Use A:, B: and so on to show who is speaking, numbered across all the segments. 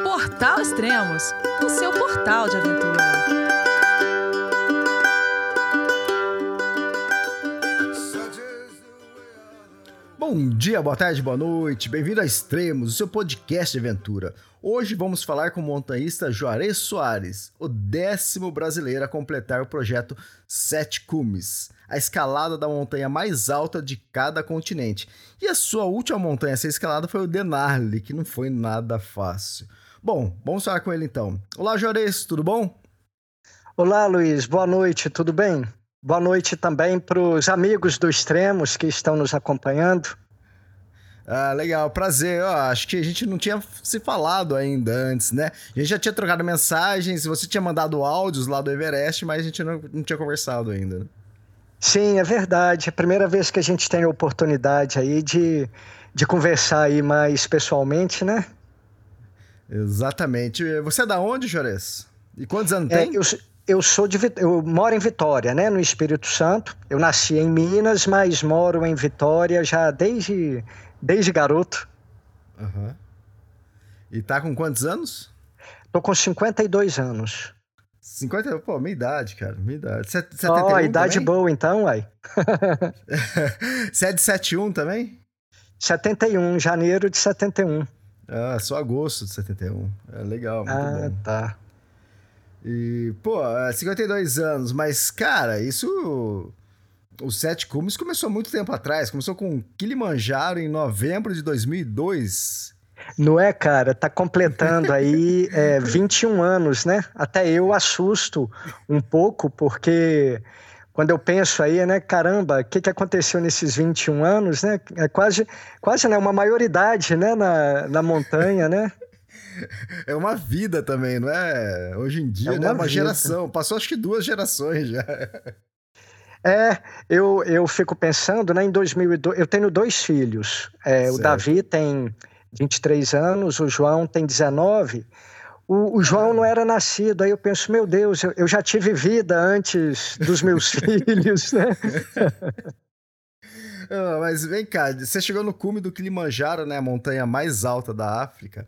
A: Portal Extremos, o seu portal de aventura.
B: Bom dia, boa tarde, boa noite, bem-vindo a Extremos, o seu podcast de aventura. Hoje vamos falar com o montanhista Juarez Soares, o décimo brasileiro a completar o projeto Sete Cumes, a escalada da montanha mais alta de cada continente. E a sua última montanha a ser escalada foi o Denali, que não foi nada fácil. Bom, vamos falar com ele então. Olá, Juarez, tudo bom?
C: Olá, Luiz, boa noite, tudo bem? Boa noite também para os amigos do Extremos que estão nos acompanhando.
B: Ah, legal, prazer. acho que a gente não tinha se falado ainda antes, né? A gente já tinha trocado mensagens, você tinha mandado áudios lá do Everest, mas a gente não, não tinha conversado ainda. Né?
C: Sim, é verdade. É a primeira vez que a gente tem a oportunidade aí de, de conversar aí mais pessoalmente, né?
B: Exatamente. Você é da onde, Jores? E quantos anos é, tem?
C: Eu, eu sou de eu moro em Vitória, né, no Espírito Santo. Eu nasci em Minas, mas moro em Vitória já desde desde garoto.
B: Uhum. E tá com quantos anos?
C: Tô com 52 anos.
B: 50, pô, minha idade, cara, minha idade.
C: Ó, oh, idade também? boa então, uai.
B: Você é de 71 também?
C: 71, janeiro de 71.
B: Ah, só agosto de 71. É legal, muito
C: ah,
B: bom.
C: tá.
B: E, pô, 52 é anos, mas, cara, isso. O Sete Cumes começou muito tempo atrás. Começou com Kilimanjaro em novembro de 2002.
C: Não é, cara? Tá completando aí é, 21 anos, né? Até eu assusto um pouco, porque quando eu penso aí, né, caramba, o que, que aconteceu nesses 21 anos, né? É quase, quase né, uma maioridade, né, na, na montanha, né?
B: É uma vida também, não é? Hoje em dia, é uma, né? uma geração. Passou acho que duas gerações já.
C: É, eu, eu fico pensando, né, em 2002, eu tenho dois filhos. É, o Davi tem 23 anos, o João tem 19. O, o, João não era nascido, aí eu penso, meu Deus, eu, eu já tive vida antes dos meus filhos, né?
B: Ah, mas vem cá, você chegou no cume do Kilimanjaro, né, a montanha mais alta da África,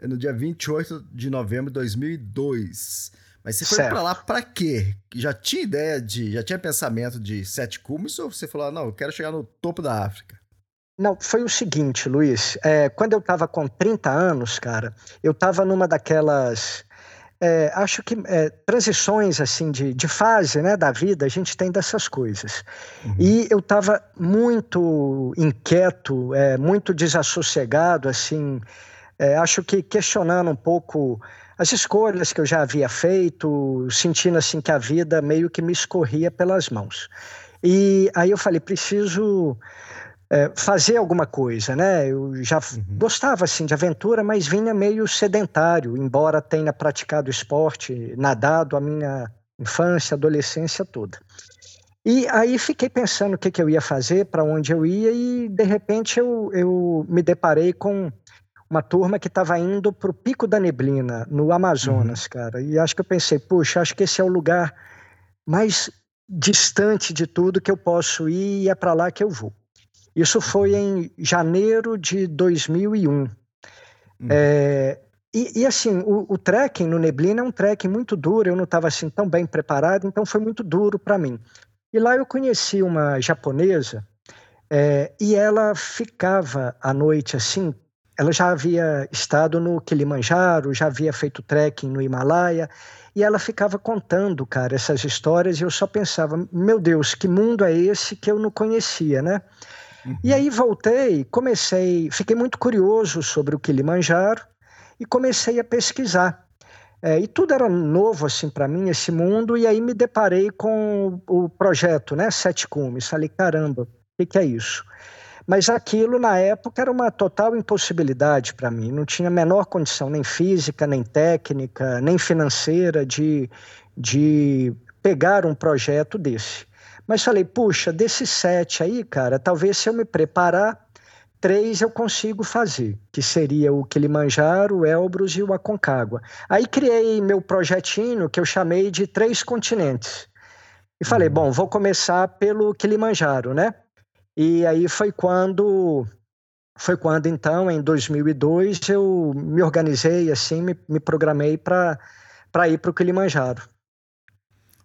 B: no dia 28 de novembro de 2002. Mas você foi para lá para quê? Já tinha ideia de, já tinha pensamento de sete cumes ou você falou, ah, não, eu quero chegar no topo da África?
C: Não, foi o seguinte, Luiz. É, quando eu estava com 30 anos, cara, eu estava numa daquelas. É, acho que é, transições assim de, de fase né, da vida a gente tem dessas coisas. Uhum. E eu estava muito inquieto, é, muito desassossegado, assim, é, acho que questionando um pouco as escolhas que eu já havia feito, sentindo assim que a vida meio que me escorria pelas mãos. E aí eu falei, preciso é, fazer alguma coisa, né? Eu já uhum. gostava assim de aventura, mas vinha meio sedentário, embora tenha praticado esporte, nadado a minha infância, adolescência toda. E aí fiquei pensando o que, que eu ia fazer, para onde eu ia, e de repente eu, eu me deparei com uma turma que estava indo para o Pico da Neblina, no Amazonas, uhum. cara. E acho que eu pensei, puxa, acho que esse é o lugar mais distante de tudo que eu posso ir e é para lá que eu vou. Isso foi em janeiro de 2001. Uhum. É, e, e, assim, o, o trekking no Neblina é um trekking muito duro, eu não estava assim tão bem preparado, então foi muito duro para mim. E lá eu conheci uma japonesa é, e ela ficava à noite assim, ela já havia estado no Kilimanjaro, já havia feito trekking no Himalaia, e ela ficava contando, cara, essas histórias, e eu só pensava, meu Deus, que mundo é esse que eu não conhecia, né? Uhum. E aí voltei, comecei, fiquei muito curioso sobre o Kilimanjaro e comecei a pesquisar. É, e tudo era novo assim para mim esse mundo e aí me deparei com o, projeto, né, Sete Cumes. Falei caramba, o que, que é isso? Mas aquilo na época era uma total impossibilidade para mim. Não tinha a menor condição, nem física, nem técnica, nem financeira de, de pegar um projeto desse. Mas falei, puxa, desses sete aí, cara, talvez se eu me preparar, três eu consigo fazer, que seria o Kilimanjaro, o Elbrus e o Aconcagua. Aí criei meu projetinho que eu chamei de Três Continentes. E falei, uhum. bom, vou começar pelo Kilimanjaro, né? E aí foi quando foi quando então, em 2002, eu me organizei assim, me, me programei para ir para o Kilimanjaro.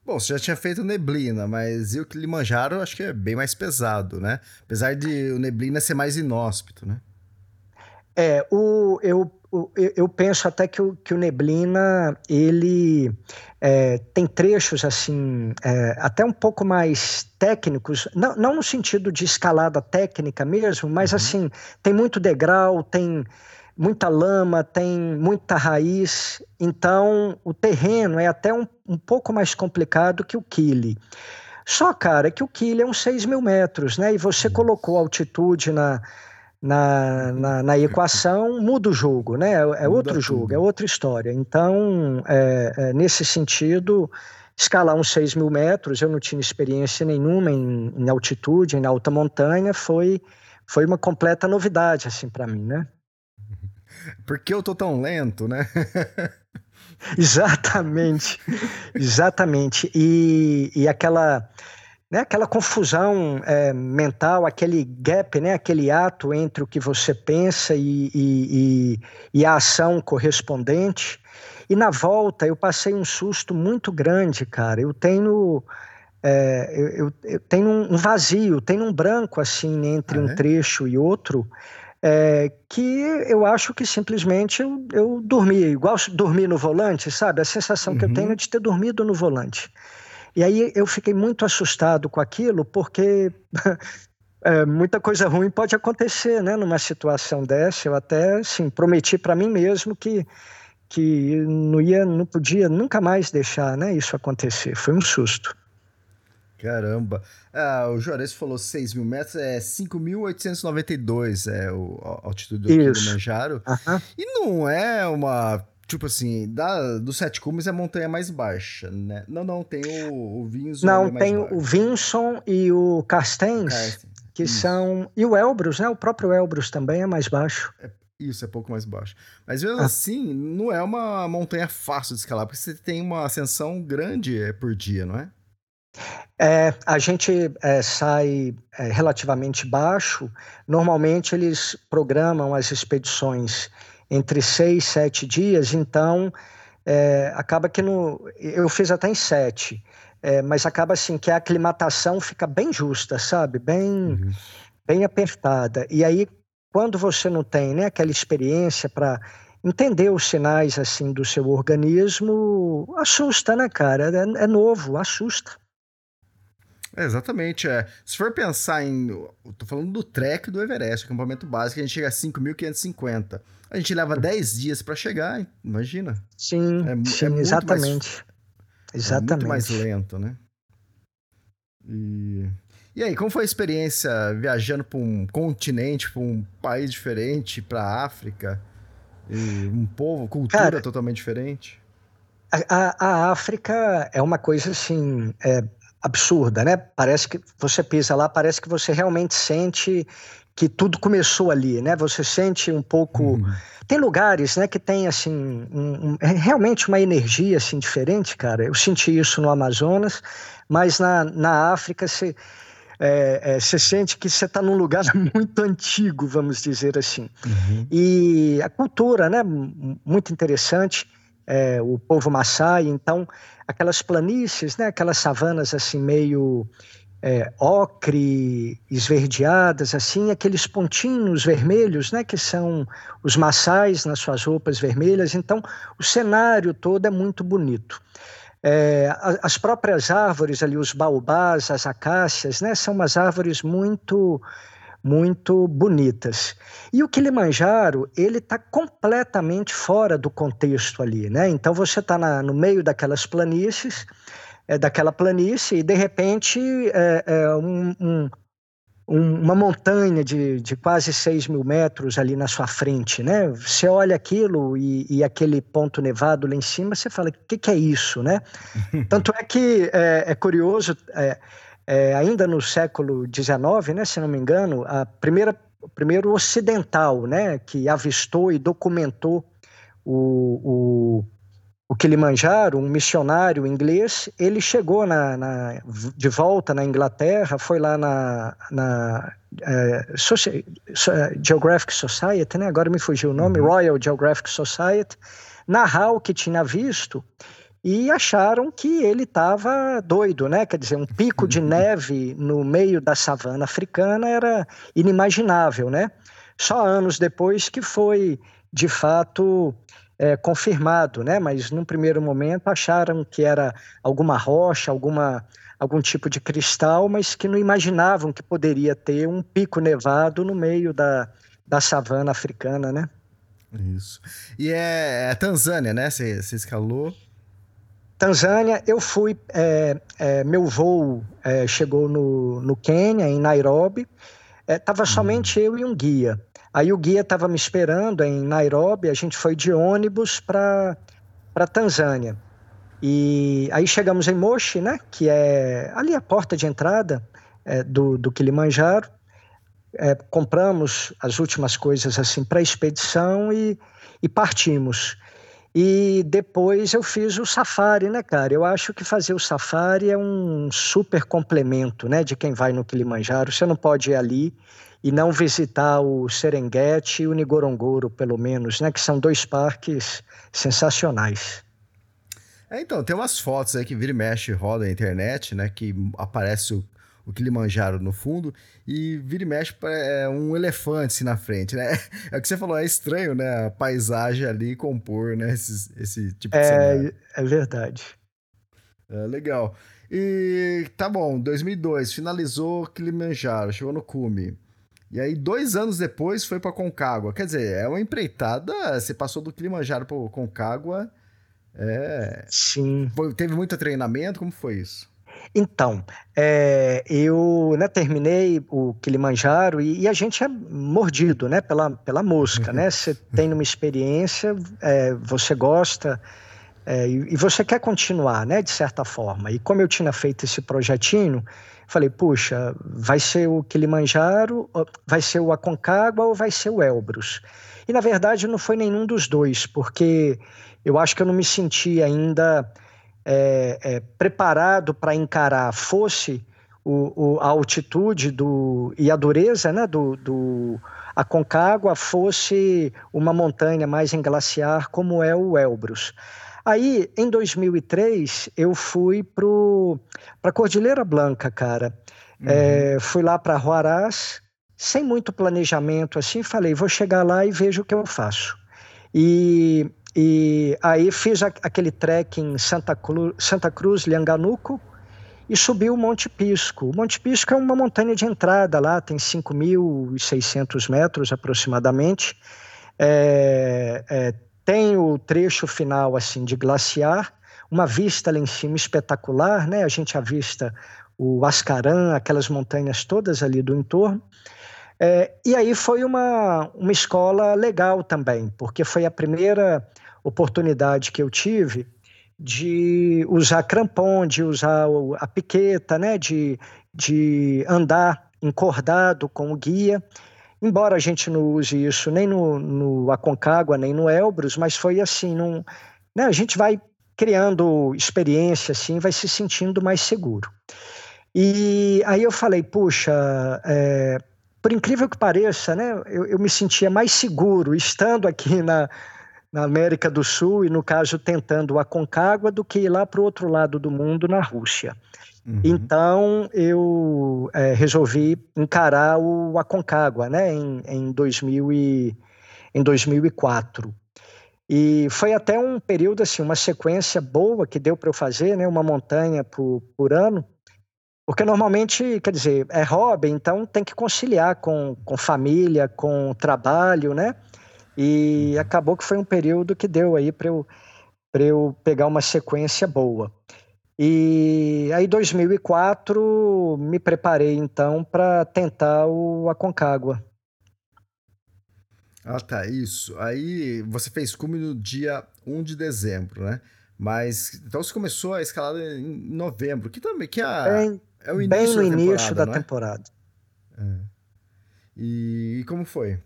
B: Bom, você já tinha feito neblina, mas e o Kilimanjaro acho que é bem mais pesado, né? Apesar de o neblina ser mais inóspito, né?
C: É, o, eu, o, eu penso até que o, que o Neblina, ele é, tem trechos, assim, é, até um pouco mais técnicos, não, não no sentido de escalada técnica mesmo, mas, uhum. assim, tem muito degrau, tem muita lama, tem muita raiz, então o terreno é até um, um pouco mais complicado que o Kili. Só, cara, que o Kili é uns 6 mil metros, né? E você colocou altitude na, na, na, na, equação, muda o jogo, né? É, é outro jogo, é outra história. Então, é, é, nesse sentido, escalar uns 6 mil metros, eu não tinha experiência nenhuma em, em altitude, em alta montanha, foi, foi uma completa novidade, assim, para mim, né?
B: Por que eu tô tão lento, né?
C: exatamente, exatamente. E, e aquela né, aquela confusão é, mental, aquele gap, né, aquele ato entre o que você pensa e, e, e, e, a ação correspondente. E na volta eu passei um susto muito grande, cara. Eu tenho. É, eu, eu, eu, tenho um vazio, tenho um branco assim entre ah, um é? trecho e outro. É, que eu acho que simplesmente eu, eu dormi, igual dormir no volante, sabe? A sensação uhum. que eu tenho é de ter dormido no volante. E aí eu fiquei muito assustado com aquilo, porque é, muita coisa ruim pode acontecer, né? Numa situação dessa, eu até, assim, prometi para mim mesmo que que não ia, não podia nunca mais deixar, né? Isso acontecer. Foi um susto.
B: Caramba. Ah, o Juarez falou 6 mil metros, é 5.892 é o, a altitude do Kilimanjaro. Uhum. E não é uma Tipo assim, da, do Sete Cumes é a montanha mais baixa, né? Não, não, tem o, o Vinson.
C: Não, tem baixo. o Vinson e o Carstens, que isso. são. E o Elbrus, né? O próprio Elbrus também é mais baixo.
B: É, isso, é pouco mais baixo. Mas mesmo ah. assim, não é uma montanha fácil de escalar, porque você tem uma ascensão grande é, por dia, não é?
C: É, a gente é, sai é, relativamente baixo. Normalmente eles programam as expedições entre seis, sete dias, então é, acaba que no, eu fiz até em sete, é, mas acaba assim que a aclimatação fica bem justa, sabe? Bem, uhum. bem apertada. E aí, quando você não tem né, aquela experiência para entender os sinais assim do seu organismo, assusta, né, cara? É, é novo, assusta.
B: É, exatamente. É. Se for pensar em. tô falando do trek do Everest, acampamento básico, a gente chega a 5.550. A gente leva 10 dias para chegar, imagina.
C: Sim, é, sim é exatamente. Mais, exatamente. É muito
B: mais lento, né? E, e aí, como foi a experiência viajando para um continente, para um país diferente, para África? E um povo, cultura Cara, totalmente diferente?
C: A, a, a, África é uma coisa assim. É, absurda, né? Parece que você pisa lá, parece que você realmente sente que tudo começou ali, né? Você sente um pouco. Uhum. Tem lugares, né, que tem assim um, um, é realmente uma energia assim diferente, cara. Eu senti isso no Amazonas, mas na, na África você é, é, sente que você está num lugar muito antigo, vamos dizer assim. Uhum. E a cultura, né, muito interessante. É, o povo Maasai, então aquelas planícies, né, aquelas savanas assim meio é, ocre, esverdeadas, assim, aqueles pontinhos vermelhos, né, que são os maçais nas suas roupas vermelhas. Então, o cenário todo é muito bonito. É, as próprias árvores ali, os baobás, as acácias, né, são umas árvores muito muito bonitas. E o Kilimanjaro, ele está completamente fora do contexto ali, né? Então você está no meio daquelas planícies, é, daquela planície e de repente é, é um, um, uma montanha de, de quase 6 mil metros ali na sua frente, né? Você olha aquilo e, e aquele ponto nevado lá em cima, você fala, o que, que, é isso, né? Tanto é que é, é curioso, é, é, ainda no século XIX, né, se não me engano, a primeira, o primeiro ocidental né, que avistou e documentou o, o o Kilimanjaro, um missionário inglês, ele chegou na, na, de volta na Inglaterra, foi lá na, na é, Geographic Society, né? agora me fugiu o nome, uhum. Royal Geographic Society, narrar o que tinha visto e acharam que ele estava doido, né? Quer dizer, um pico de neve no meio da savana africana era inimaginável, né? Só anos depois que foi, de fato, é, confirmado, né? Mas num primeiro momento acharam que era alguma rocha, alguma algum tipo de cristal, mas que não imaginavam que poderia ter um pico nevado no meio da, da savana africana, né?
B: Isso. E é, é Tanzânia, né? Você escalou?
C: Tanzânia, eu fui. É, é, meu voo é, chegou no, no Quênia, em Nairobi. Estava é, uhum. somente eu e um guia. Aí o guia estava me esperando em Nairobi, a gente foi de ônibus para Tanzânia. E aí chegamos em Moshi, né, que é ali a porta de entrada é, do, do Kilimanjaro. É, compramos as últimas coisas assim para a expedição e, e partimos. E depois eu fiz o safari, né, cara? Eu acho que fazer o safari é um super complemento, né, de quem vai no Kilimanjaro. Você não pode ir ali e não visitar o Serengeti e o Ngorongoro, pelo menos, né? Que são dois parques sensacionais.
B: É, então, tem umas fotos aí que vira e mexe roda na internet, né? Que aparece o, o Kilimanjaro no fundo e vira e mexe é um elefante assim, na frente, né? É o que você falou, é estranho, né? A paisagem ali compor, né? Esse, esse tipo de
C: é,
B: cenário.
C: É verdade.
B: É, legal. E tá bom, 2002, finalizou Kilimanjaro, chegou no cume. E aí, dois anos depois, foi para Concagua. Quer dizer, é uma empreitada. Você passou do Kilimanjaro para Concagua. É.
C: Sim.
B: Foi, teve muito treinamento? Como foi isso?
C: Então, é, eu né, terminei o Kilimanjaro e, e, a gente é mordido né, pela, pela mosca, né? Você tem uma experiência, é, você gosta é, e, e, você quer continuar, né, de certa forma. E como eu tinha feito esse projetinho, Falei, puxa, vai ser o Kilimanjaro, vai ser o Aconcagua ou vai ser o Elbrus? E na verdade não foi nenhum dos dois, porque eu acho que eu não me senti ainda é, é, preparado para encarar, fosse o, o, a altitude do, e a dureza né, do, do Aconcagua, fosse uma montanha mais em glaciar como é o Elbrus. Aí, em 2003, eu fui para a Cordilheira Blanca, cara. Uhum. É, fui lá para Huaraz, sem muito planejamento, assim, falei, vou chegar lá e vejo o que eu faço. E, e aí fiz aquele trek em Santa, Santa Cruz, Lianganuco, e subi o Monte Pisco. O Monte Pisco é uma montanha de entrada lá, tem 5.600 metros aproximadamente. É, é, tem o trecho final assim de glaciar, uma vista lá em cima espetacular, né? A gente avista o Ascaran, aquelas montanhas todas ali do entorno. É, e aí foi uma, uma escola legal também, porque foi a primeira oportunidade que eu tive de usar crampon, de usar a piqueta, né? de, de andar encordado com o guia. Embora a gente não use isso nem no, no Aconcagua, nem no Elbrus, mas foi assim, num, né, a gente vai criando experiência, assim, vai se sentindo mais seguro. E aí eu falei, puxa, é, por incrível que pareça, né, eu, eu, me sentia mais seguro estando aqui na, na América do Sul e, no caso, tentando o Aconcagua do que ir lá para o outro lado do mundo, na Rússia. Uhum. Então eu é, resolvi encarar o Aconcagua, né, em, em, 2000 e, em 2004. E foi até um período, assim, uma sequência boa que deu para eu fazer, né, uma montanha por, por ano, porque normalmente, quer dizer, é hobby, então tem que conciliar com, com família, com trabalho, né? E uhum. acabou que foi um período que deu aí para eu, eu pegar uma sequência boa. E aí, 2004, me preparei então para tentar o Aconcagua.
B: Ah, tá, isso. Aí você fez cume no dia 1 de dezembro, né? Mas então você começou a escalada em novembro, que também que é,
C: bem, é o início bem no da início da é? temporada.
B: É. E, e, como foi?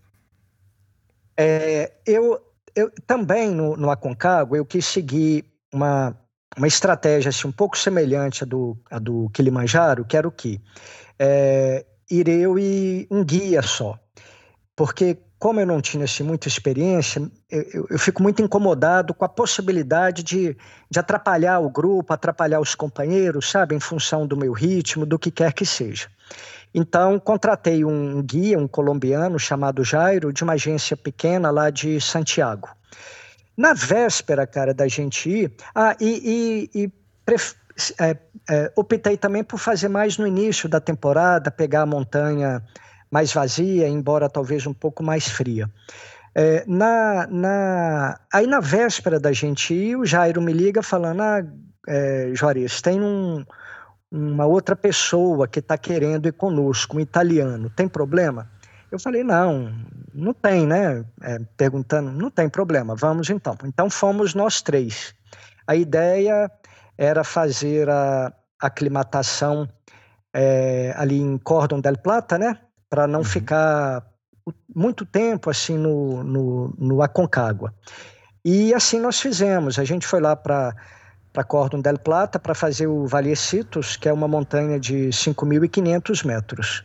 C: É, eu, eu também no, no Aconcagua eu quis seguir uma, uma estratégia assim, um pouco semelhante à do, à do Kilimanjaro, que era o quê? É, ir eu e um guia só. Porque, como eu não tinha assim, muita experiência, eu, eu, eu, fico muito incomodado com a possibilidade de, de atrapalhar o grupo, atrapalhar os companheiros, sabe, em função do meu ritmo, do que quer que seja. Então, contratei um guia, um colombiano chamado Jairo, de uma agência pequena lá de Santiago. Na véspera, cara, da gente ir, ah, e, e, e pref, é, é, optei também por fazer mais no início da temporada, pegar a montanha mais vazia, embora talvez um pouco mais fria. É, na, na, aí na véspera da gente ir, o Jairo me liga falando: Ah, é, tem um, uma outra pessoa que está querendo ir conosco, um italiano, tem problema? Eu falei: Não, não tem, né? É, perguntando: Não tem problema, vamos então. Então fomos nós três. A ideia era fazer a aclimatação é, ali em Cordon del Plata, né? para não uhum. ficar muito tempo assim no, no, no Aconcagua. E assim nós fizemos. A gente foi lá para para Cordon del Plata para fazer o Valecitos, que é uma montanha de 5.500 metros.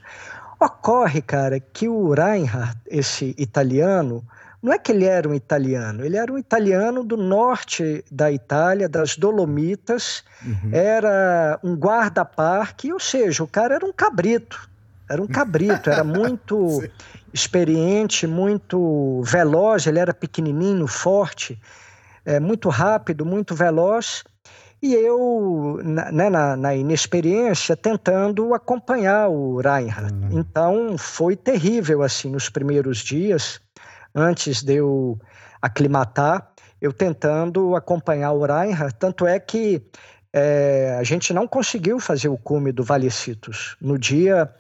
C: Ocorre, cara, que o Reinhard, esse italiano, não é que ele era um italiano, ele era um italiano do norte da Itália, das Dolomitas, uhum. era um guarda-parque, ou seja, o cara era um cabrito. Era um cabrito, era muito experiente, muito veloz. Ele era pequenininho, forte, é, muito rápido, muito veloz. E eu, na, né, na, na inexperiência, tentando acompanhar o Reinhardt. Uhum. Então, foi terrível, assim, nos primeiros dias, antes de eu aclimatar, eu tentando acompanhar o Reinhardt. Tanto é que é, a gente não conseguiu fazer o cume do Valecitos. No dia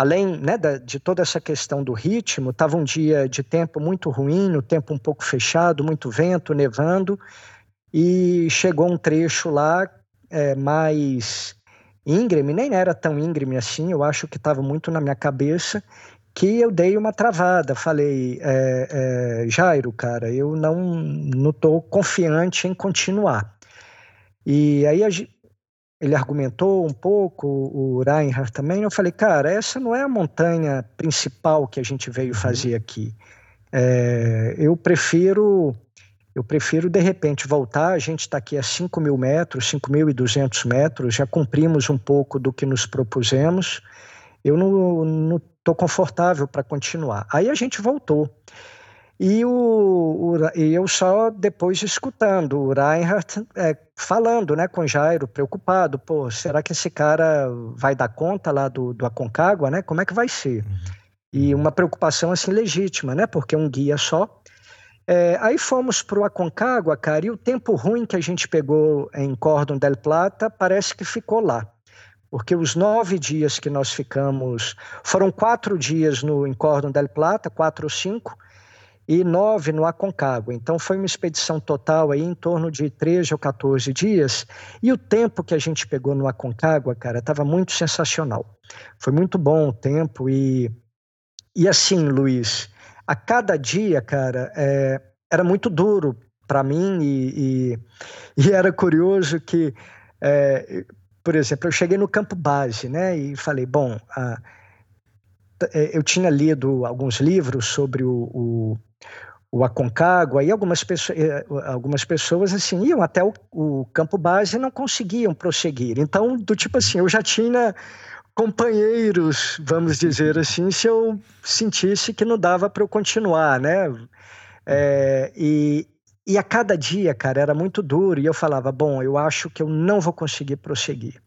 C: além né, de toda essa questão do ritmo, estava um dia de tempo muito ruim, o tempo um pouco fechado, muito vento, nevando, e chegou um trecho lá é, mais íngreme, nem era tão íngreme assim, eu acho que estava muito na minha cabeça, que eu dei uma travada, falei, é, é, Jairo, cara, eu não estou confiante em continuar. E aí a, ele argumentou um pouco, o Reinhardt também. Eu falei, cara, essa não é a montanha principal que a gente veio uhum. fazer aqui. É, eu prefiro, eu prefiro de repente voltar. A gente está aqui a 5 mil metros, 5.200 metros, já cumprimos um pouco do que nos propusemos. Eu não estou confortável para continuar. Aí a gente voltou. E, o, o, e eu só depois escutando o Reinhardt é, falando né, com Jairo, preocupado, pô, será que esse cara vai dar conta lá do, do Aconcagua, né? Como é que vai ser? Uhum. E uma preocupação assim legítima, né? Porque um guia só. É, aí fomos para o Aconcagua, cara, e o tempo ruim que a gente pegou em Cordon del Plata parece que ficou lá. Porque os nove dias que nós ficamos, foram quatro dias no, em Cordon del Plata, quatro ou cinco, e nove no Aconcagua. Então foi uma expedição total aí em torno de 13 ou 14 dias. E o tempo que a gente pegou no Aconcagua, cara, estava muito sensacional. Foi muito bom o tempo e e assim, Luiz, a cada dia, cara, é, era muito duro para mim e, e, e, era curioso que, é, por exemplo, eu cheguei no campo base, né, e falei, bom, a, é, eu tinha lido alguns livros sobre o, o o Aconcagua, e algumas, pessoas, eh, algumas pessoas assim iam até o, o, campo base e não conseguiam prosseguir. Então, do tipo assim, eu já tinha companheiros, vamos dizer assim, se eu sentisse que não dava para eu continuar, né? É, e, e a cada dia, cara, era muito duro, e eu falava, bom, eu acho que eu não vou conseguir prosseguir.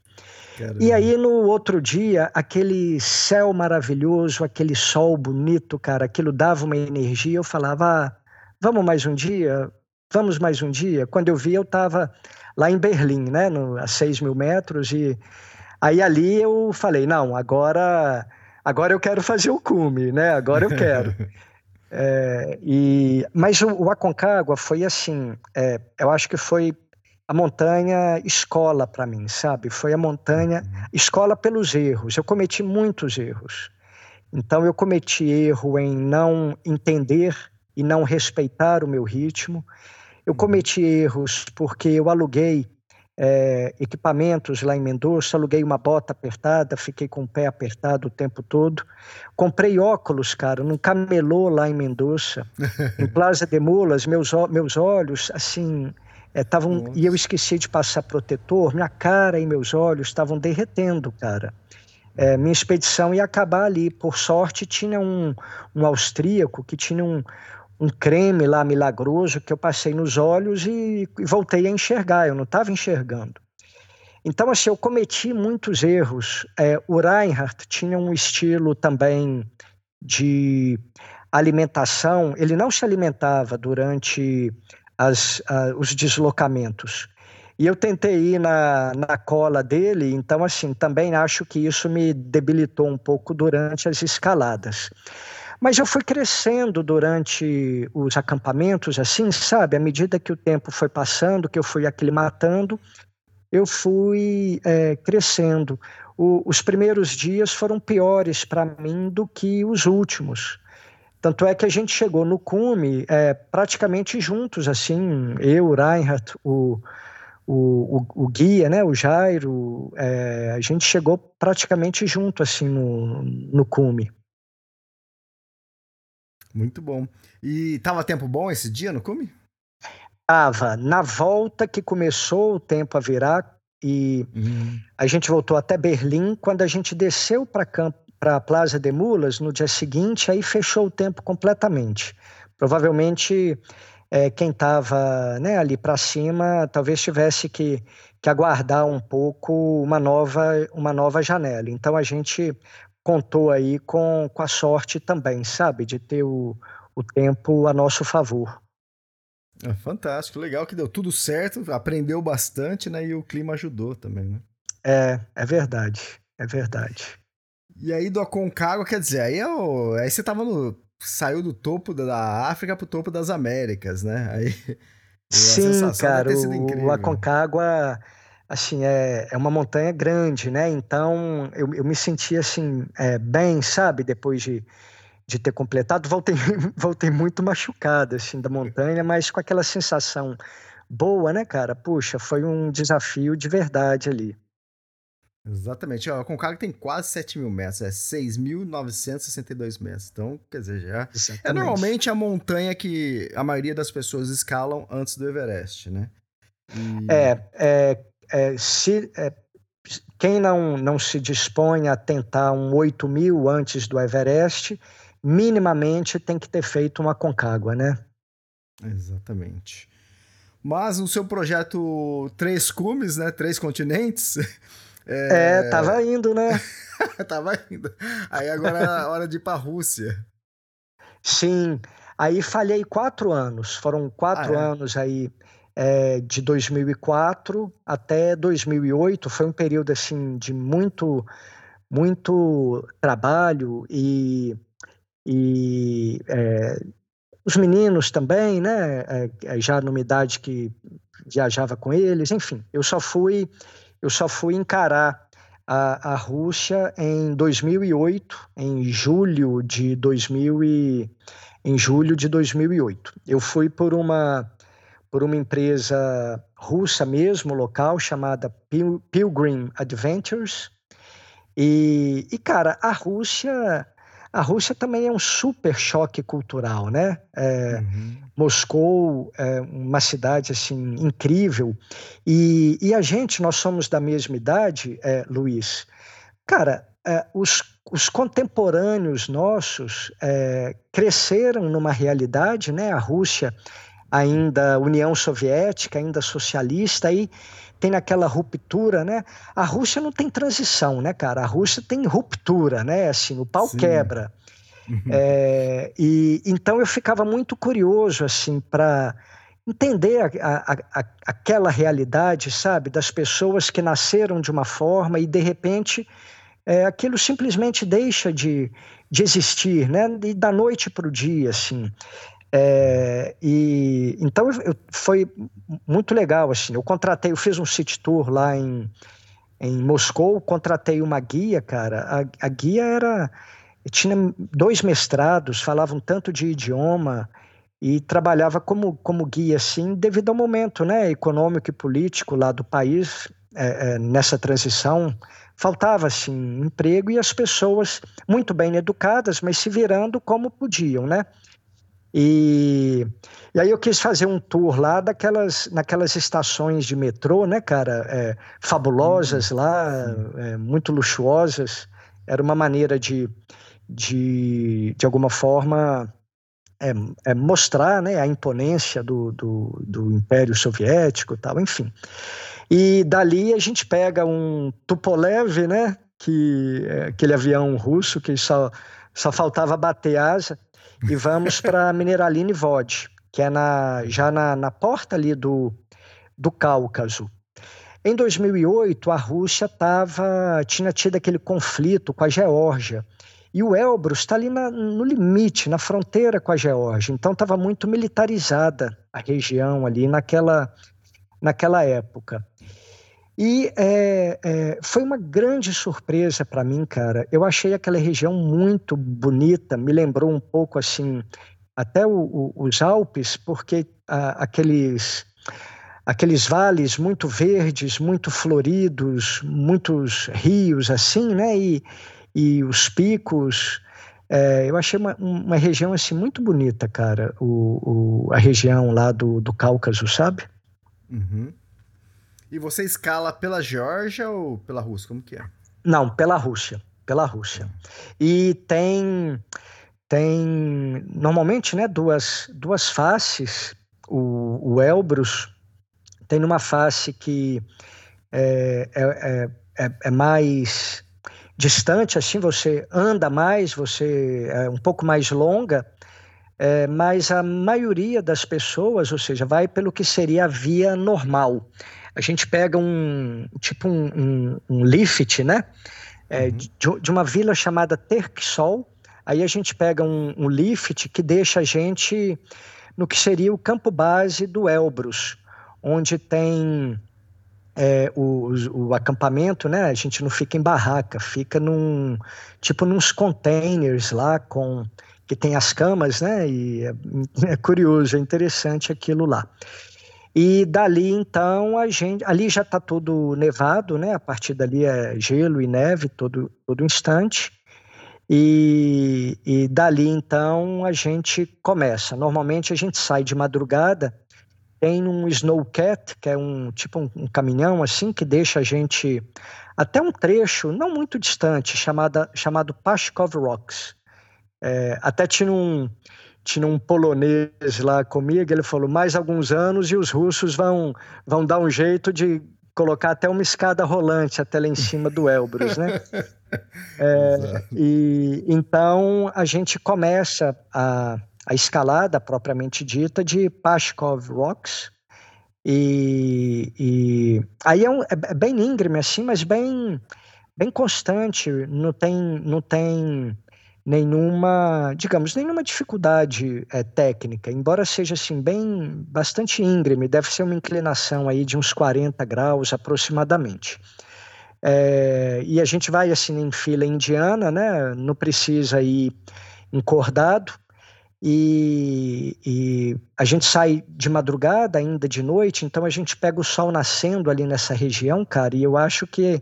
C: Caramba. E aí, no outro dia, aquele céu maravilhoso, aquele sol bonito, cara, aquilo dava uma energia. Eu falava, ah, vamos mais um dia? Vamos mais um dia? Quando eu vi, eu estava lá em Berlim, né, no, a 6 mil metros, e aí ali eu falei, não, agora, agora eu quero fazer o cume, né, agora eu quero. é, e, mas o, o Aconcagua foi assim, é, eu acho que foi a montanha escola para mim, sabe? Foi a montanha escola pelos erros. Eu cometi muitos erros. Então eu cometi erro em não entender e não respeitar o meu ritmo. Eu uhum. cometi erros porque eu aluguei é, equipamentos lá em Mendoza, aluguei uma bota apertada, fiquei com o pé apertado o tempo todo. Comprei óculos, cara, num camelô lá em Mendoza, em Plaza de Mulas, meus, meus olhos, assim, estavam. É, e eu esqueci de passar protetor, minha cara e meus olhos estavam derretendo, cara. É, minha expedição ia acabar ali. Por sorte, tinha um, um austríaco que tinha um, um creme lá milagroso que eu passei nos olhos e, e voltei a enxergar. Eu não estava enxergando. Então, assim, eu cometi muitos erros. É, o Reinhardt tinha um estilo também de alimentação. Ele não se alimentava durante as, uh, os deslocamentos. E eu tentei ir na, na cola dele, então, assim, também acho que isso me debilitou um pouco durante as escaladas. Mas eu fui crescendo durante os acampamentos, assim, sabe? À medida que o tempo foi passando, que eu fui aclimatando, eu fui é, crescendo. O, os primeiros dias foram piores para mim do que os últimos. Tanto é que a gente chegou no cume é, praticamente juntos, assim, eu, o Reinhardt, o, o, o, o, guia, né, o Jairo, é, a gente chegou praticamente junto, assim, no, no cume.
B: Muito bom. E tava tempo bom esse dia no cume?
C: Tava. Na volta que começou o tempo a virar e uhum. a gente voltou até Berlim, quando a gente desceu para para a Plaza de Mulas no dia seguinte, aí fechou o tempo completamente. Provavelmente é, quem estava né, ali para cima talvez tivesse que, que aguardar um pouco uma nova, uma nova janela. Então a gente contou aí com, com a sorte também, sabe, de ter o, o tempo a nosso favor.
B: É fantástico, legal que deu tudo certo, aprendeu bastante, né? E o clima ajudou também, né?
C: É, é verdade, é verdade.
B: E aí do Aconcagua, quer dizer, aí, eu, é aí você tava no. Saiu do topo da África pro topo das Américas, né? Aí.
C: Sim, cara, o, o Aconcagua assim, é, é uma montanha grande, né? Então eu, eu me senti assim, é, bem, sabe? Depois de, de ter completado, voltei, voltei muito machucado, assim, da montanha, mas com aquela sensação boa, né, cara? Puxa, foi um desafio de verdade ali.
B: Exatamente. Ó, a Concagua tem quase 7 mil metros, é 6.962 metros. Então, quer dizer, já. É Exatamente. É normalmente a montanha que a maioria das pessoas escalam antes do Everest, né?
C: E... É, é, é, se, é, quem não, não se dispõe a tentar um 8 mil antes do Everest, minimamente tem que ter feito uma Concagua, né?
B: Exatamente. Mas no seu projeto Três Cumes, né? Três continentes.
C: É, é tava indo, né?
B: tava indo. Aí agora é a hora de ir pra Rússia.
C: Sim. Aí falhei quatro anos. Foram quatro ah, é? anos aí é, de 2004 até 2008 foi um período assim de muito muito trabalho e, e é, os meninos também, né? É, é, já numa idade que viajava com eles, enfim, eu só fui eu só fui encarar a, a Rússia em 2008, em julho de 2000 e, em julho de 2008. Eu fui por uma por uma empresa russa mesmo, local, chamada Pil Pilgrim Adventures. E, e, cara, a Rússia, a Rússia também é um super choque cultural, né? É, uhum. Moscou é uma cidade assim incrível e, e, a gente, nós somos da mesma idade, é, Luiz. Cara, é, os, os, contemporâneos nossos é, cresceram numa realidade, né? A Rússia ainda União Soviética, ainda socialista, aí tem naquela ruptura, né? A Rússia não tem transição, né, cara? A Rússia tem ruptura, né? Assim, o pau Sim. quebra. Uhum. É, e então eu ficava muito curioso, assim, para entender a, a, a, aquela realidade, sabe, das pessoas que nasceram de uma forma e de repente é, aquilo simplesmente deixa de, de existir, né? E da noite para o dia, assim. É, e então eu, foi muito legal assim. Eu contratei, eu fiz um city tour lá em, em Moscou, contratei uma guia, cara. A, a guia era tinha dois mestrados, falavam tanto de idioma e trabalhava como, como guia, assim, devido ao momento né, econômico e político lá do país, é, é, nessa transição, faltava assim emprego e as pessoas muito bem educadas, mas se virando como podiam, né? E, e aí eu quis fazer um tour lá daquelas, naquelas estações de metrô, né, cara, é, fabulosas uhum. lá, é, muito luxuosas. Era uma maneira de, de, de alguma forma, é, é mostrar né, a imponência do, do, do Império Soviético tal, enfim. E dali a gente pega um Tupolev, né, que é aquele avião russo que só, só faltava bater asa, e vamos para Mineralini Vod, que é na, já na, na porta ali do, do Cáucaso. Em 2008, a Rússia tava, tinha tido aquele conflito com a Geórgia. E o Elbrus está ali na, no limite, na fronteira com a Geórgia. Então estava muito militarizada a região ali naquela, naquela época. E é, é, foi uma grande surpresa para mim, cara. Eu achei aquela região muito bonita, me lembrou um pouco assim, até o, o, os Alpes, porque a, aqueles aqueles vales muito verdes, muito floridos, muitos rios assim, né? E, e os picos. É, eu achei uma, uma região assim muito bonita, cara. O, a região lá do, do Cáucaso, sabe?
B: Uhum. E você escala pela Geórgia ou pela Rússia? Como que é?
C: Não, pela Rússia. Pela Rússia. E tem tem normalmente né, duas, duas faces. O, o Elbrus tem numa face que é, é, é, é mais distante, assim, você anda mais, você é um pouco mais longa, é, mas a maioria das pessoas, ou seja, vai pelo que seria a via normal. A gente pega um tipo um, um, um lift, né? É, uhum. de, de, uma vila chamada Terksol. Aí a gente pega um, um lift que deixa a gente no que seria o campo base do Elbrus, onde tem é, o, o, acampamento, né? A gente não fica em barraca, fica num tipo nos containers lá com que tem as camas, né? E é, é curioso, é interessante aquilo lá. E dali então a gente, ali já está tudo nevado, né? A partir dali é gelo e neve todo todo instante. E, e dali então a gente começa. Normalmente a gente sai de madrugada tem um snowcat, que é um tipo um, um, caminhão assim, que deixa a gente até um trecho não muito distante, chamada, chamado Pashkov Rocks. É, até tinha um, tinha um polonês lá comigo, ele falou, mais alguns anos e os russos vão, vão dar um jeito de colocar até uma escada rolante até lá em cima do Elbrus, né? É, e então a gente começa a a escalada propriamente dita de Pashkov Rocks. E, e aí é, um, é, bem íngreme assim, mas bem bem constante, não tem não tem nenhuma, digamos, nenhuma dificuldade é, técnica, embora seja assim bem bastante íngreme, deve ser uma inclinação aí de uns 40 graus aproximadamente. É, e a gente vai assim em fila indiana, né? Não precisa ir encordado. E, e, a gente sai de madrugada, ainda de noite, então a gente pega o sol nascendo ali nessa região, cara, e eu acho que,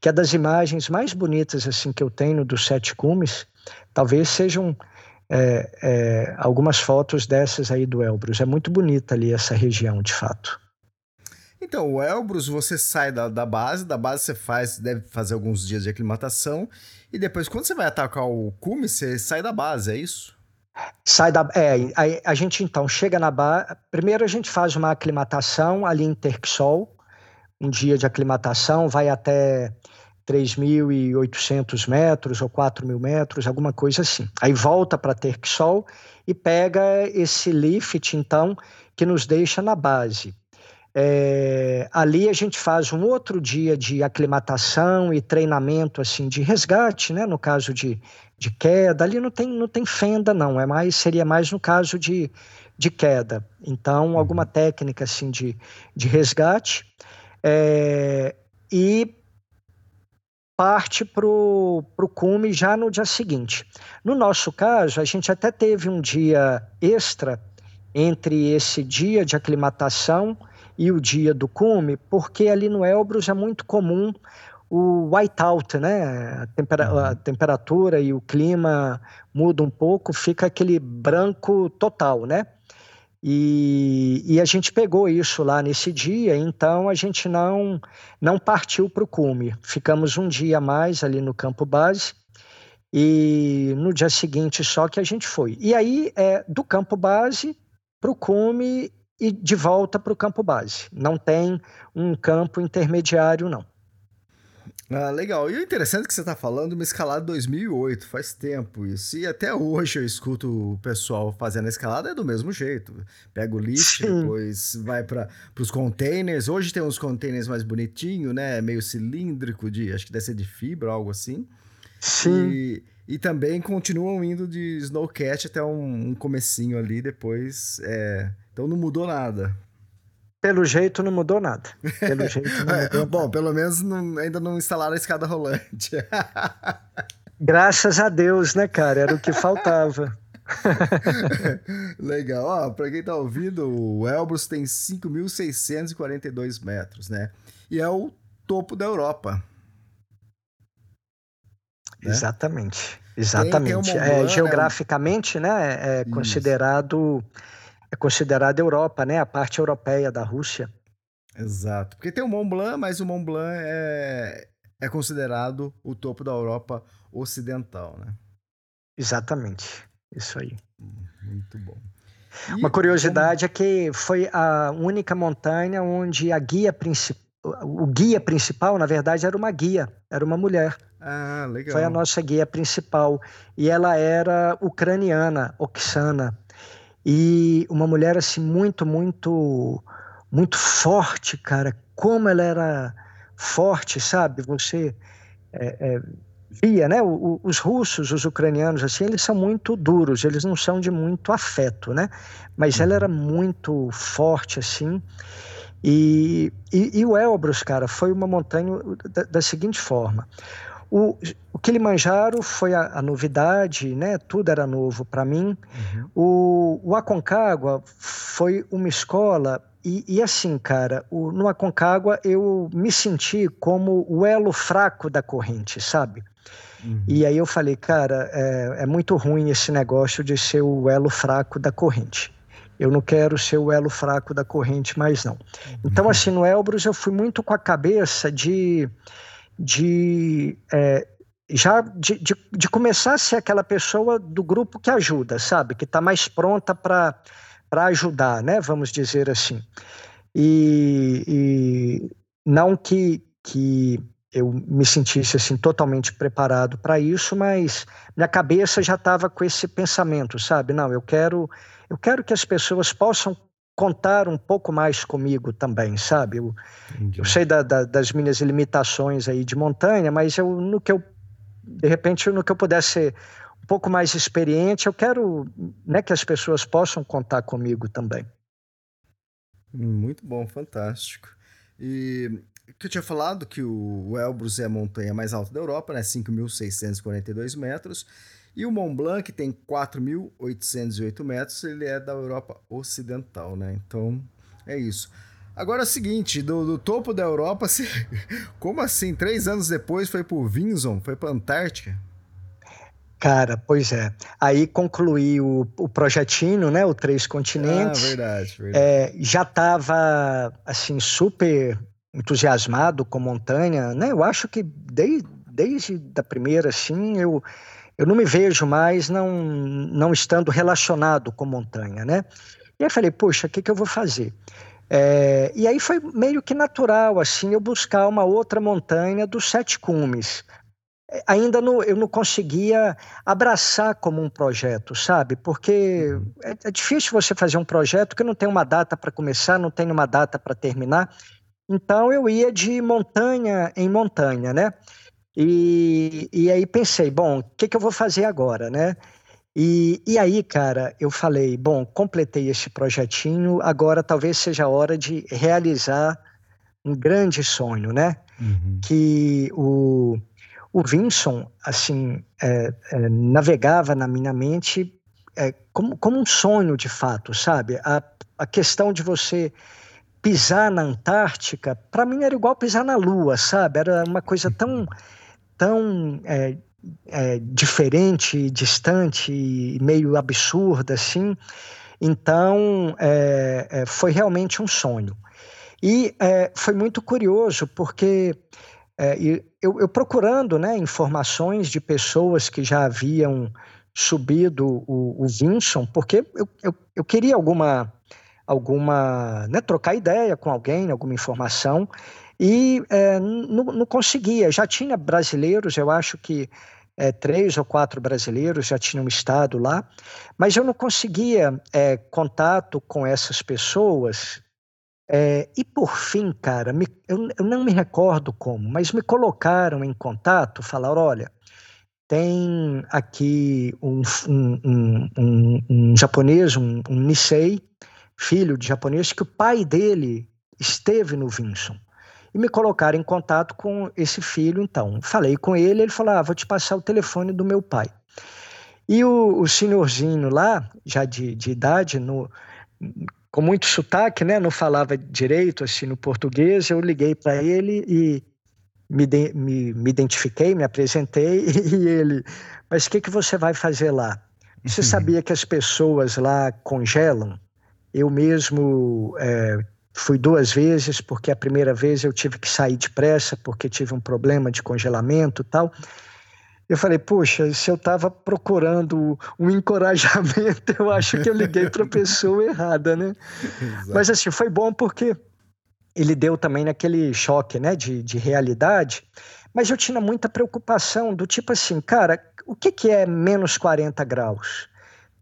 C: que é das imagens mais bonitas assim que eu tenho dos Sete Cumes, talvez sejam é, é, algumas fotos dessas aí do Elbrus. É muito bonita ali essa região, de fato.
B: Então, o Elbrus, você sai da, da base, da base você faz, deve fazer alguns dias de aclimatação, e depois, quando você vai atacar o cume, você sai da base, é isso?
C: Sai da. É, a, a gente então chega na base. Primeiro a gente faz uma aclimatação ali em Terxol, um dia de aclimatação, vai até 3.800 metros ou 4.000 metros, alguma coisa assim. Aí volta para Terxol e pega esse lift, então, que nos deixa na base. É, ali a gente faz um outro dia de aclimatação e treinamento assim de resgate, né? No caso de, de queda, ali não tem, não tem fenda não, é mais seria mais no caso de, de queda. Então uhum. alguma técnica assim de, de resgate é, e parte para o cume já no dia seguinte. No nosso caso, a gente até teve um dia extra entre esse dia de aclimatação e o dia do cume, porque ali no Elbrus é muito comum o whiteout, né? A, tempera a, uhum. temperatura e o clima muda um pouco, fica aquele branco total, né? E, e, a gente pegou isso lá nesse dia, então a gente não não partiu para o cume. Ficamos um dia mais ali no campo base e no dia seguinte só que a gente foi. E aí é do campo base para o cume e de volta para o campo base. Não tem um campo intermediário não.
B: Ah, legal. E o interessante que você está falando uma escalada 2008, faz tempo isso. E até hoje eu escuto o pessoal fazendo a escalada é do mesmo jeito. Pega o lift, Sim. depois vai para os containers. Hoje tem uns containers mais bonitinhos, né? Meio cilíndrico, de, acho que deve ser de fibra, algo assim.
C: Sim.
B: E, e também continuam indo de snowcat até um, um comecinho ali, depois. É... Então não mudou nada.
C: Pelo jeito não mudou nada. Pelo jeito não mudou
B: é, Bom, pelo menos não, ainda não instalaram a escada rolante.
C: Graças a Deus, né, cara? Era o que faltava.
B: Legal. Ó, pra quem tá ouvindo, o Elbrus tem 5.642 metros, né? E é o topo da Europa.
C: Né? Exatamente. Exatamente. Tem, tem é, geograficamente, né, é considerado é considerada Europa, né? A parte europeia da Rússia.
B: Exato. Porque tem o Mont Blanc, mas o Mont Blanc é, é considerado o topo da Europa ocidental, né?
C: Exatamente. Isso aí.
B: Muito bom.
C: E Uma curiosidade como... é que foi a única montanha onde a guia principal, o guia principal, na verdade, era uma guia, era uma mulher.
B: Ah, legal.
C: Foi a nossa guia principal. E ela era ucraniana, Oksana. E uma mulher assim muito, muito, muito forte, cara. Como ela era forte, sabe? Você é, é, via, né? O, os russos, os ucranianos, assim, eles são muito duros, eles não são de muito afeto, né? Mas ela era muito forte, assim. E, e, e o Elbrus, cara, foi uma montanha da, da seguinte forma. O, o Kilimanjaro foi a, a, novidade, né? Tudo era novo para mim. Uhum. O, o Aconcagua foi uma escola e, e assim, cara, o, no Aconcagua eu me senti como o elo fraco da corrente, sabe? Uhum. E aí eu falei, cara, é, é muito ruim esse negócio de ser o elo fraco da corrente. Eu não quero ser o elo fraco da corrente mais não. Então, uhum. assim, no Elbrus eu fui muito com a cabeça de de é, já de, de, de, começar a ser aquela pessoa do grupo que ajuda, sabe? Que está mais pronta para ajudar, né? Vamos dizer assim. E, e, não que, que eu me sentisse assim totalmente preparado para isso, mas minha cabeça já estava com esse pensamento, sabe? Não, eu quero eu quero que as pessoas possam contar um pouco mais comigo também, sabe? Eu, eu sei da, da, das minhas limitações aí de montanha, mas eu no que eu de repente no que eu pudesse ser um pouco mais experiente, eu quero né, que as pessoas possam contar comigo também.
B: Muito bom, fantástico. E que eu tinha falado que o Elbrus é a montanha mais alta da Europa, né? 5.642 metros. E o Mont Blanc, que tem 4.808 metros, ele é da Europa Ocidental, né? Então, é isso. Agora é o seguinte, do, do topo da Europa, se, como assim? Três anos depois foi pro Vinson, foi pra Antártica?
C: Cara, pois é. Aí concluí o, o projetinho, né? O Três Continentes.
B: Ah, verdade, verdade. É,
C: já estava, assim, super entusiasmado com montanha, né? Eu acho que desde, desde a primeira, assim, eu eu não me vejo mais não, não estando relacionado com montanha, né? E aí falei, poxa, o que, que eu vou fazer? É, e aí foi meio que natural, assim, eu buscar uma outra montanha dos sete cumes. É, ainda não, eu não conseguia abraçar como um projeto, sabe? Porque uhum. é, é difícil você fazer um projeto que não tem uma data para começar, não tem uma data para terminar. Então eu ia de montanha em montanha, né? E, e aí pensei, bom, o que, que eu vou fazer agora, né? E, e aí, cara, eu falei, bom, completei esse projetinho, agora talvez seja a hora de realizar um grande sonho, né? Uhum. Que o, o Vinson, assim, é, é, navegava na minha mente é, como, como um sonho de fato, sabe? A, a questão de você pisar na Antártica, para mim era igual pisar na Lua, sabe? Era uma coisa tão, tão é, é, diferente, distante, meio absurda, assim. Então, é, é, foi realmente um sonho. E é, foi muito curioso, porque é, eu, eu, procurando né, informações de pessoas que já haviam subido o, o Vinson, porque eu, eu, eu queria alguma, alguma né, trocar ideia com alguém, alguma informação, e é, não, não conseguia. Já tinha brasileiros, eu acho que é, três ou quatro brasileiros já tinham estado lá, mas eu não conseguia é, contato com essas pessoas. É, e por fim, cara, me, eu, eu, não me recordo como, mas me colocaram em contato, falaram: olha, tem aqui um, um, um, um japonês, um, Nisei, filho de japonês, que o pai dele esteve no Vinson e me colocaram em contato com esse filho, então. Falei com ele, ele falou: ah, vou te passar o telefone do meu pai. E o, o senhorzinho lá, já de, de idade, no, com muito sotaque, né, não falava direito assim no português, eu liguei para ele e me, de, me, me, identifiquei, me apresentei e ele, mas o que, que você vai fazer lá? Você sabia que as pessoas lá congelam? Eu mesmo é, Fui duas vezes, porque a primeira vez eu tive que sair depressa, porque tive um problema de congelamento e tal. Eu falei, poxa, se eu estava procurando um encorajamento, eu acho que eu liguei para a pessoa errada, né? Exato. Mas assim, foi bom porque ele deu também naquele choque né, de, de realidade, mas eu tinha muita preocupação do tipo assim, cara, o que, que é menos 40 graus?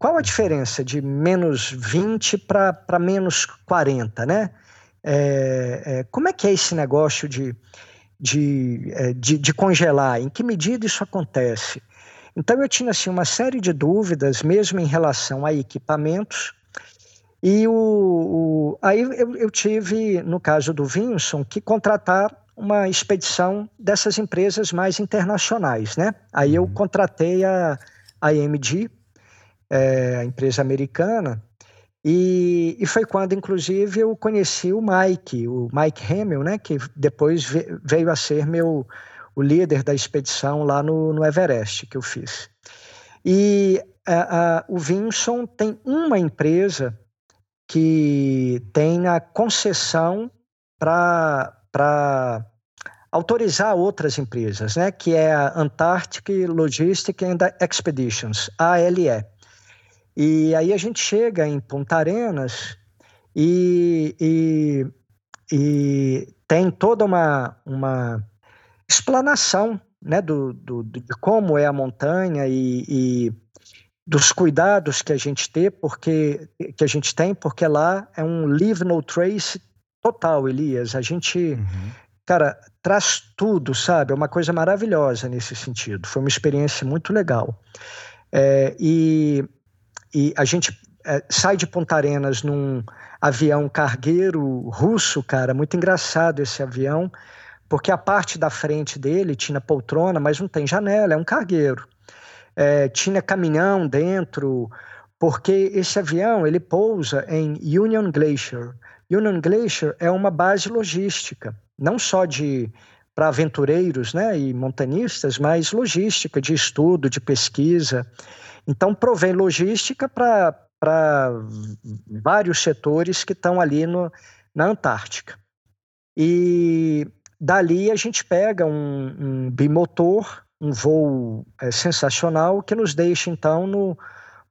C: Qual a diferença de menos 20 para menos 40, né? É, é, como é que é esse negócio de, de, é, de, de, congelar? Em que medida isso acontece? Então eu tinha assim, uma série de dúvidas, mesmo em relação a equipamentos, e o, o aí eu, eu, tive, no caso do Vinson, que contratar uma expedição dessas empresas mais internacionais, né? Aí eu uhum. contratei a, a AMG, é, a empresa americana, e, e, foi quando, inclusive, eu conheci o Mike, o Mike Hamill, né, que depois veio a ser meu o líder da expedição lá no, no Everest que eu fiz. E o Vinson tem uma empresa que tem a concessão para autorizar outras empresas, né, que é a Antarctic Logistic and Expeditions, ALE. E aí a gente chega em Punta Arenas e, e, e tem toda uma, uma explanação né, do, do, de como é a montanha e, e, dos cuidados que a gente tem, porque que a gente tem, porque lá é um leave no trace total, Elias. A gente, uhum. cara, traz tudo, sabe? É uma coisa maravilhosa nesse sentido. Foi uma experiência muito legal. É, e e a gente é, sai de Ponta Arenas num avião cargueiro russo, cara, muito engraçado esse avião, porque a parte da frente dele tinha poltrona, mas não tem janela, é um cargueiro. É, tinha caminhão dentro, porque esse avião ele pousa em Union Glacier. Union Glacier é uma base logística, não só de para aventureiros né, e montanistas, mas logística de estudo, de pesquisa. Então, provém logística para vários setores que estão ali no, na Antártica. E dali a gente pega um, um bimotor, um voo é, sensacional, que nos deixa, então, no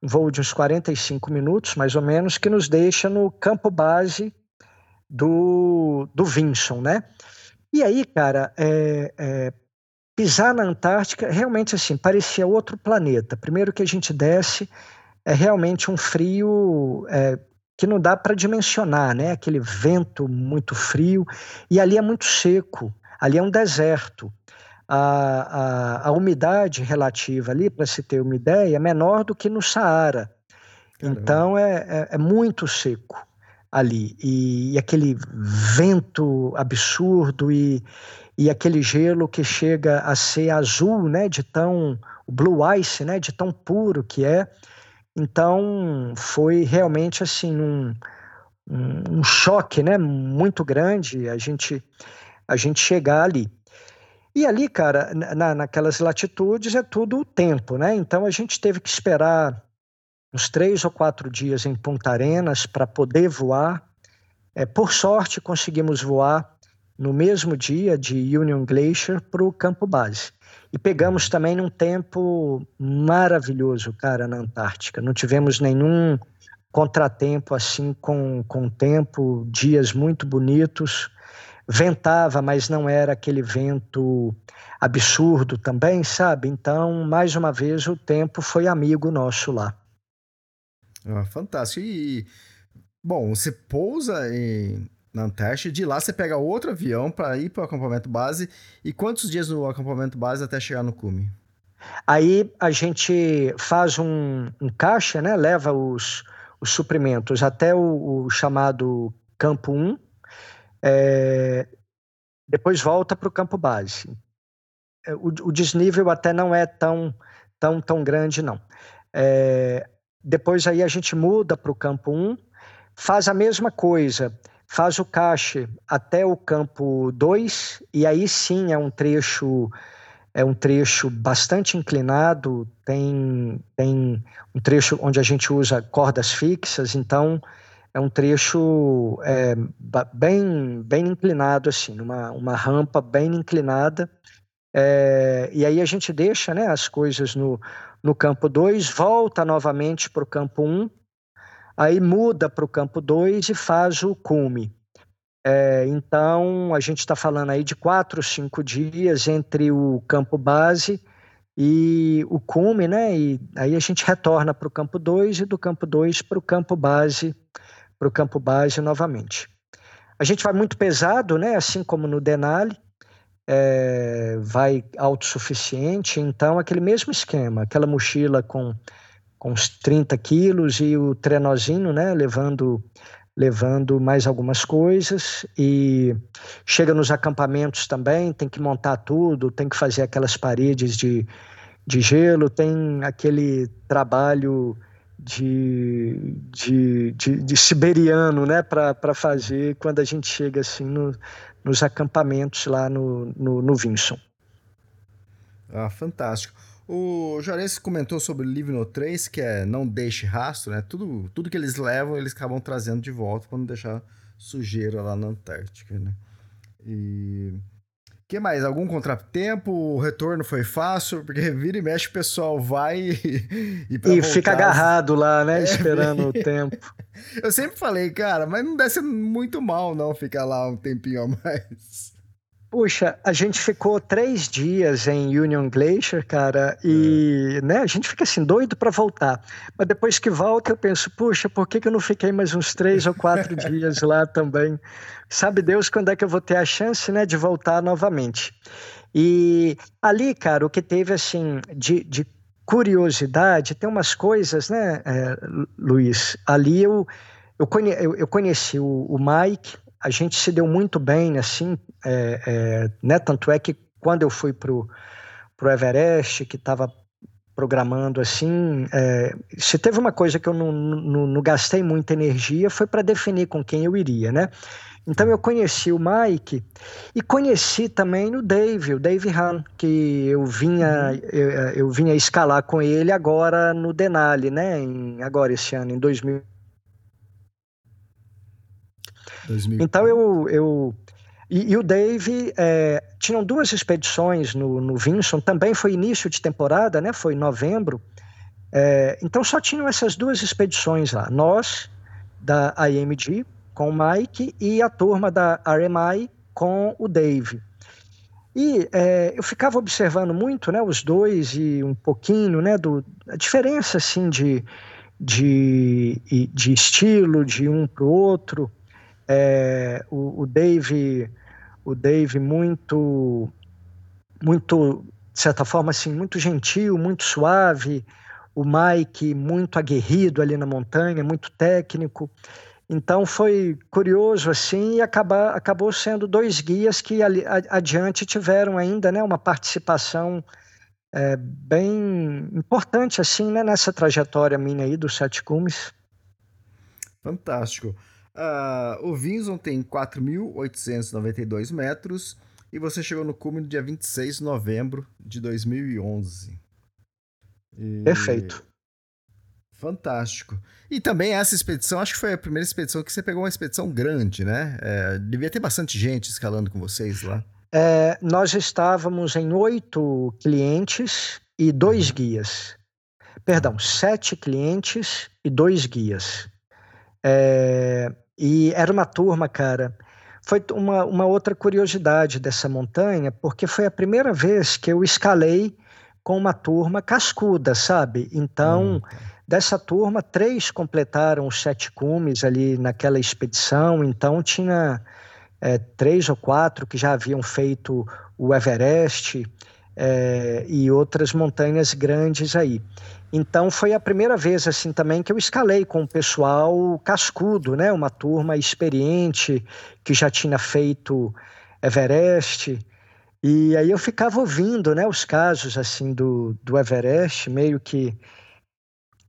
C: um voo de uns 45 minutos, mais ou menos, que nos deixa no campo base do, do Vinson, né? E aí, cara, é, é, pisar na Antártica, realmente assim, parecia outro planeta. Primeiro que a gente desce, é realmente um frio é, que não dá para dimensionar, né? Aquele vento muito frio, e ali é muito seco, ali é um deserto. A, a, a umidade relativa ali, para se ter uma ideia, é menor do que no Saara. Caramba. Então é, é, é, muito seco ali. E, e aquele vento absurdo e, e aquele gelo que chega a ser azul, né, de tão blue ice, né, de tão puro que é. Então foi realmente assim um, um, choque, né, muito grande a gente a gente chegar ali. E ali, cara, na, naquelas latitudes é tudo o tempo, né? Então a gente teve que esperar uns três ou quatro dias em Punta Arenas para poder voar. É, por sorte, conseguimos voar no mesmo dia de Union Glacier para o campo base. E pegamos também num tempo maravilhoso, cara, na Antártica. Não tivemos nenhum contratempo assim com, com tempo, dias muito bonitos. Ventava, mas não era aquele vento absurdo também, sabe? Então, mais uma vez, o tempo foi amigo nosso lá.
B: Ah, fantástico. E, bom, você pousa em, na Antártida, de lá você pega outro avião para ir para o acampamento base. E quantos dias no acampamento base até chegar no cume?
C: Aí a gente faz um, um caixa, né? leva os, os suprimentos até o, o chamado campo 1, é, depois volta para o campo base. É, o, o, desnível até não é tão, tão, tão grande, não. É, depois aí a gente muda para o campo 1, faz a mesma coisa, faz o cache até o campo 2 e aí sim é um trecho é um trecho bastante inclinado, tem, tem um trecho onde a gente usa cordas fixas, então é um trecho é, bem, bem inclinado, assim, uma, uma rampa bem inclinada. É, e aí a gente deixa né, as coisas no, no campo 2, volta novamente para o campo 1, um, aí muda para o campo 2 e faz o cume. É, então, a gente está falando aí de quatro, cinco dias entre o campo base e o cume, né? E aí a gente retorna para o campo 2 e do campo 2 para o campo base, para o campo base novamente. A gente vai muito pesado, né? Assim como no Denali, é, vai autossuficiente, então aquele mesmo esquema, aquela mochila com com uns 30 quilos e o trenozinho, né, levando, levando mais algumas coisas e chega nos acampamentos também, tem que montar tudo, tem que fazer aquelas paredes de, de gelo, tem aquele trabalho de, de, de, de siberiano, né, para fazer quando a gente chega assim no, nos acampamentos lá no, no, no Vinson.
B: Ah, fantástico. O Juarez comentou sobre o livro no 3, que é não deixe rastro, né? Tudo, tudo que eles levam, eles acabam trazendo de volta para não deixar sujeira lá na Antártica, né? E que mais? Algum contratempo? O retorno foi fácil? Porque vira e mexe o pessoal vai e,
C: e, e fica agarrado lá, né? É, esperando o tempo.
B: Eu sempre falei, cara, mas não deve ser muito mal não ficar lá um tempinho a mais.
C: Puxa, a gente ficou três dias em Union Glacier, cara, e é. né, a gente fica assim, doido para voltar. Mas depois que volta, eu penso, puxa, por que, que eu não fiquei mais uns três ou quatro dias lá também? Sabe Deus quando é que eu vou ter a chance né, de voltar novamente. E ali, cara, o que teve assim de, de curiosidade, tem umas coisas, né, é, Luiz? Ali eu, eu, conhe, eu, eu conheci o, o Mike, a gente se deu muito bem, assim, é, é, né? Tanto é que quando eu fui pro, pro Everest, que estava programando assim, é, se teve uma coisa que eu não, não, não gastei muita energia foi para definir com quem eu iria, né? Então eu conheci o Mike e conheci também o Dave, o Dave Han, que eu vinha uhum. eu, eu, vinha escalar com ele agora no Denali, né? Em, agora esse ano, em 2000 2000. Então eu. eu e, e o Dave é, tinham duas expedições no, no Vinson, também foi início de temporada, né? Foi em novembro. É, então só tinham essas duas expedições lá. Nós, da IMG, com o Mike, e a turma da RMI com o Dave. E é, eu ficava observando muito, né, os dois e um pouquinho, né, do, a diferença assim de, de, de estilo de um para o outro. É, o, o Dave, o Dave muito, muito, de certa forma, assim, muito gentil, muito suave. O Mike muito aguerrido ali na montanha, muito técnico. Então foi curioso assim e acaba, acabou sendo dois guias que ali, adiante tiveram ainda né, uma participação é, bem importante assim, né, nessa trajetória minha aí dos sete cumes.
B: Fantástico. Uh, o Vinson tem 4.892 metros e você chegou no cume no dia 26 de novembro de 2011.
C: E... Perfeito.
B: Fantástico. E também essa expedição, acho que foi a primeira expedição que você pegou uma expedição grande, né? É, devia ter bastante gente escalando com vocês lá.
C: É, nós estávamos em oito clientes e dois uhum. guias. Perdão, sete clientes e dois guias. É, e era uma turma, cara. Foi uma, uma outra curiosidade dessa montanha, porque foi a primeira vez que eu escalei com uma turma cascuda, sabe? Então. Hum Dessa turma, três completaram os sete cumes ali naquela expedição, então tinha é, três ou quatro que já haviam feito o Everest é, e outras montanhas grandes aí. Então foi a primeira vez assim também que eu escalei com o pessoal cascudo, né? Uma turma experiente que já tinha feito Everest. E aí eu ficava ouvindo, né, os casos assim do, do Everest, meio que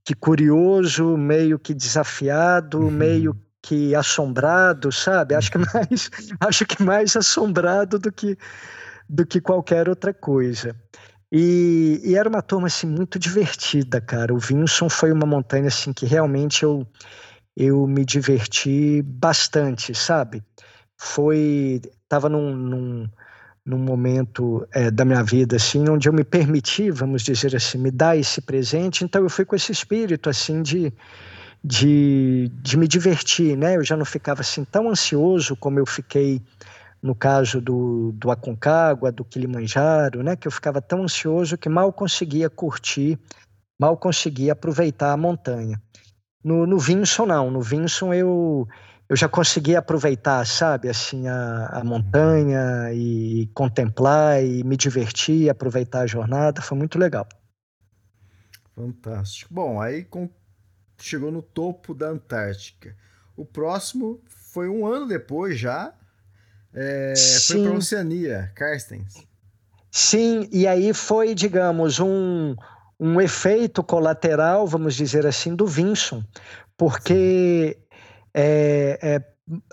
C: que curioso, meio que desafiado, uhum. meio que assombrado, sabe? Acho que uhum. mais, acho que mais assombrado do que do que qualquer outra coisa. E, e, era uma turma assim muito divertida, cara. O Vinson foi uma montanha assim que realmente eu eu me diverti bastante, sabe? Foi tava num, num num momento é, da minha vida assim onde eu me permiti vamos dizer assim me dar esse presente então eu fui com esse espírito assim de de, de me divertir né eu já não ficava assim tão ansioso como eu fiquei no caso do, do Aconcagua, do Kilimanjaro, né, que eu ficava tão ansioso que mal conseguia curtir, mal conseguia aproveitar a montanha. No, no Vinson, não. No Vinson, eu, eu já consegui aproveitar, sabe, assim, a, a montanha e contemplar e me divertir, aproveitar a jornada, foi muito legal.
B: Fantástico. Bom, aí com... chegou no topo da Antártica. O próximo foi um ano depois já, é, foi para a Oceania, Carstens.
C: Sim, e aí foi, digamos, um, um efeito colateral, vamos dizer assim, do Vinson, porque é, é,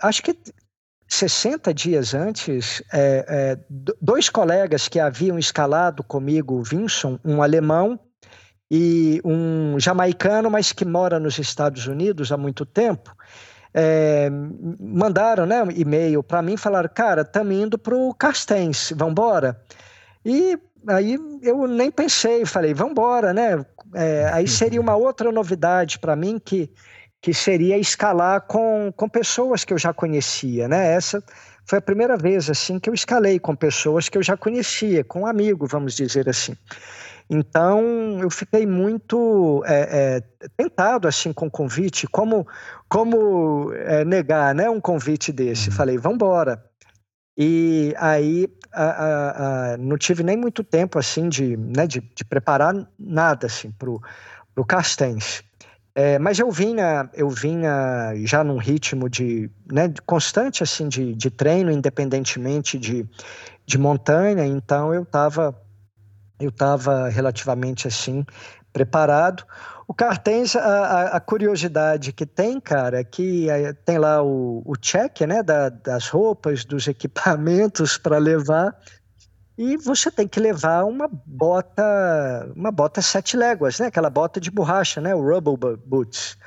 C: acho que 60 dias antes, é, é dois colegas que haviam escalado comigo, o Vinson, um alemão e um jamaicano, mas que mora nos Estados Unidos há muito tempo, é, mandaram né, um e-mail para mim, falaram, cara, estamos indo para o Carstens, vamos embora? E aí eu nem pensei, falei, vamos embora, né? É, aí seria uma outra novidade para mim que que seria escalar com, com pessoas que eu já conhecia, né? Essa foi a primeira vez assim que eu escalei com pessoas que eu já conhecia, com um amigo, vamos dizer assim. Então eu fiquei muito é, é, tentado assim com o convite, como como é, negar, né? Um convite desse. Uhum. Falei, vamos embora. E aí a, a, a, não tive nem muito tempo assim de, né, de, de preparar nada assim para o Castens. É, mas eu vinha, eu vinha já num ritmo de, né, constante assim de, de treino, independentemente de, de montanha, então eu estava eu estava relativamente assim preparado. O Cartens, a, a, curiosidade que tem, cara, é que é, tem lá o, o check, né, da, das roupas, dos equipamentos para levar, e você tem que levar uma bota, uma bota sete léguas, né? Aquela bota de borracha, né? O rubber boots.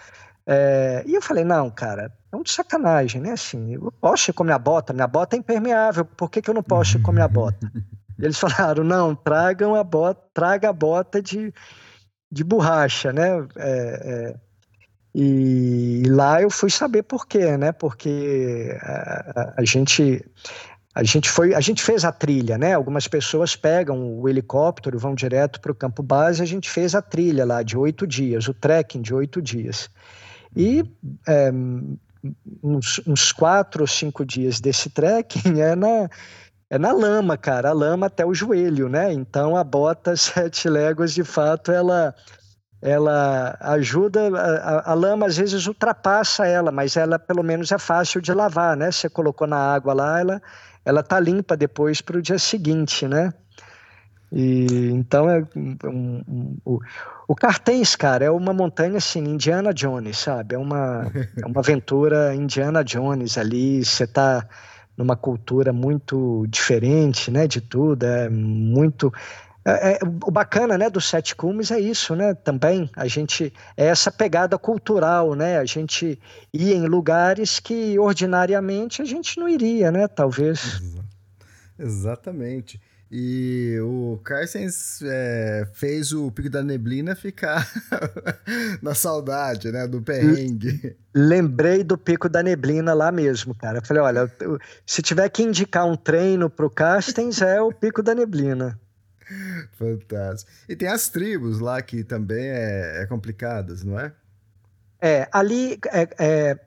C: É, e eu falei, não, cara, é um sacanagem, né? Assim, eu posso ir com minha bota, minha bota é impermeável, por que, que eu não posso ir com minha bota? Eles falaram, não, tragam a bota, traga a bota de, de borracha, né? É, é, e lá eu fui saber por quê, né? Porque a, a gente a gente foi, a gente fez a trilha, né? Algumas pessoas pegam o helicóptero, vão direto para o campo base. A gente fez a trilha lá de oito dias, o trekking de oito dias. E é, uns, uns, quatro ou cinco dias desse trekking é na é na lama, cara, a lama até o joelho, né? Então a bota sete léguas, de fato, ela ela ajuda a, a, lama às vezes ultrapassa ela, mas ela pelo menos é fácil de lavar, né? Você colocou na água lá, ela ela tá limpa depois para o dia seguinte, né? E então é um, um, o, o Cartens, cara, é uma montanha assim, Indiana Jones, sabe? É uma, é uma aventura Indiana Jones ali. Você tá numa cultura muito diferente, né? De tudo, é muito. É, é, o bacana, né, dos sete cumes é isso, né? Também a gente é essa pegada cultural, né? A gente ia em lugares que ordinariamente a gente não iria, né? Talvez.
B: Exatamente. E o Carstens é, fez o Pico da Neblina ficar na saudade, né? Do perrengue.
C: Lembrei do Pico da Neblina lá mesmo, cara. Falei, olha, se tiver que indicar um treino pro Carstens, é o Pico da Neblina.
B: Fantástico. E tem as tribos lá que também é, é complicadas, não é?
C: É, ali é, é,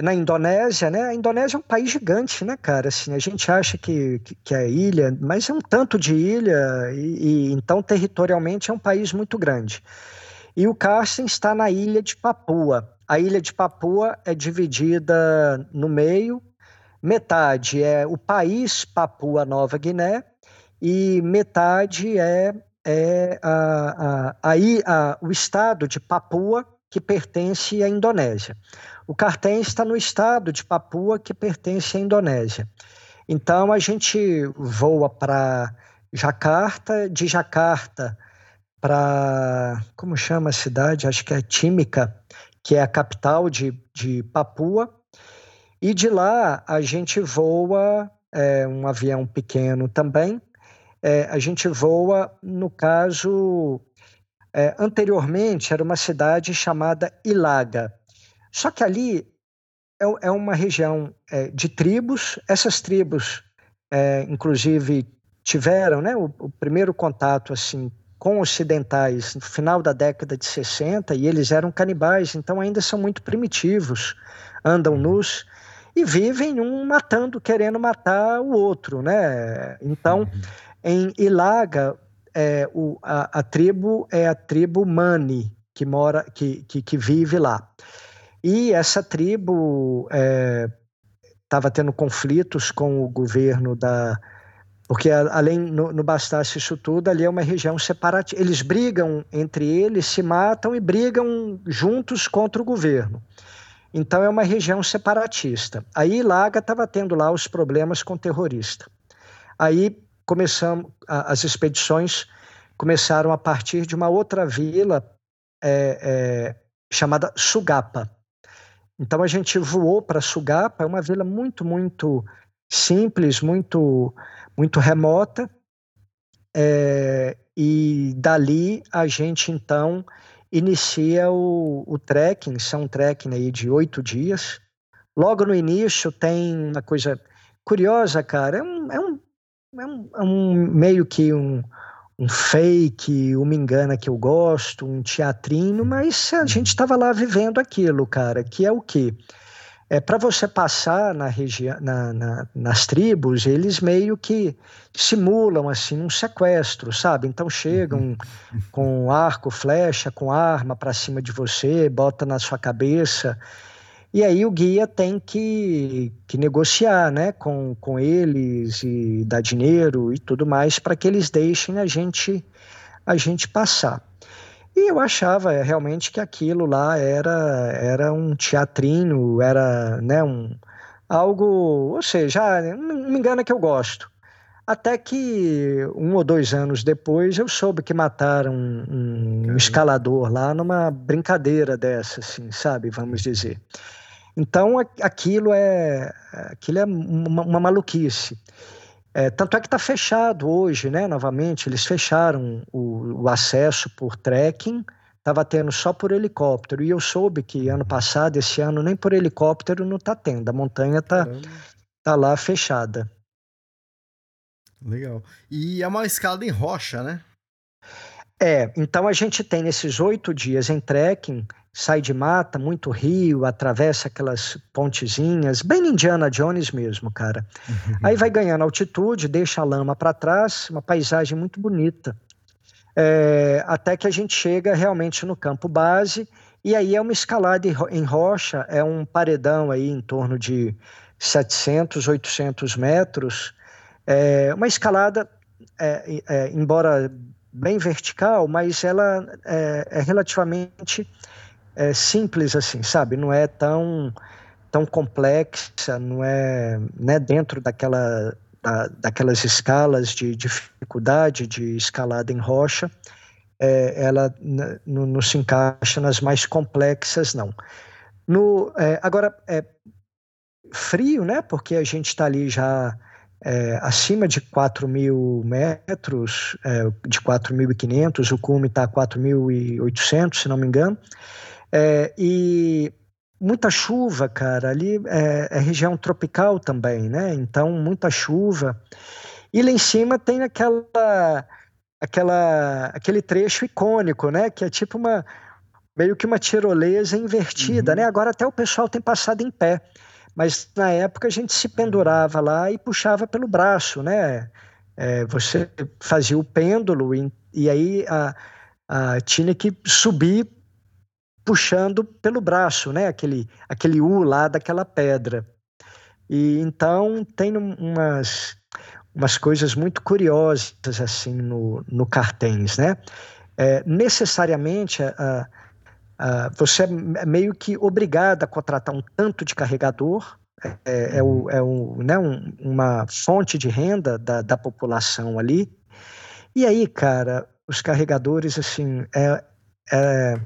C: na Indonésia, né? A Indonésia é um país gigante, né, cara? Assim, a gente acha que, que, que é ilha, mas é um tanto de ilha e, e, então territorialmente é um país muito grande. E o Carsten está na ilha de Papua. A ilha de Papua é dividida no meio, metade é o país Papua Nova Guiné e metade é, é a, a, a, a, o estado de Papua que pertence à Indonésia. O Cartém está no estado de Papua, que pertence à Indonésia. Então a gente voa para Jakarta, de Jakarta para. Como chama a cidade? Acho que é Tímica, que é a capital de, de Papua. E de lá a gente voa, é, um avião pequeno também, é, a gente voa, no caso, é, anteriormente era uma cidade chamada Ilaga. Só que ali é, é uma região é, de tribos, essas tribos, é, inclusive, tiveram né, o, o, primeiro contato assim com ocidentais no final da década de 60 e eles eram canibais, então ainda são muito primitivos, andam nus e vivem um matando, querendo matar o outro, né? Então, uhum. em Ilaga, é, o, a, a, tribo é a tribo Mani, que mora, que, que, que vive lá. E essa tribo estava é, tendo conflitos com o governo da. Porque além, não bastasse isso tudo, ali é uma região separatista. Eles brigam entre eles, se matam e brigam juntos contra o governo. Então é uma região separatista. Aí Laga estava tendo lá os problemas com terrorista. Aí começamos, as expedições começaram a partir de uma outra vila é, é, chamada Sugapa. Então a gente voou para Sugapa, é uma vila muito, muito simples, muito, muito remota. É, e dali a gente então inicia o, o trekking, são um trekking aí de oito dias. Logo no início tem uma coisa curiosa, cara, é um, é um, é um, é um meio que um, um fake, uma engana que eu gosto, um teatrinho, mas a gente estava lá vivendo aquilo, cara, que é o quê? É, para você passar na região, na, na, nas tribos, eles meio que simulam assim um sequestro, sabe? Então chegam uhum. com arco, flecha, com arma para cima de você, bota na sua cabeça e aí o guia tem que, que negociar né, com, com eles e dar dinheiro e tudo mais para que eles deixem a gente, a gente passar. E eu achava realmente que aquilo lá era, era um teatrinho, era né, um, algo, ou seja, ah, não me engana que eu gosto. Até que um ou dois anos depois eu soube que mataram um, um escalador lá numa brincadeira dessa, assim, sabe? Vamos dizer. Então aquilo é, aquilo é uma, uma maluquice. É, tanto é que está fechado hoje, né? Novamente, eles fecharam o, o acesso por trekking, estava tendo só por helicóptero. E eu soube que ano passado, esse ano, nem por helicóptero não está tendo. A montanha está tá lá fechada.
B: Legal. E é uma escada em rocha, né?
C: É, então a gente tem nesses oito dias em trekking sai de mata, muito rio, atravessa aquelas pontezinhas, bem Indiana Jones mesmo, cara. Uhum. Aí vai ganhando altitude, deixa a lama para trás, uma paisagem muito bonita. É, até que a gente chega realmente no campo base, e aí é uma escalada em rocha, é um paredão aí em torno de 700, 800 metros, é uma escalada é, é, embora bem vertical, mas ela é, é relativamente é, simples assim, sabe? Não é tão tão complexa, não é né, dentro daquela da, daquelas escalas de dificuldade de escalada em rocha, é, ela não se encaixa nas mais complexas, não. No, é, agora, é frio, né? Porque a gente está ali já é, acima de 4 mil metros, é, de 4.500, o cume está a 4.800, se não me engano. É, e muita chuva, cara. Ali é, é, região tropical também, né? Então, muita chuva. E lá em cima tem aquela, aquela, aquele trecho icônico, né? Que é tipo uma meio que uma tirolesa invertida, uhum. né? Agora até o pessoal tem passado em pé, mas na época a gente se pendurava lá e puxava pelo braço, né? É, você fazia o pêndulo e, e aí a, a, tinha que subir puxando pelo braço, né? Aquele, aquele U lá daquela pedra. E então tem umas, umas coisas muito curiosas assim no, no Cartens, né? É, necessariamente a, a, você é meio que obrigado a contratar um tanto de carregador, é, é, o, é o, né, um, uma fonte de renda da, da população ali. E aí, cara, os carregadores, assim, é, é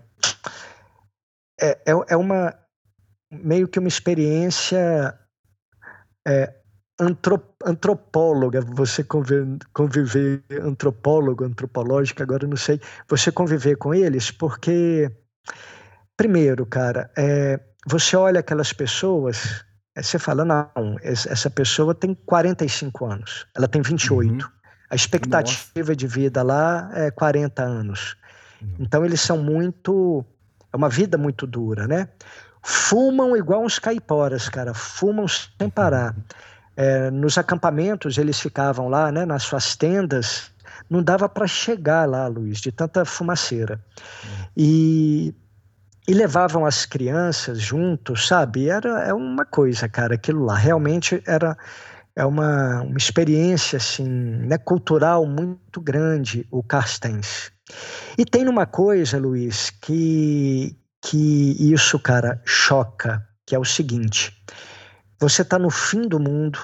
C: é, é, é uma meio que uma experiência é, antrop, antropóloga, você conviver, conviver antropólogo, antropológica, agora não sei, você conviver com eles, porque primeiro, cara, é, você olha aquelas pessoas, é, você fala, não, essa pessoa tem 45 anos, ela tem 28. Uhum. A expectativa Nossa. de vida lá é 40 anos. Uhum. Então eles são muito é uma vida muito dura, né? Fumam igual uns caiporas, cara. Fumam sem parar. É, nos acampamentos, eles ficavam lá, né? Nas suas tendas. Não dava para chegar lá, Luiz, de tanta fumaceira. E, e levavam as crianças juntos, sabe? Era é uma coisa, cara, aquilo lá. Realmente era é uma, uma experiência assim, né, cultural muito grande o Carstens. E tem uma coisa, Luiz, que, que isso, cara, choca, que é o seguinte: você está no fim do mundo,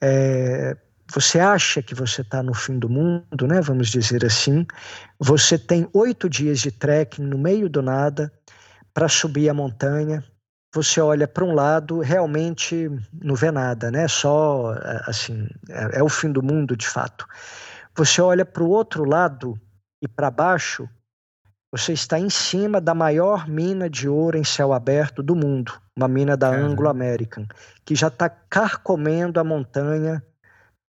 C: é, você acha que você está no fim do mundo, né? Vamos dizer assim. Você tem oito dias de trekking no meio do nada para subir a montanha. Você olha para um lado, realmente não vê nada, né? Só assim é, é o fim do mundo de fato. Você olha para o outro lado, e para baixo, você está em cima da maior mina de ouro em céu aberto do mundo, uma mina da Anglo American, que já está carcomendo a montanha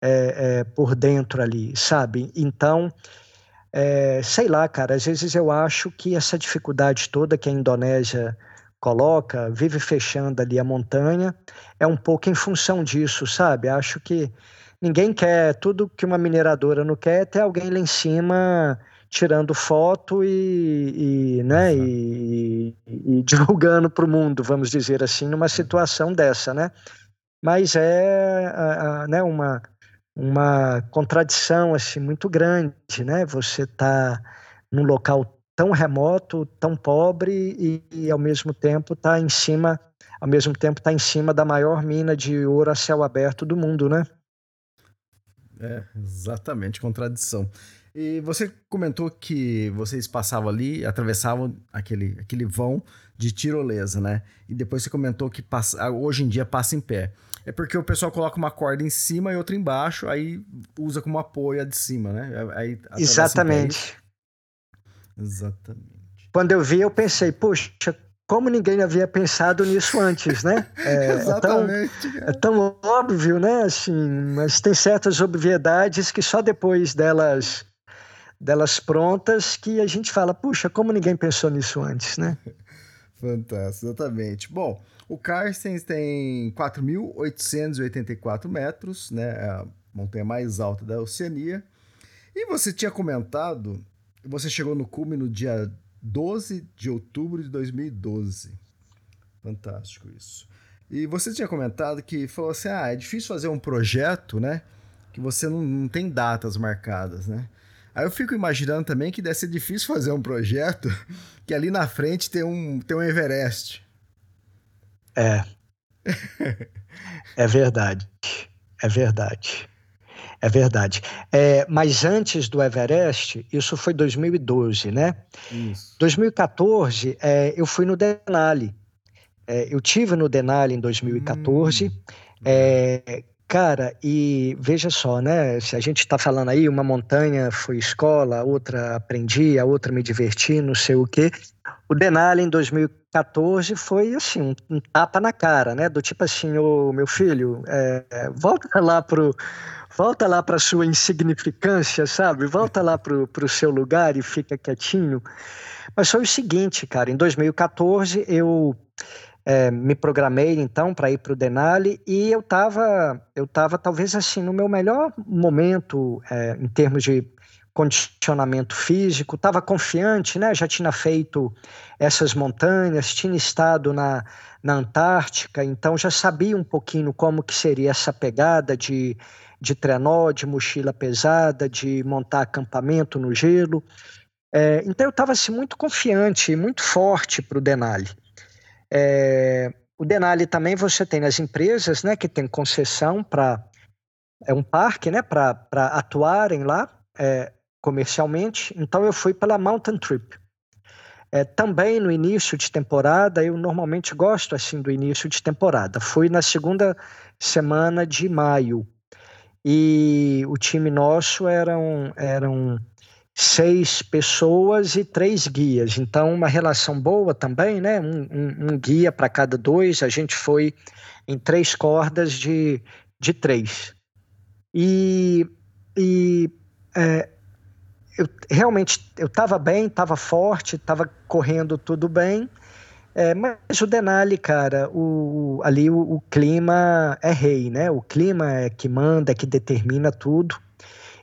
C: é, é, por dentro ali, sabe? Então, é, sei lá, cara, às vezes eu acho que essa dificuldade toda que a Indonésia coloca, vive fechando ali a montanha, é um pouco em função disso, sabe? Acho que ninguém quer, tudo que uma mineradora não quer é ter alguém lá em cima tirando foto e, e né, e, e, divulgando para o mundo, vamos dizer assim, numa situação dessa, né? Mas é a, a, né, uma, uma contradição assim muito grande, né? Você está num local tão remoto, tão pobre e, e ao mesmo tempo está em cima, ao mesmo tempo está em cima da maior mina de ouro a céu aberto do mundo, né?
B: É, exatamente, contradição. E você comentou que vocês passavam ali, atravessavam aquele, aquele vão de tirolesa, né? E depois você comentou que passa, hoje em dia passa em pé. É porque o pessoal coloca uma corda em cima e outra embaixo, aí usa como apoio a de cima, né? Aí,
C: Exatamente.
B: Exatamente.
C: Quando eu vi, eu pensei, poxa, como ninguém havia pensado nisso antes, né?
B: É, Exatamente.
C: É tão, é tão, óbvio, né? Assim, mas tem certas obviedades que só depois delas delas prontas que a gente fala, puxa, como ninguém pensou nisso antes, né?
B: Fantástico, exatamente. Bom, o Carstens tem 4.884 metros, né? É a montanha mais alta da Oceania. E você tinha comentado, você chegou no cume no dia 12 de outubro de 2012. Fantástico isso. E você tinha comentado que falou assim: ah, é difícil fazer um projeto, né? que você não, não tem datas marcadas, né? Aí eu fico imaginando também que deve ser difícil fazer um projeto que ali na frente tem um, tem um Everest.
C: É. é verdade. É verdade. É verdade. É, mas antes do Everest, isso foi 2012, né? Isso. 2014, é, eu fui no Denali. É, eu tive no Denali em 2014. Hum. Cara, e veja só, né? Se a gente está falando aí, uma montanha foi escola, outra aprendi, a outra me diverti, não sei o quê. O Denali em 2014 foi assim, um, um tapa na cara, né? Do tipo assim, ô meu filho, é, volta lá pro volta lá para sua insignificância, sabe? Volta lá para o seu lugar e fica quietinho. Mas foi o seguinte, cara, em 2014 eu é, me programei então para ir para o Denali e eu estava eu tava talvez assim no meu melhor momento é, em termos de condicionamento físico, estava confiante, né? Já tinha feito essas montanhas, tinha estado na, na Antártica, então já sabia um pouquinho como que seria essa pegada de de trenó, de mochila pesada, de montar acampamento no gelo. É, então eu estava assim, muito confiante, muito forte para o Denali. É, o Denali também você tem nas empresas, né, que tem concessão para é um parque, né, para atuarem lá é, comercialmente. Então eu fui pela Mountain Trip. É, também no início de temporada, eu normalmente gosto assim do início de temporada. Fui na segunda semana de maio. E o time nosso eram, eram seis pessoas e três guias. Então, uma relação boa também, né? Um, um, um guia para cada dois. A gente foi em três cordas de, de três. E, e é, eu realmente eu estava bem, estava forte, estava correndo tudo bem. É, mas o Denali, cara, o, ali o, o, clima é rei, né? O clima é que manda, é que determina tudo.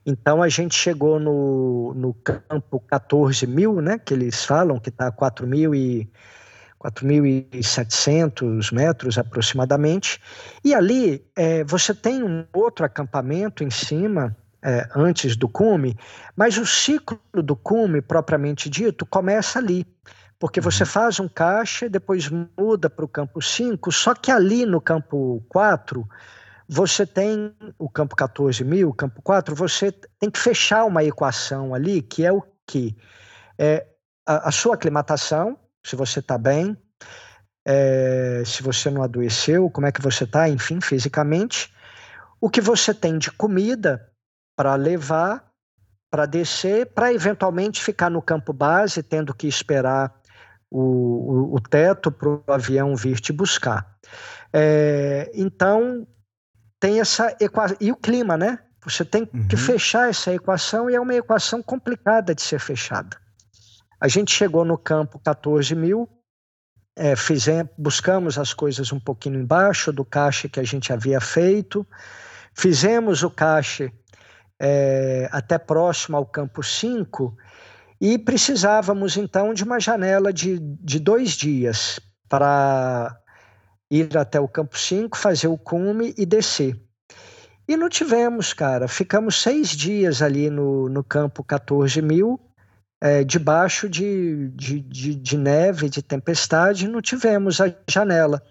C: Então a gente chegou no, no campo 14 mil, né? Que eles falam que está a 4.700 metros aproximadamente. E ali é, você tem um outro acampamento em cima, é, antes do cume, mas o ciclo do cume, propriamente dito, começa ali porque você uhum. faz um caixa, depois muda para o campo 5, só que ali no campo 4, você tem o campo 14 mil, campo 4, você tem que fechar uma equação ali, que é o que? É a, a sua aclimatação, se você está bem, é, se você não adoeceu, como é que você está, enfim, fisicamente, o que você tem de comida para levar, para descer, para eventualmente ficar no campo base, tendo que esperar o, o, o teto para o avião vir te buscar. É, então, tem essa equação. E o clima, né? Você tem uhum. que fechar essa equação e é uma equação complicada de ser fechada. A gente chegou no campo 14 mil, é, fizemos, buscamos as coisas um pouquinho embaixo do caixa que a gente havia feito, fizemos o caixa é, até próximo ao campo 5 e precisávamos então de uma janela de, de dois dias para ir até o campo 5, fazer o cume e descer. E não tivemos, cara. Ficamos seis dias ali no, no campo 14 mil, é, debaixo de, de, de, de, neve, de tempestade, não tivemos a janela.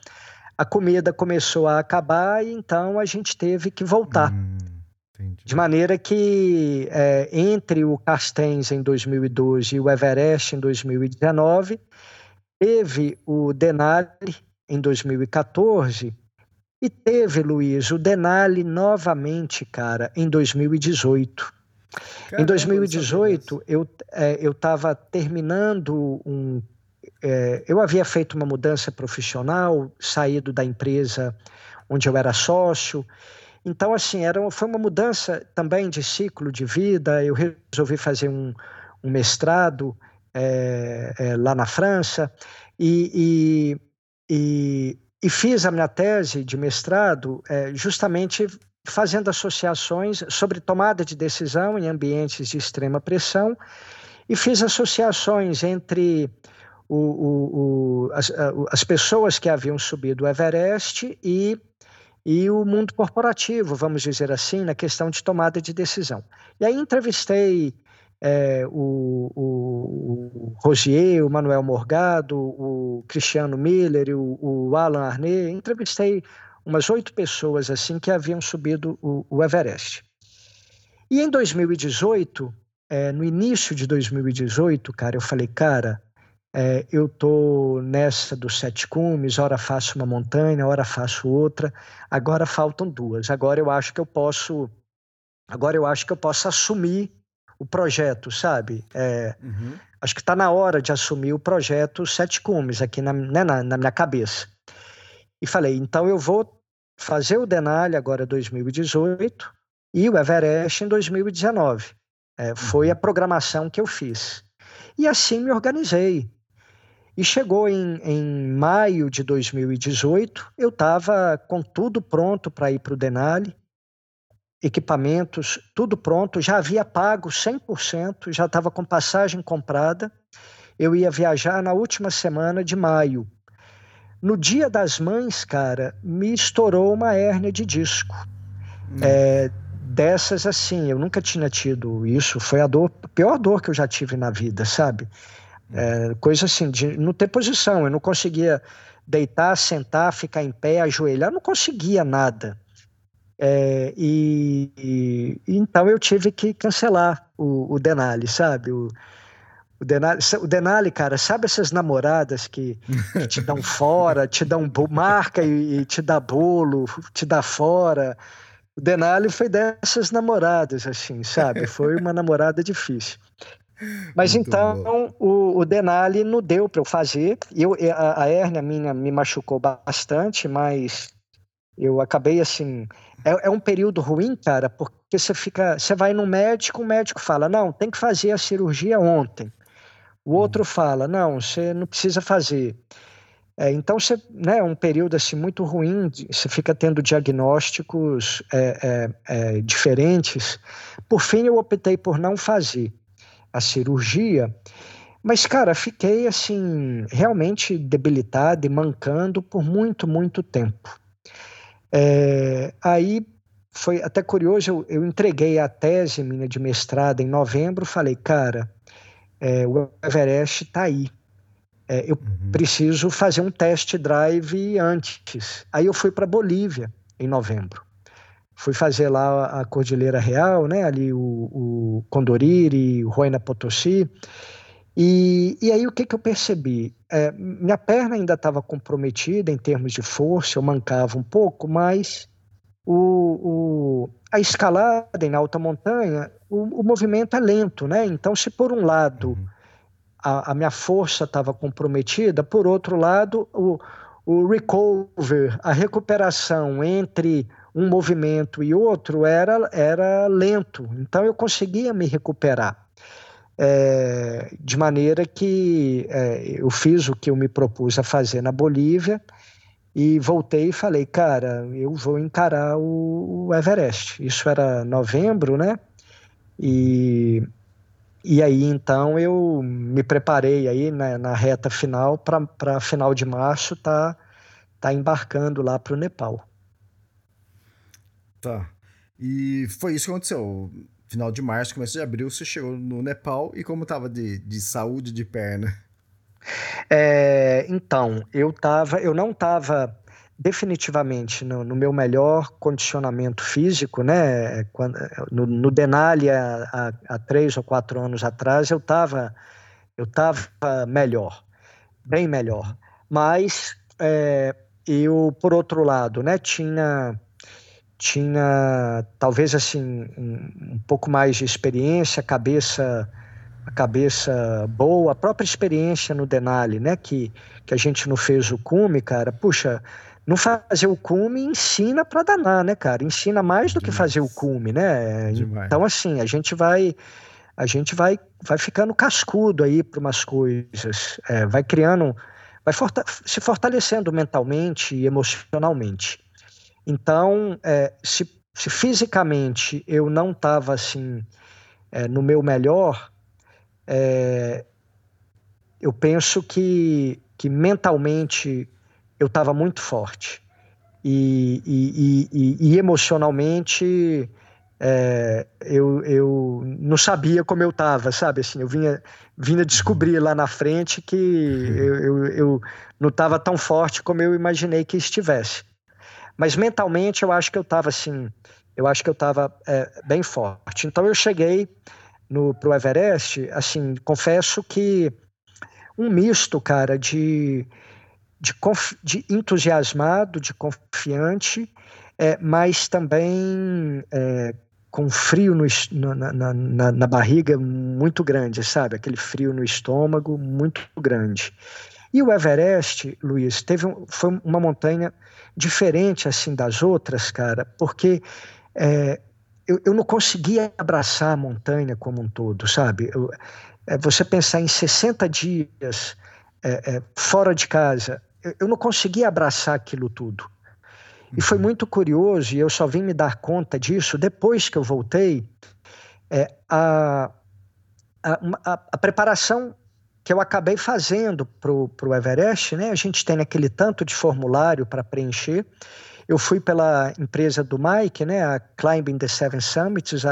C: A comida começou a acabar e então a gente teve que voltar. Hum. De maneira que é, entre o Castens em 2012 e o Everest em 2019, teve o Denali em 2014 e teve, Luiz, o Denali novamente, cara, em 2018. Caramba, em 2018, eu é, estava terminando um. É, eu havia feito uma mudança profissional, saído da empresa onde eu era sócio, então, assim, era, foi uma mudança também de ciclo de vida. Eu resolvi fazer um, um mestrado é, é, lá na França e, e, e, e, fiz a minha tese de mestrado é, justamente fazendo associações sobre tomada de decisão em ambientes de extrema pressão e fiz associações entre o, o, o, as, as pessoas que haviam subido o Everest e e o mundo corporativo, vamos dizer assim, na questão de tomada de decisão. E aí entrevistei é, o, o, o, Rosier, o Manuel Morgado, o Cristiano Miller o, o Alan Arnett. Entrevistei umas oito pessoas assim que haviam subido o, o Everest. E em 2018, é, no início de 2018, cara, eu falei, cara, é, eu tô nessa dos sete cumes, ora faço uma montanha, ora faço outra, agora faltam duas. Agora eu acho que eu posso, agora eu acho que eu posso assumir o projeto, sabe? É, uhum. Acho que está na hora de assumir o projeto Sete Cumes aqui na, né, na, na minha cabeça. E falei, então eu vou fazer o Denali agora 2018 e o Everest em 2019. É, foi a uhum. programação que eu fiz. E assim me organizei. E chegou em, em maio de 2018, eu estava com tudo pronto para ir para o Denali, equipamentos, tudo pronto, já havia pago 100%, já estava com passagem comprada. Eu ia viajar na última semana de maio. No dia das mães, cara, me estourou uma hérnia de disco. Hum. É, dessas assim, eu nunca tinha tido isso. Foi a dor, a pior dor que eu já tive na vida, sabe? Hum. É, coisa assim, de não ter posição. Eu não conseguia deitar, sentar, ficar em pé, ajoelhar, eu não conseguia nada. É, e, e, então eu tive que cancelar o, o Denali, sabe? O, o Denali, o Denali, cara, sabe essas namoradas que, que te dão fora, te dão marca e, e, te dá bolo, te dá fora. O Denali foi dessas namoradas, assim, sabe? Foi uma namorada difícil. Mas Muito então o, o, Denali não deu para eu fazer. Eu, a, a hérnia minha me machucou bastante, mas eu acabei assim. É, é, um período ruim, cara, porque você fica. Você vai no médico, o médico fala: não, tem que fazer a cirurgia ontem. O outro uhum. fala: não, você não precisa fazer. É, então, você, né, é um período assim, muito ruim, você fica tendo diagnósticos é, é, é, diferentes. Por fim, eu optei por não fazer a cirurgia, mas, cara, fiquei assim, realmente debilitado e mancando por muito, muito tempo. É, aí foi até curioso, eu, eu, entreguei a tese minha de mestrado em novembro, falei, cara, é, o Everest está aí. É, eu uhum. preciso fazer um test drive antes. Aí eu fui para Bolívia em novembro. Fui fazer lá a Cordilheira Real, né? ali o, o Condoriri, o Huayna Potosí. E, e aí o que, que eu percebi? É, minha perna ainda estava comprometida em termos de força, eu mancava um pouco, mas o, o, a escalada em alta montanha, o, o, movimento é lento, né? Então, se por um lado uhum. a, a minha força estava comprometida, por outro lado, o, o recover, a recuperação entre um movimento e outro era, era lento. Então, eu conseguia me recuperar. É, de maneira que é, eu fiz o que eu me propus a fazer na Bolívia e voltei e falei, cara, eu vou encarar o, o Everest. Isso era novembro, né? E, e aí então eu me preparei aí na, na reta final para final de março tá, tá embarcando lá para o Nepal.
B: Tá. E foi isso que aconteceu final de março, começo de abril, você chegou no Nepal e como estava de, de saúde de perna?
C: É, então, eu tava, eu não estava definitivamente no, no, meu melhor condicionamento físico, né? Quando, no, no Denali há, há, três ou quatro anos atrás eu estava eu tava melhor, bem melhor. Mas é, eu, por outro lado, né, tinha tinha talvez assim um, um pouco mais de experiência, a cabeça a cabeça boa, a própria experiência no Denali, né, que que a gente não fez o cume, cara. Puxa, não fazer o cume ensina para danar, né, cara? Ensina mais do que fazer o cume, né? Demais. Então assim, a gente vai a gente vai vai ficando cascudo aí para umas coisas, é, vai criando vai forta se fortalecendo mentalmente e emocionalmente. Então, é, se, se, fisicamente eu não estava assim é, no meu melhor, é, eu penso que, que mentalmente eu estava muito forte. e, e, e, e emocionalmente é, eu, eu não sabia como eu estava, sabe? Assim, eu vinha, vinha descobrir lá na frente que eu, eu, eu não estava tão forte como eu imaginei que estivesse. Mas mentalmente eu acho que eu estava assim, eu acho que eu estava é, bem forte. Então eu cheguei para o Everest, assim, confesso que um misto, cara, de, de, de entusiasmado, de confiante, é, mas também é, com frio no, na, na, na, na, barriga muito grande, sabe? Aquele frio no estômago muito grande. E o Everest, Luiz, teve um, foi uma montanha diferente assim das outras, cara, porque é, eu, eu não conseguia abraçar a montanha como um todo, sabe? Eu, é, você pensar em 60 dias é, é, fora de casa, eu, eu, não conseguia abraçar aquilo tudo. E foi uhum. muito curioso, e eu só vim me dar conta disso depois que eu voltei, é, a, a, a, a preparação que eu acabei fazendo para o Everest, né? A gente tem aquele tanto de formulário para preencher. Eu fui pela empresa do Mike, né? A Climbing the Seven Summits.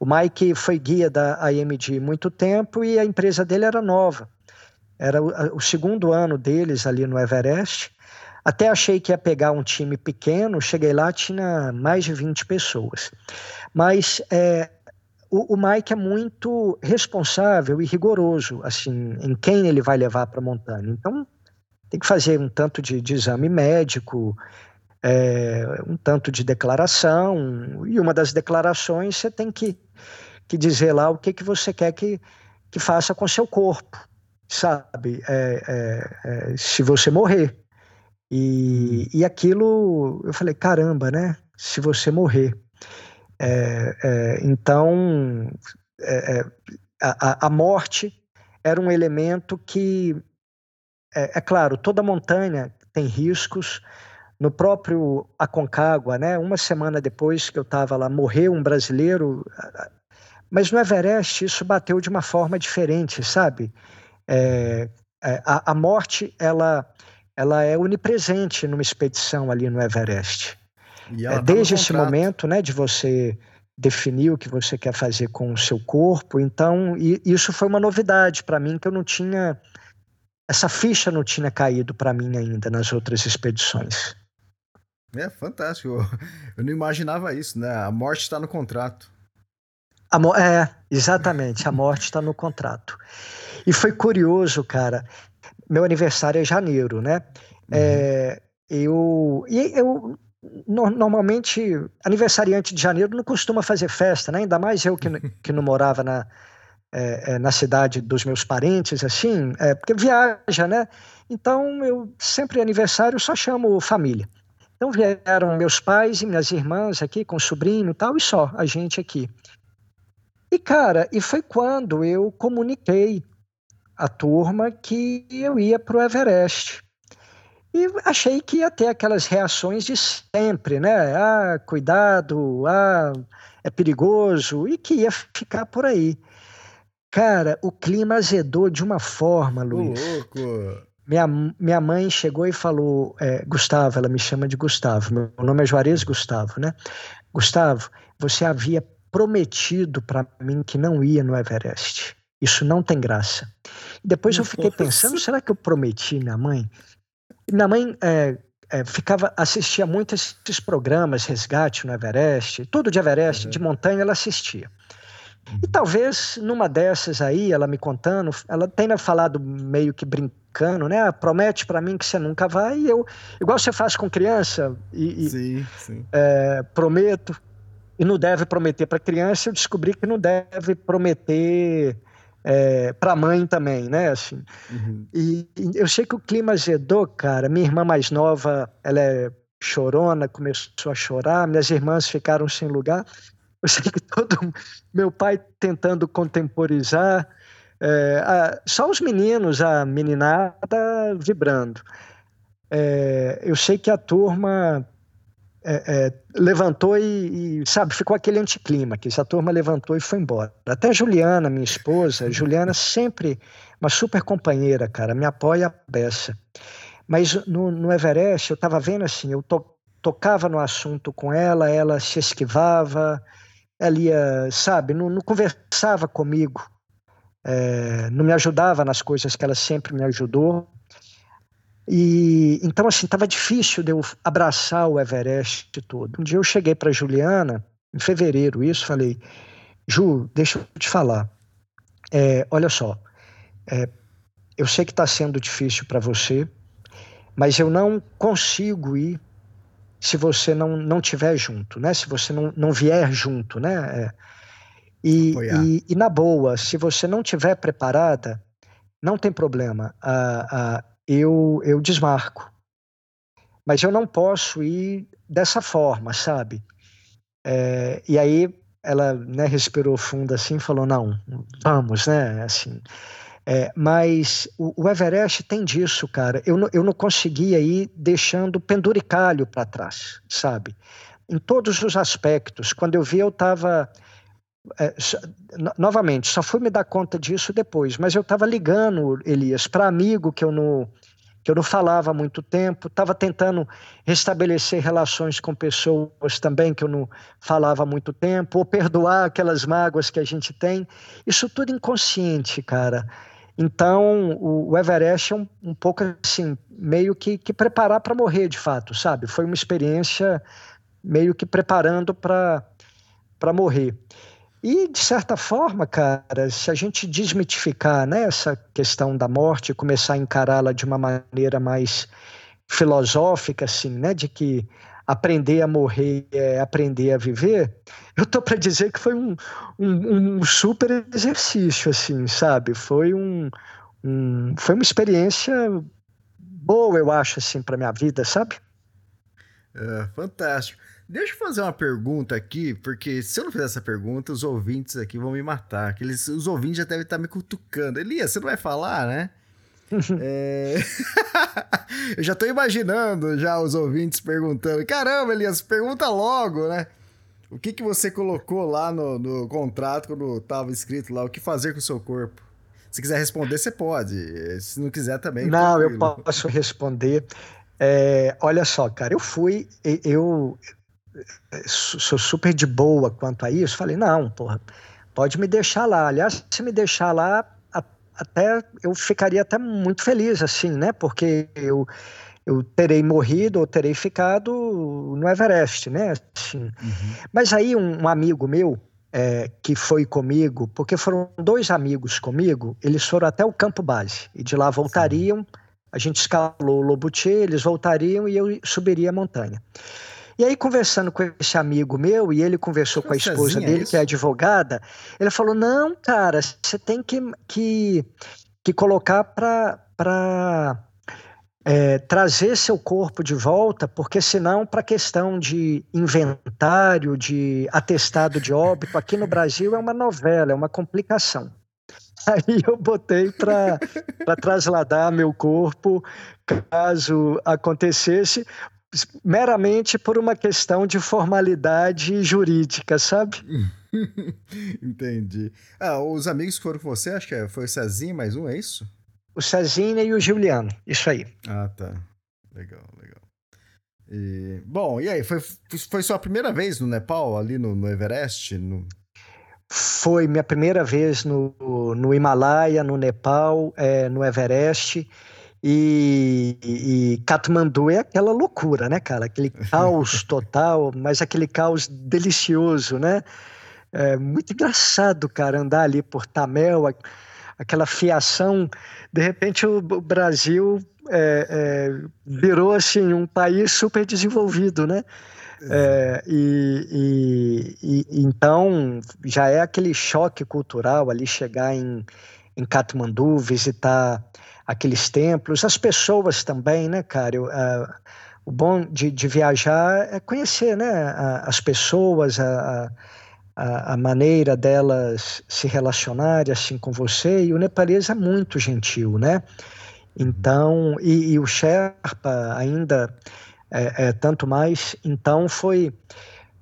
C: O Mike foi guia da IMD muito tempo e a empresa dele era nova. Era o, o segundo ano deles ali no Everest. Até achei que ia pegar um time pequeno, cheguei lá, tinha mais de 20 pessoas. Mas é, o, o Mike é muito responsável e rigoroso, assim, em quem ele vai levar para a montanha. Então, tem que fazer um tanto de, de exame médico, é, um tanto de declaração, e uma das declarações você tem que, que dizer lá o que, que você quer que, que faça com seu corpo, sabe? É, é, é se você morrer. E, e aquilo, eu falei, caramba, né? Se você morrer. É, é, então, é, é a, a, morte era um elemento que, é, claro, toda montanha tem riscos. No próprio Aconcagua, né, uma semana depois que eu estava lá, morreu um brasileiro, mas no Everest isso bateu de uma forma diferente, sabe? É, a, a morte, ela, ela é onipresente numa expedição ali no Everest. É, tá desde esse momento, né, de você definir o que você quer fazer com o seu corpo. Então, isso foi uma novidade para mim que eu não tinha essa ficha não tinha caído para mim ainda nas outras expedições.
B: É fantástico. Eu não imaginava isso, né? A morte está no contrato.
C: é, exatamente. A morte está no contrato. E foi curioso, cara. Meu aniversário é janeiro, né? Uhum. É, eu, e eu no, normalmente, aniversariante de janeiro não costuma fazer festa, né? Ainda mais eu que, que não morava na, é, é, na cidade dos meus parentes, assim, é, porque viaja, né? Então, eu sempre aniversário só chamo família. Então vieram meus pais e minhas irmãs aqui com o sobrinho e tal, e só, a gente aqui. E, cara, e foi quando eu comuniquei à turma que eu ia para o Everest. E achei que ia ter aquelas reações de sempre, né? Ah, cuidado, ah, é perigoso, e que ia ficar por aí. Cara, o clima azedou de uma forma, Luiz. louco! Minha, minha mãe chegou e falou, é, Gustavo, ela me chama de Gustavo, meu nome é Juarez Gustavo, né? Gustavo, você havia prometido para mim que não ia no Everest. Isso não tem graça. Depois eu fiquei pensando, será que eu prometi minha mãe? Minha mãe é, é, ficava assistia muito esses programas, Resgate no Everest, tudo de Everest, uhum. de montanha, ela assistia. E uhum. talvez numa dessas aí, ela me contando, ela tenha falado meio que brincando, né? Ah, promete para mim que você nunca vai, e eu, igual você faz com criança, e, sim, sim. É, prometo, e não deve prometer para criança, eu descobri que não deve prometer é, para a mãe também, né? Assim. Uhum. E, e, eu sei que o clima azedou, cara. Minha irmã mais nova, ela é chorona, começou a chorar. Minhas irmãs ficaram sem lugar. Eu sei que todo meu pai tentando contemporizar, é, a, só os meninos, a meninada vibrando. É, eu sei que a turma é, é, levantou e, e, sabe, ficou aquele anticlima, que essa turma levantou e foi embora. Até Juliana, minha esposa, Juliana sempre uma super companheira, cara, me apoia a beça. Mas no, no Everest, eu estava vendo assim, eu tô tocava no assunto com ela, ela se esquivava, ela ia, sabe, não, não conversava comigo, é, não me ajudava nas coisas que ela sempre me ajudou. E então assim estava difícil de eu abraçar o Everest todo. Um dia eu cheguei para Juliana em fevereiro, isso falei, Ju, deixa eu te falar. É, olha só, é, eu sei que está sendo difícil para você, mas eu não consigo ir se você não não tiver junto, né? Se você não, não vier junto, né? É, e, e, e, na boa, se você não tiver preparada, não tem problema. Ah, eu eu desmarco, mas eu não posso ir dessa forma, sabe? É, e aí ela né, respirou fundo assim, falou não, vamos, né? Assim. É, mas o, o, Everest tem disso, cara. Eu, não, eu não conseguia ir deixando penduricalho para trás, sabe? Em todos os aspectos. Quando eu vi, eu estava. É, novamente, só fui me dar conta disso depois, mas eu estava ligando, Elias, para amigo que eu não que eu não falava há muito tempo, estava tentando restabelecer relações com pessoas também que eu não falava há muito tempo, ou perdoar aquelas mágoas que a gente tem. Isso tudo inconsciente, cara. Então, o, Everest é um, um pouco assim, meio que, que preparar para morrer de fato, sabe? Foi uma experiência meio que preparando para morrer. E, de certa forma, cara, se a gente desmitificar né, essa questão da morte começar a encará-la de uma maneira mais filosófica, assim, né, de que aprender a morrer é aprender a viver, eu tô para dizer que foi um, um, um, super exercício, assim, sabe? Foi um, um foi uma experiência boa, eu acho, assim, para minha vida, sabe?
B: É, fantástico. Deixa eu fazer uma pergunta aqui, porque se eu não fizer essa pergunta, os ouvintes aqui vão me matar. Aqueles, os ouvintes já devem estar me cutucando. Elias, você não vai falar, né? é... eu já tô imaginando já os ouvintes perguntando: caramba, Elias, pergunta logo, né? O que, que você colocou lá no, no contrato quando estava escrito lá? O que fazer com o seu corpo? Se quiser responder, você pode. Se não quiser também.
C: Não, tranquilo. eu posso responder. É, olha só, cara, eu fui, eu sou super de boa quanto a isso. Falei, não, porra, pode me deixar lá. Aliás, se me deixar lá, até eu ficaria até muito feliz, assim, né? Porque eu, eu terei morrido ou terei ficado no Everest, né? Assim. Uhum. Mas aí um, um amigo meu é, que foi comigo, porque foram dois amigos comigo, eles foram até o campo base e de lá voltariam. Sim. A gente escalou o Lobutier, eles voltariam e eu subiria a montanha. E aí, conversando com esse amigo meu, e ele conversou com a esposa dele, que é advogada, ele falou: não, cara, você tem que, que, que colocar para. É, trazer seu corpo de volta, porque senão, para questão de inventário, de atestado de óbito, aqui no Brasil é uma novela, é uma complicação. Aí eu botei para trasladar meu corpo caso acontecesse, meramente por uma questão de formalidade jurídica, sabe?
B: Entendi. Ah, os amigos que foram com você, acho que foi o Cezinha mais um, é isso?
C: O Cezinha e o Juliano, isso aí.
B: Ah, tá. Legal, legal. E, bom, e aí, foi, foi sua primeira vez no Nepal, ali no, no Everest? No...
C: Foi minha primeira vez no, no Himalaia, no Nepal, é, no Everest. E, e, Katmandu é aquela loucura, né, cara? Aquele caos total, mas aquele caos delicioso, né? É muito engraçado, cara, andar ali por Tamel, aquela fiação. De repente, o Brasil é, é, virou assim um país super desenvolvido, né? É, e, e, e, então já é aquele choque cultural ali chegar em, em Katmandu, visitar aqueles templos, as pessoas também, né, cara? Eu, uh, o bom de, de, viajar é conhecer, né, as pessoas, a, a, a, maneira delas se relacionarem assim com você. E o nepalês é muito gentil, né? Então, e, e o Sherpa ainda é, é, tanto mais. Então foi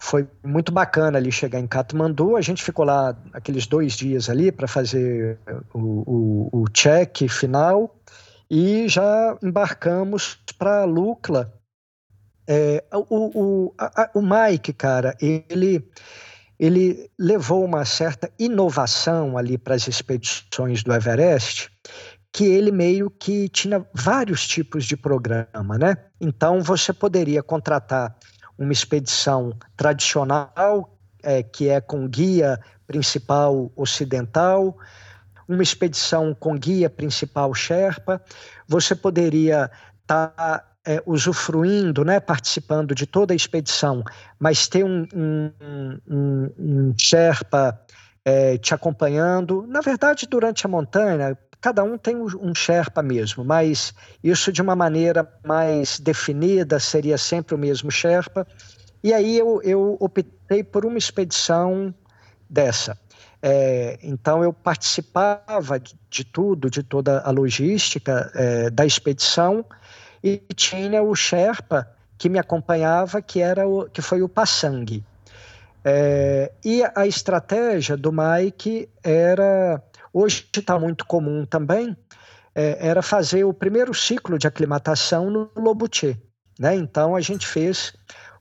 C: foi muito bacana ali chegar em Katmandu. A gente ficou lá aqueles dois dias ali para fazer o, o, o check final e já embarcamos para Lukla É, o, o, a, o Mike, cara, ele, ele levou uma certa inovação ali para as expedições do Everest, que ele meio que tinha vários tipos de programa, né? Então você poderia contratar uma expedição tradicional, é, que é com guia principal ocidental, uma expedição com guia principal Sherpa, você poderia estar tá, é, usufruindo, né, participando de toda a expedição, mas ter um, um, um, um Sherpa é, te acompanhando. Na verdade, durante a montanha, cada um tem um Sherpa mesmo, mas isso de uma maneira mais definida seria sempre o mesmo Sherpa. E aí eu, eu optei por uma expedição dessa. É, então eu participava de, de, tudo, de toda a logística é, da expedição e tinha o Sherpa que me acompanhava, que era o, que foi o Passang. É, e a estratégia do Mike era hoje está muito comum também, é, era fazer o primeiro ciclo de aclimatação no Lobutier. Né? Então a gente fez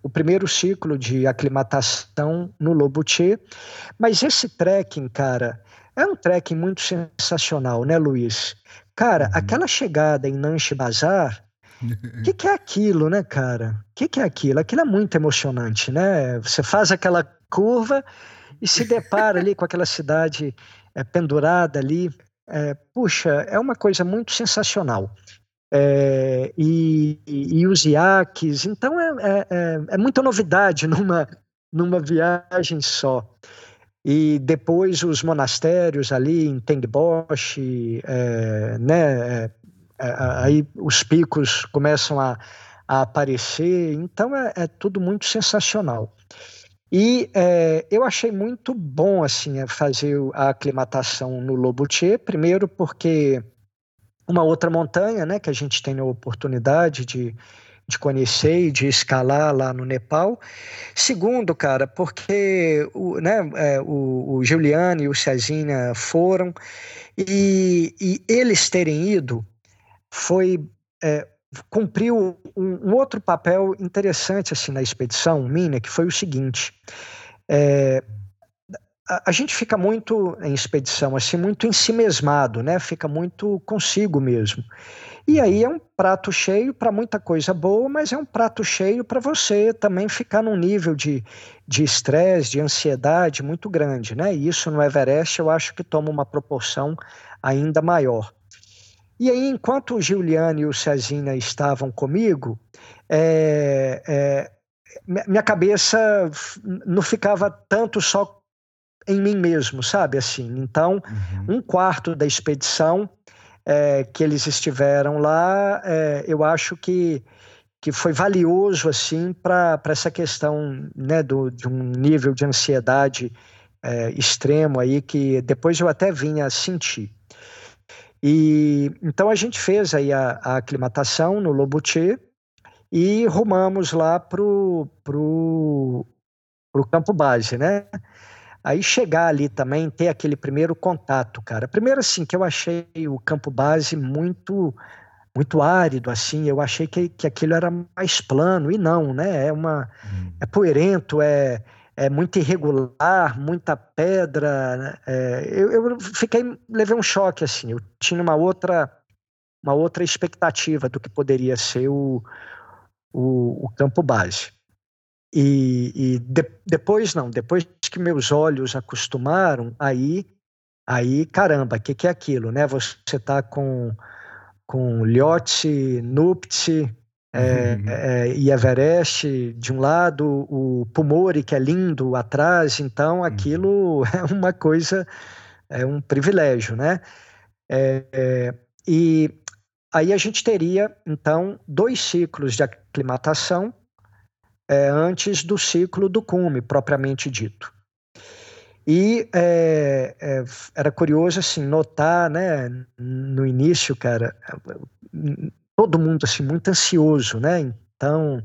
C: o primeiro ciclo de aclimatação no Lobutier, mas esse trekking, cara, é um trekking muito sensacional, né, Luiz? Cara, uhum. aquela chegada em Nanche Bazar, o que, que, é aquilo, né, cara? O que, que é aquilo? Aquilo é muito emocionante, né? Você faz aquela curva e se depara ali com aquela cidade é, pendurada ali. É, puxa, é uma coisa muito sensacional. É, e, e, os iaques, então é, é, é, é, muita novidade numa, numa viagem só. E depois os monastérios ali em Tengbosch, é, né, é, aí os picos começam a, a aparecer, então é, tudo muito sensacional. E é, eu achei muito bom assim fazer a aclimatação no Lobutier, primeiro porque uma outra montanha, né, que a gente tem a oportunidade de, de conhecer e de escalar lá no Nepal. Segundo, cara, porque o, né, é, o, o e o Cezinha foram e, e eles terem ido foi é, cumpriu um, um, outro papel interessante assim na expedição minha, que foi o seguinte: é, a, a, gente fica muito em expedição assim, muito em si mesmado, né? Fica muito consigo mesmo. E aí é um prato cheio para muita coisa boa, mas é um prato cheio para você também ficar num nível de estresse, de, de ansiedade muito grande, né? E isso no Everest eu acho que toma uma proporção ainda maior. E aí, enquanto o Giuliano e o Cezinha estavam comigo, é, é, minha cabeça não ficava tanto só em mim mesmo, sabe? Assim, então, uhum. um quarto da expedição é, que eles estiveram lá, é, eu acho que que foi valioso assim para essa questão né, do, de um nível de ansiedade é, extremo aí que depois eu até vinha sentir. E então a gente fez aí a, a aclimatação no Lobutier e rumamos lá pro, pro, pro campo base, né? Aí chegar ali também, ter aquele primeiro contato, cara. Primeiro assim, que eu achei o campo base muito muito árido, assim, eu achei que, que aquilo era mais plano, e não, né? É uma hum. é poerento, é é muito irregular, muita pedra. Né? É, eu, eu, fiquei, levei um choque assim. Eu tinha uma outra, uma outra expectativa do que poderia ser o, o, o campo base. E, e de, depois não, depois que meus olhos acostumaram, aí, aí caramba, o que, que é aquilo, né? Você está com com Lhotse, Nuptse, é, uhum. é, e Everest de um lado, o Pumori que é lindo atrás, então uhum. aquilo é uma coisa, é um privilégio, né? É, é, e aí a gente teria então dois ciclos de aclimatação é, antes do ciclo do cume propriamente dito. E é, era curioso assim notar, né, no início, cara, todo mundo assim muito ansioso, né? Então,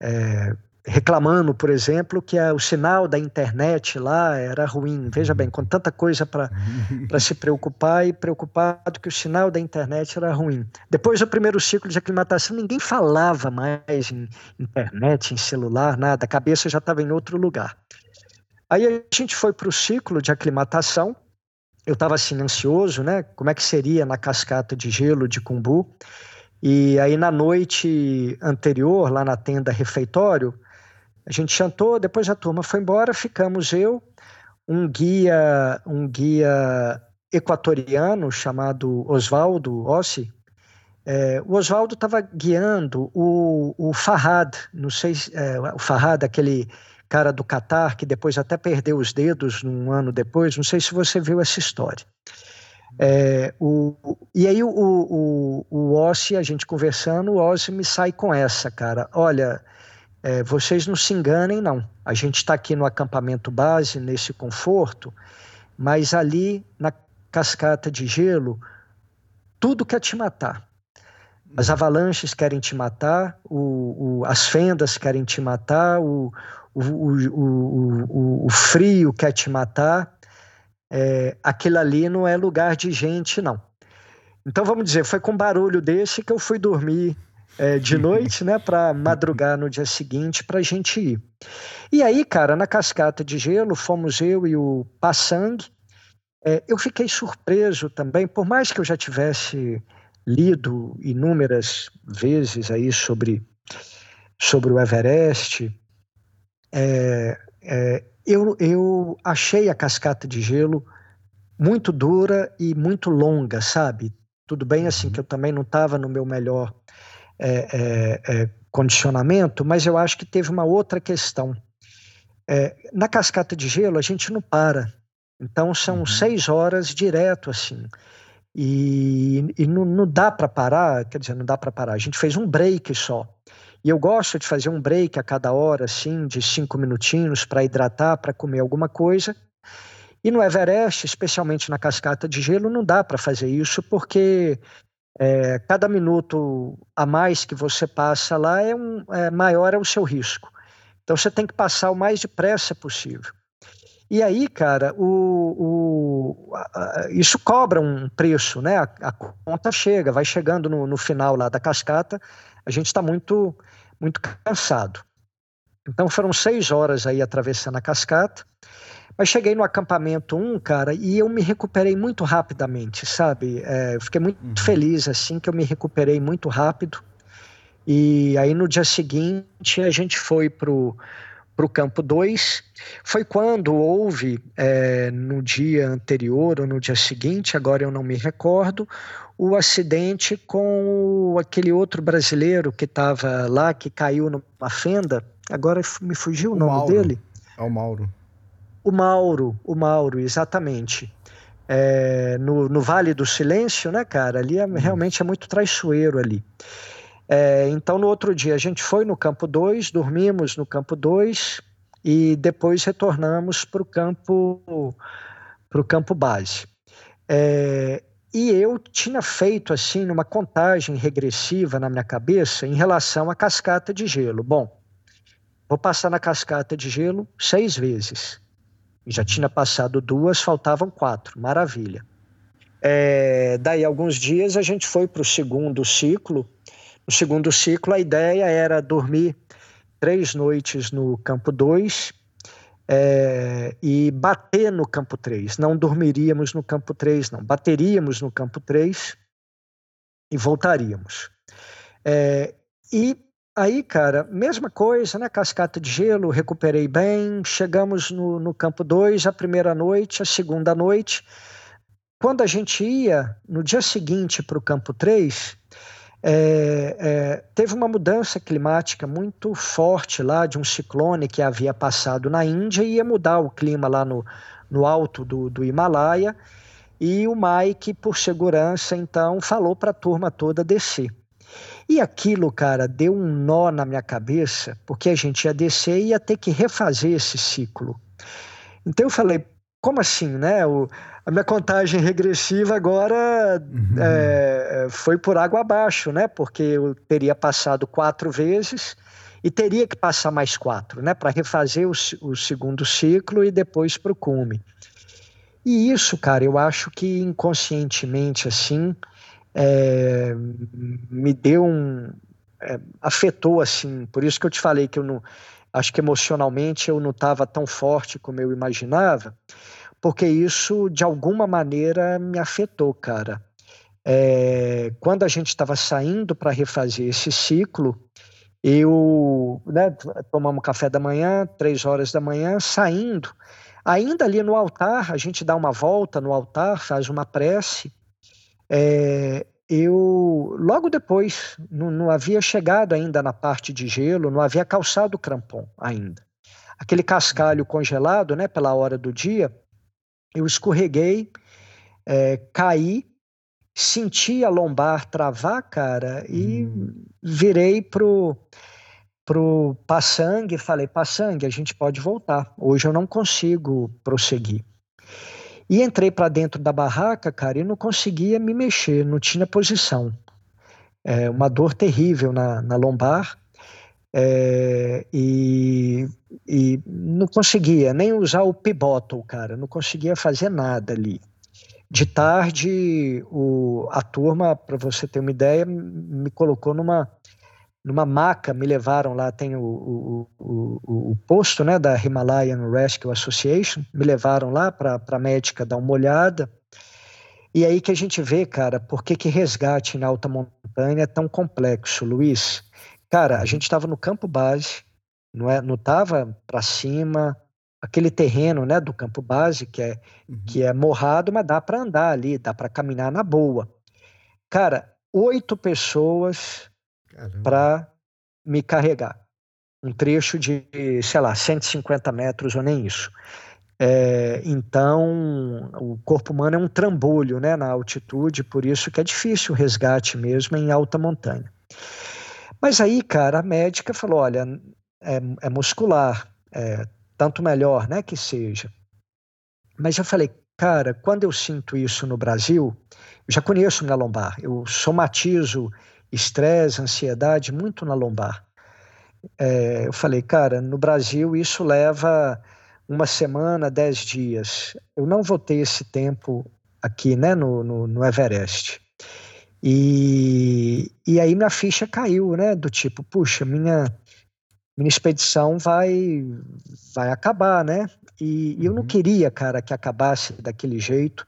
C: é, reclamando, por exemplo, que a, o sinal da internet lá era ruim. Veja bem, com tanta coisa para se preocupar e preocupado que o sinal da internet era ruim. Depois do primeiro ciclo de aclimatação, ninguém falava mais em internet, em celular, nada. A cabeça já estava em outro lugar. Aí a gente foi para o ciclo de aclimatação. Eu estava assim ansioso, né? Como é que seria na cascata de gelo de Cumbu? E aí na noite anterior, lá na tenda refeitório, a gente chantou, depois a turma foi embora, ficamos eu, um guia, um guia equatoriano chamado Oswaldo Ossi. É, o Oswaldo estava guiando o, o Farhad, não sei, é, o Farhad, aquele cara do Catar que depois até perdeu os dedos um ano depois, não sei se você viu essa história. É, o, e aí o, o, o Ossi, a gente conversando, o Ossi me sai com essa, cara. Olha, é, vocês não se enganem, não. A gente está aqui no acampamento base, nesse conforto, mas ali na cascata de gelo, tudo quer te matar. As avalanches querem te matar, o, o, as fendas querem te matar, o, o, o frio quer te matar é, aquilo ali não é lugar de gente, não. Então, vamos dizer, foi com barulho desse que eu fui dormir é, de noite, né, para madrugar no dia seguinte para a gente ir. E aí, cara, na cascata de gelo, fomos eu e o Passang. É, eu fiquei surpreso também, por mais que eu já tivesse lido inúmeras vezes aí sobre, sobre o Everest, é, é, eu, eu achei a cascata de gelo muito dura e muito longa, sabe? Tudo bem assim uhum. que eu também não estava no meu melhor é, é, é, condicionamento, mas eu acho que teve uma outra questão. É, na cascata de gelo a gente não para, então são uhum. seis horas direto assim. E, e não, não dá para parar, quer dizer, não dá para parar. A gente fez um break só. E eu gosto de fazer um break a cada hora, assim, de cinco minutinhos para hidratar, para comer alguma coisa. E no Everest, especialmente na cascata de gelo, não dá para fazer isso porque é, cada minuto a mais que você passa lá é, um, é maior é o seu risco. Então você tem que passar o mais depressa possível. E aí, cara, o, o a, isso cobra um preço, né? A, a, conta chega, vai chegando no, no final lá da cascata, a gente está muito muito cansado. Então foram seis horas aí atravessando a cascata. Mas cheguei no acampamento 1, cara, e eu me recuperei muito rapidamente, sabe? É, fiquei muito uhum. feliz, assim, que eu me recuperei muito rápido. E aí no dia seguinte a gente foi pro, pro campo 2. Foi quando houve, é, no dia anterior ou no dia seguinte, agora eu não me recordo, o acidente com aquele outro brasileiro que estava lá, que caiu numa fenda. Agora me fugiu o, o nome
B: Mauro.
C: dele.
B: É o Mauro.
C: O Mauro, o Mauro, exatamente. É, no, no Vale do Silêncio, né, cara? Ali é, realmente é muito traiçoeiro ali. É, então, no outro dia, a gente foi no campo 2, dormimos no campo 2 e depois retornamos para o campo, pro campo base. É, e eu tinha feito assim uma contagem regressiva na minha cabeça em relação à cascata de gelo. Bom, vou passar na cascata de gelo seis vezes. Já tinha passado duas, faltavam quatro. Maravilha. É, daí alguns dias a gente foi para o segundo ciclo. No segundo ciclo a ideia era dormir três noites no campo 2 é, e bater no campo 3. Não dormiríamos no campo 3, não. Bateríamos no campo 3 e voltaríamos. É, e aí, cara, mesma coisa, né? Cascata de gelo, recuperei bem. Chegamos no, no campo 2, a primeira noite, a segunda noite. Quando a gente ia, no dia seguinte para o campo 3, é, é, teve uma mudança climática muito forte lá de um ciclone que havia passado na Índia e ia mudar o clima lá no, no alto do, do Himalaia. E o Mike, por segurança, então, falou para a turma toda descer. E aquilo, cara, deu um nó na minha cabeça, porque a gente ia descer e ia ter que refazer esse ciclo. Então eu falei, como assim, né? O, a minha contagem regressiva agora uhum. é, foi por água abaixo, né? Porque eu teria passado quatro vezes e teria que passar mais quatro, né, para refazer o, o, segundo ciclo e depois para o cume. E isso, cara, eu acho que inconscientemente, assim, é, me deu um. É, afetou, assim, por isso que eu te falei que eu não. Acho que emocionalmente eu não estava tão forte como eu imaginava, porque isso, de alguma maneira, me afetou, cara. É, quando a gente estava saindo para refazer esse ciclo, eu, né, tomamos café da manhã, três horas da manhã, saindo, ainda ali no altar, a gente dá uma volta no altar, faz uma prece. É, eu, logo depois, não, não, havia chegado ainda na parte de gelo, não havia calçado o crampon ainda. Aquele cascalho congelado, né, pela hora do dia, eu escorreguei, é, caí senti a lombar travar, cara, e hum. virei pro pro Passang e falei, Passang, a gente pode voltar. Hoje eu não consigo prosseguir. E entrei para dentro da barraca, cara, e não conseguia me mexer, não tinha posição. É, uma dor terrível na, na lombar. É, e, e não conseguia nem usar o pivotal, cara, não conseguia fazer nada ali. De tarde, o, a turma, para você ter uma ideia, me colocou numa, numa maca, me levaram lá, tem o, o, o, o posto né, da Himalayan Rescue Association, me levaram lá para a médica dar uma olhada. E aí que a gente vê, cara, por que, que resgate na alta montanha é tão complexo, Luiz. Cara, a gente estava no campo base, não é, não estava para cima, aquele terreno né, do campo base, que é, uhum. que é morrado, mas dá para andar ali, dá para caminhar na boa. Cara, oito pessoas para me carregar. Um trecho de, sei lá, 150 metros ou nem isso. É, então, o corpo humano é um trambolho né, na altitude, por isso que é difícil o resgate mesmo em alta montanha. Mas aí, cara, a médica falou: olha, é, é muscular, é, tanto melhor, né, que seja. Mas eu falei, cara, quando eu sinto isso no Brasil, eu já conheço minha lombar, eu somatizo estresse, ansiedade muito na lombar. É, eu falei, cara, no Brasil isso leva uma semana, dez dias. Eu não vou ter esse tempo aqui, né, no, no, no Everest. E, e aí minha ficha caiu, né, do tipo, puxa, minha minha expedição vai vai acabar, né? E, e eu não uhum. queria, cara, que acabasse daquele jeito,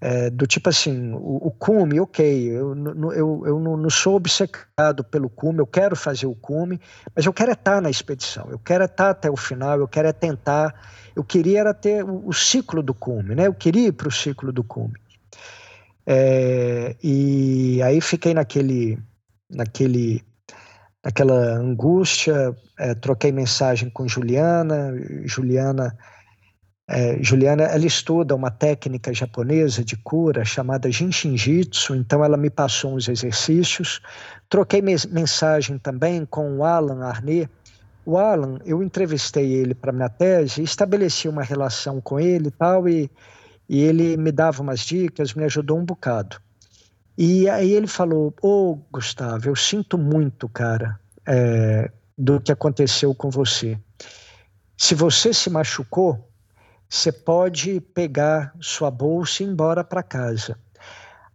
C: é, do tipo assim, o, o cume, ok, eu, eu, eu não, não, sou obcecado pelo cume, eu quero fazer o cume, mas eu quero estar na expedição, eu quero estar até o final, eu quero tentar, eu queria era ter o, o ciclo do cume, né? Eu queria ir para o ciclo do cume. É, e aí fiquei naquele, naquele naquela angústia, é, troquei mensagem com Juliana, Juliana é, Juliana, ela estuda uma técnica japonesa de cura chamada Jinshinjitsu, então ela me passou uns exercícios. Troquei mensagem também com o Alan Arnet. O Alan, eu entrevistei ele para minha tese, estabeleci uma relação com ele e tal, e, e ele me dava umas dicas, me ajudou um bocado. E aí ele falou: Ô oh, Gustavo, eu sinto muito, cara, é, do que aconteceu com você. Se você se machucou, você pode pegar sua bolsa e ir embora para casa.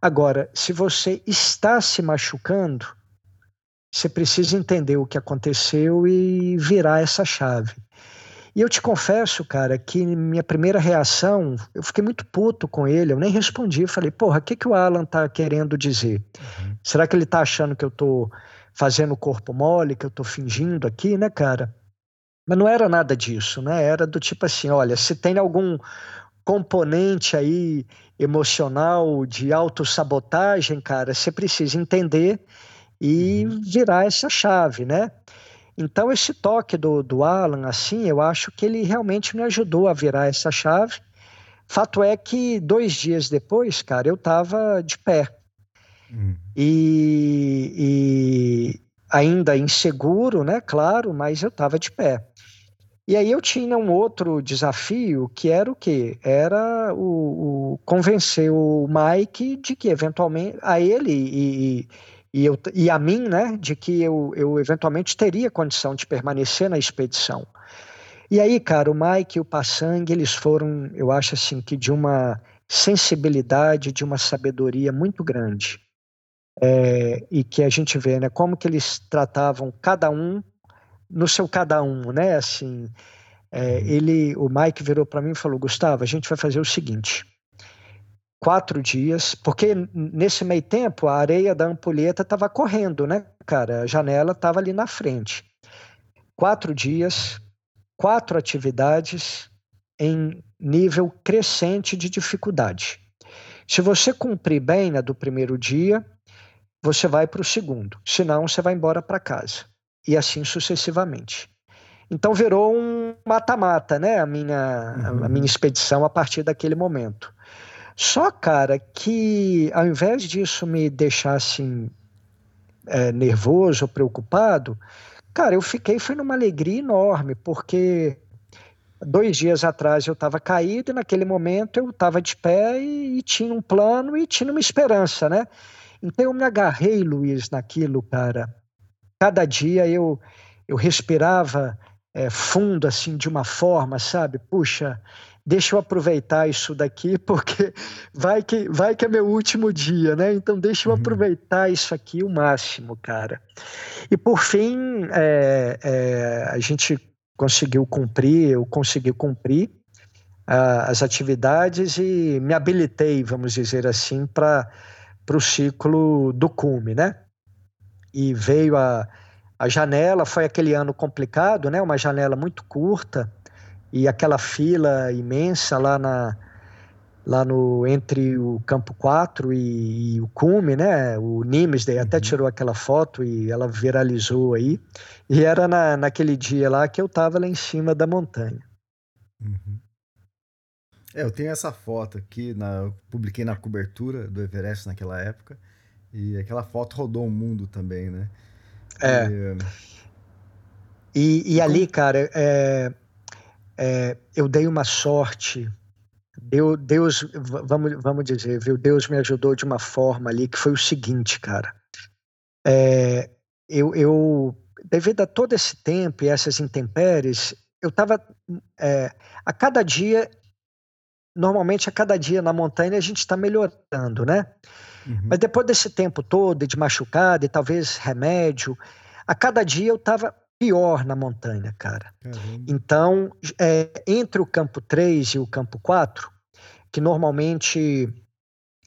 C: Agora, se você está se machucando, você precisa entender o que aconteceu e virar essa chave. E eu te confesso, cara, que minha primeira reação, eu fiquei muito puto com ele, eu nem respondi, eu falei, porra, o que, que o Alan tá querendo dizer? Uhum. Será que ele tá achando que eu tô fazendo corpo mole, que eu tô fingindo aqui, né, cara? Mas não era nada disso, né? Era do tipo assim, olha, se tem algum componente aí emocional de autossabotagem, cara, você precisa entender e uhum. virar essa chave, né? Então, esse toque do, do Alan, assim, eu acho que ele realmente me ajudou a virar essa chave. Fato é que dois dias depois, cara, eu estava de pé. Hum. E, e, ainda inseguro, né? Claro, mas eu estava de pé. E aí eu tinha um outro desafio que era o quê? Era o, o convencer o Mike de que eventualmente a ele e, e, eu, e a mim, né, de que eu, eu eventualmente teria condição de permanecer na expedição. E aí, cara, o Mike e o Passang, eles foram, eu acho assim, que de uma sensibilidade, de uma sabedoria muito grande. É, e que a gente vê, né, como que eles tratavam cada um no seu cada um, né, assim, é, ele, o Mike virou para mim e falou, Gustavo, a gente vai fazer o seguinte, quatro dias, porque nesse meio tempo a areia da ampulheta estava correndo, né, cara? A janela estava ali na frente. Quatro dias, quatro atividades em nível crescente de dificuldade. Se você cumprir bem na do primeiro dia, você vai para o segundo. Senão, você vai embora para casa. E assim sucessivamente. Então virou um mata-mata, né? A minha, uhum. a minha expedição a partir daquele momento. Só, cara, que ao invés disso me deixar assim é, nervoso, preocupado, cara, eu fiquei foi numa alegria enorme, porque dois dias atrás eu estava caído e naquele momento eu estava de pé e, e, tinha um plano e tinha uma esperança, né? Então eu me agarrei, Luiz, naquilo, cara. Cada dia eu eu respirava é, fundo assim de uma forma, sabe? Puxa, deixa eu aproveitar isso daqui, porque vai que, vai que é meu último dia, né? Então deixa eu uhum. aproveitar isso aqui o máximo, cara. E por fim, é, é, a gente conseguiu cumprir, eu consegui cumprir uh, as atividades e me habilitei, vamos dizer assim, para o ciclo do cume, né? E veio a, a janela, foi aquele ano complicado, né? Uma janela muito curta, e aquela fila imensa lá na lá no entre o campo 4 e, e o cume, né? O Nimes daí até uhum. tirou aquela foto e ela viralizou aí. E era na, naquele dia lá que eu estava lá em cima da montanha.
B: Uhum. É, eu tenho essa foto aqui, na, publiquei na cobertura do Everest naquela época. E aquela foto rodou o mundo também, né?
C: É. E, e, e ali, cara, é, é, eu dei uma sorte. Deus, Deus, vamos, vamos dizer, viu? Deus me ajudou de uma forma ali que foi o seguinte, cara. É, eu, eu, devido a todo esse tempo e essas intempéries, eu estava é, a cada dia, normalmente a cada dia na montanha a gente está melhorando, né? Uhum. Mas depois desse tempo todo de machucado e talvez remédio, a cada dia eu estava pior na montanha, cara. Caramba. Então, é, entre o campo 3 e o campo 4, que normalmente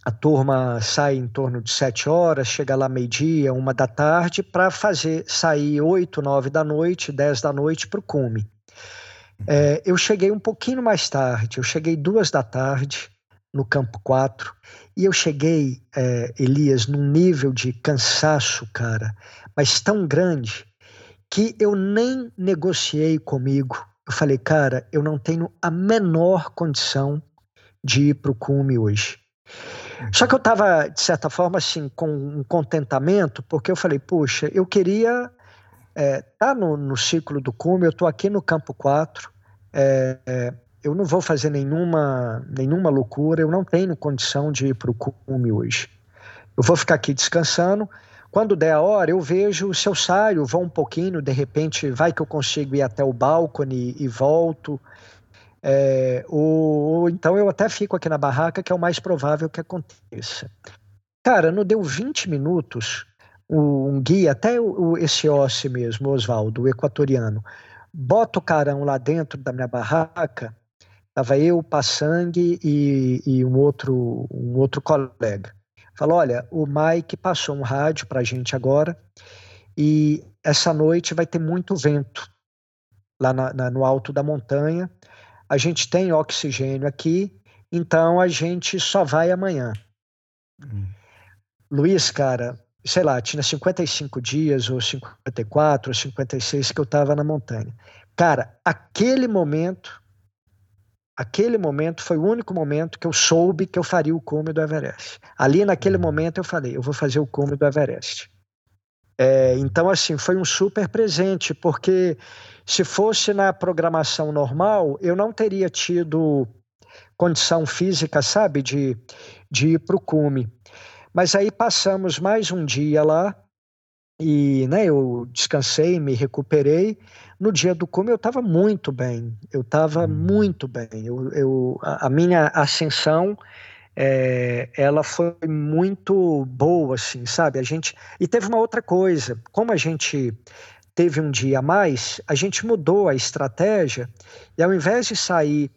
C: a turma sai em torno de 7 horas, chega lá meio-dia, uma da tarde, para fazer sair 8, 9 da noite, 10 da noite para o cume. É, eu cheguei um pouquinho mais tarde, eu cheguei duas da tarde no campo 4 e eu cheguei, é, Elias, num nível de cansaço, cara, mas tão grande que eu nem negociei comigo. Eu falei, cara, eu não tenho a menor condição de ir para o cume hoje. Só que eu estava, de certa forma, assim, com um contentamento, porque eu falei, puxa, eu queria estar é, tá no, no ciclo do cume, eu estou aqui no campo 4, é, é, eu não vou fazer nenhuma, nenhuma loucura, eu não tenho condição de ir para o cume hoje. Eu vou ficar aqui descansando, quando der a hora, eu vejo se eu saio, vou um pouquinho, de repente vai que eu consigo ir até o balcone e volto. É, ou, ou, então eu até fico aqui na barraca, que é o mais provável que aconteça. Cara, não deu 20 minutos, um guia, até o, esse Ossi mesmo, Oswaldo, o equatoriano, bota o carão lá dentro da minha barraca, tava eu, Passangue e, e um, outro, um outro colega. Falou: olha, o Mike passou um rádio para a gente agora e essa noite vai ter muito vento lá na, na, no alto da montanha. A gente tem oxigênio aqui, então a gente só vai amanhã. Hum. Luiz, cara, sei lá, tinha 55 dias, ou 54, ou 56 que eu estava na montanha. Cara, aquele momento Aquele momento foi o único momento que eu soube que eu faria o cume do Everest. Ali naquele uhum. momento eu falei, eu vou fazer o cume do Everest. É, então, assim, foi um super presente, porque se fosse na programação normal, eu não teria tido condição física, sabe, de, de ir para o cume. Mas aí passamos mais um dia lá e né, eu descansei, me recuperei. No dia do cume eu estava muito bem, eu estava hum. muito bem. Eu, eu, a, a minha ascensão é, ela foi muito boa, assim, sabe? A gente e teve uma outra coisa, como a gente teve um dia a mais, a gente mudou a estratégia e ao invés de sair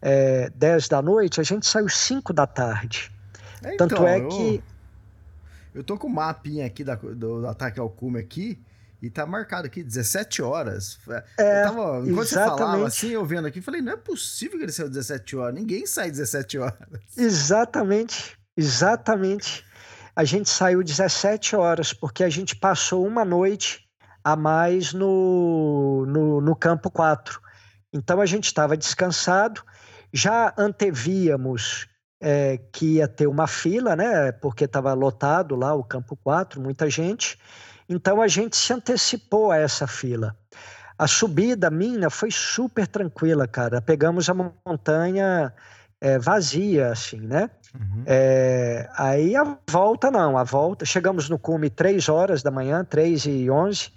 C: é, 10 da noite, a gente saiu 5 da tarde.
B: É, então, Tanto é eu, que. Eu tô com o mapinha aqui da, do, do ataque ao cume aqui. E tá marcado aqui 17 horas. É, eu tava, enquanto exatamente. você falava assim, eu vendo aqui, falei, não é possível que ele saiu 17 horas. Ninguém sai 17 horas.
C: Exatamente, exatamente. A gente saiu 17 horas, porque a gente passou uma noite a mais no, no, no campo 4. Então a gente estava descansado, já antevíamos é, que ia ter uma fila, né? Porque estava lotado lá o campo 4, muita gente. Então a gente se antecipou a essa fila. A subida minha foi super tranquila, cara. Pegamos a montanha é, vazia, assim, né? Uhum. É, aí a volta não, a volta. Chegamos no cume três horas da manhã, três e onze.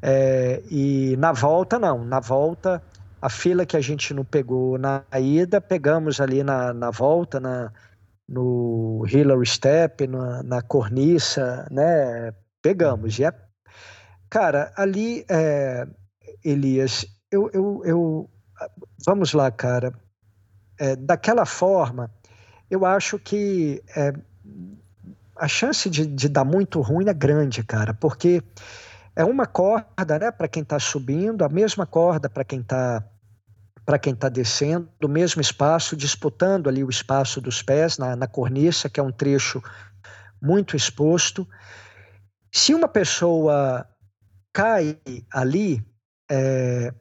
C: É, e na volta não, na volta a fila que a gente não pegou na ida, pegamos ali na, na volta, na, no Hillary Step, na, na corniça, né? Pegamos. E é, cara, ali, é, Elias, eu, eu, eu, vamos lá, cara. É, daquela forma, eu acho que é, a chance de, de dar muito ruim é grande, cara, porque é uma corda, né, para quem está subindo, a mesma corda para quem está para quem está descendo, do mesmo espaço, disputando ali o espaço dos pés na, na corniça, que é um trecho muito exposto. Se uma pessoa cai ali, é,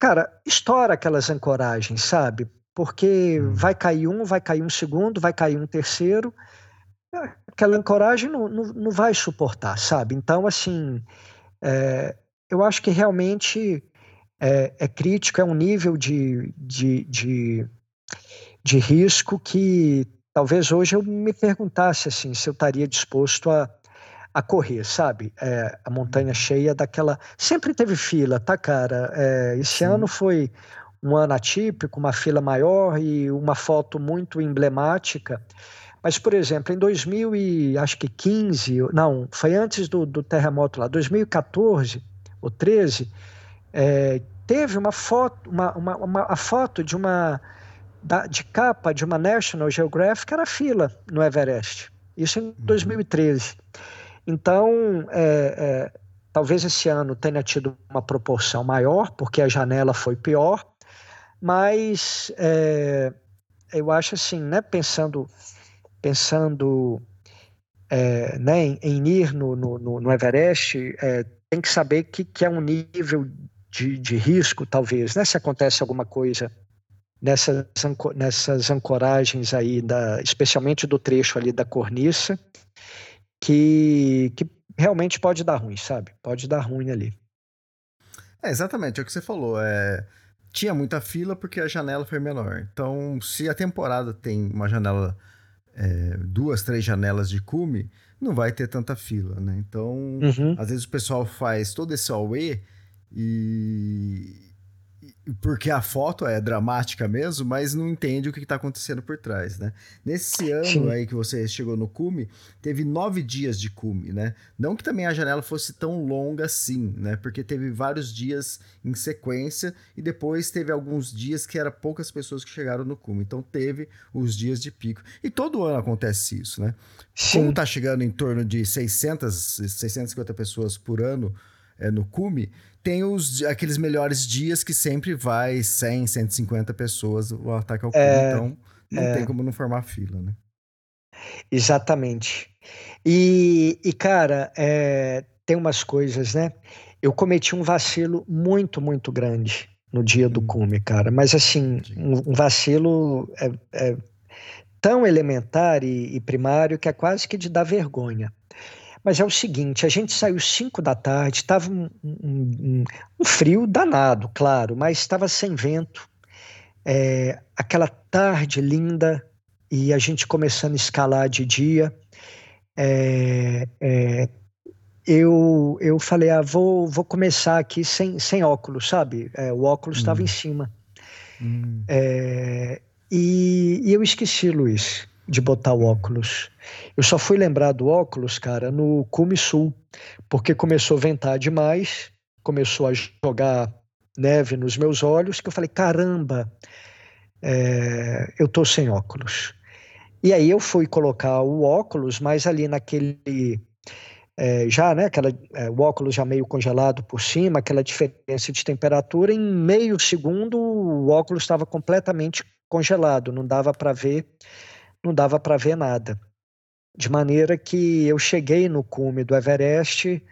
C: cara, estoura aquelas ancoragens, sabe? Porque hum. vai cair um, vai cair um segundo, vai cair um terceiro, aquela ancoragem não, não, não vai suportar, sabe? Então, assim, é, eu acho que realmente é, é, crítico, é um nível de, de, de, de risco que talvez hoje eu me perguntasse assim, se eu estaria disposto a, a correr, sabe? É, a montanha uhum. cheia daquela. Sempre teve fila, tá, cara? É, esse Sim. ano foi um ano atípico, uma fila maior e uma foto muito emblemática. Mas, por exemplo, em 2015, não, foi antes do, do terremoto lá, 2014 ou 13, é, teve uma foto, uma, uma, uma, a foto de uma da, de capa de uma National Geographic era fila no Everest. Isso em 2013. Uhum. Então, é, é, talvez esse ano tenha tido uma proporção maior, porque a janela foi pior, mas é, eu acho assim, né, pensando, pensando é, né, em, em, ir no, no, no Everest, é, tem que saber que, que é um nível de, de risco, talvez, né, se acontece alguma coisa nessas, nessas ancoragens aí, da, especialmente do trecho ali da corniça, que, que realmente pode dar ruim, sabe? Pode dar ruim ali.
B: É, exatamente, é o que você falou. É, tinha muita fila porque a janela foi menor. Então, se a temporada tem uma janela, é, duas, três janelas de cume, não vai ter tanta fila, né? Então, uhum. às vezes o pessoal faz todo esse AUE e porque a foto é dramática mesmo, mas não entende o que está acontecendo por trás, né? Nesse ano Sim. aí que você chegou no cume, teve nove dias de cume, né? Não que também a janela fosse tão longa assim, né? Porque teve vários dias em sequência e depois teve alguns dias que era poucas pessoas que chegaram no cume. Então teve os dias de pico. E todo ano acontece isso, né? Sim. Como tá chegando em torno de 600, 650 pessoas por ano é, no cume, tem os, aqueles melhores dias que sempre vai 100, 150 pessoas o ataque ao cume. É, então, não é. tem como não formar fila, né?
C: Exatamente. E, e cara, é, tem umas coisas, né? Eu cometi um vacilo muito, muito grande no dia do hum. cume, cara. Mas, assim, um, um vacilo é, é, tão elementar e, e primário que é quase que de dar vergonha. Mas é o seguinte, a gente saiu 5 da tarde, estava um, um, um, frio danado, claro, mas estava sem vento. É, aquela tarde linda e a gente começando a escalar de dia. é, é, eu, eu falei, ah, vou, vou começar aqui sem, sem óculos, sabe? É, o óculos estava hum. em cima. Hum. É, e, e, eu esqueci, Luiz, de botar o óculos. Eu só fui lembrar do óculos, cara, no Cume Sul, porque começou a ventar demais, começou a jogar neve nos meus olhos, que eu falei, caramba, é, eu tô sem óculos. E aí eu fui colocar o óculos, mas ali naquele é, já, né, aquela, é, o óculos já meio congelado por cima, aquela diferença de temperatura, em meio segundo o óculos estava completamente congelado, não dava para ver, não dava para ver nada. De maneira que eu cheguei no cume do Everest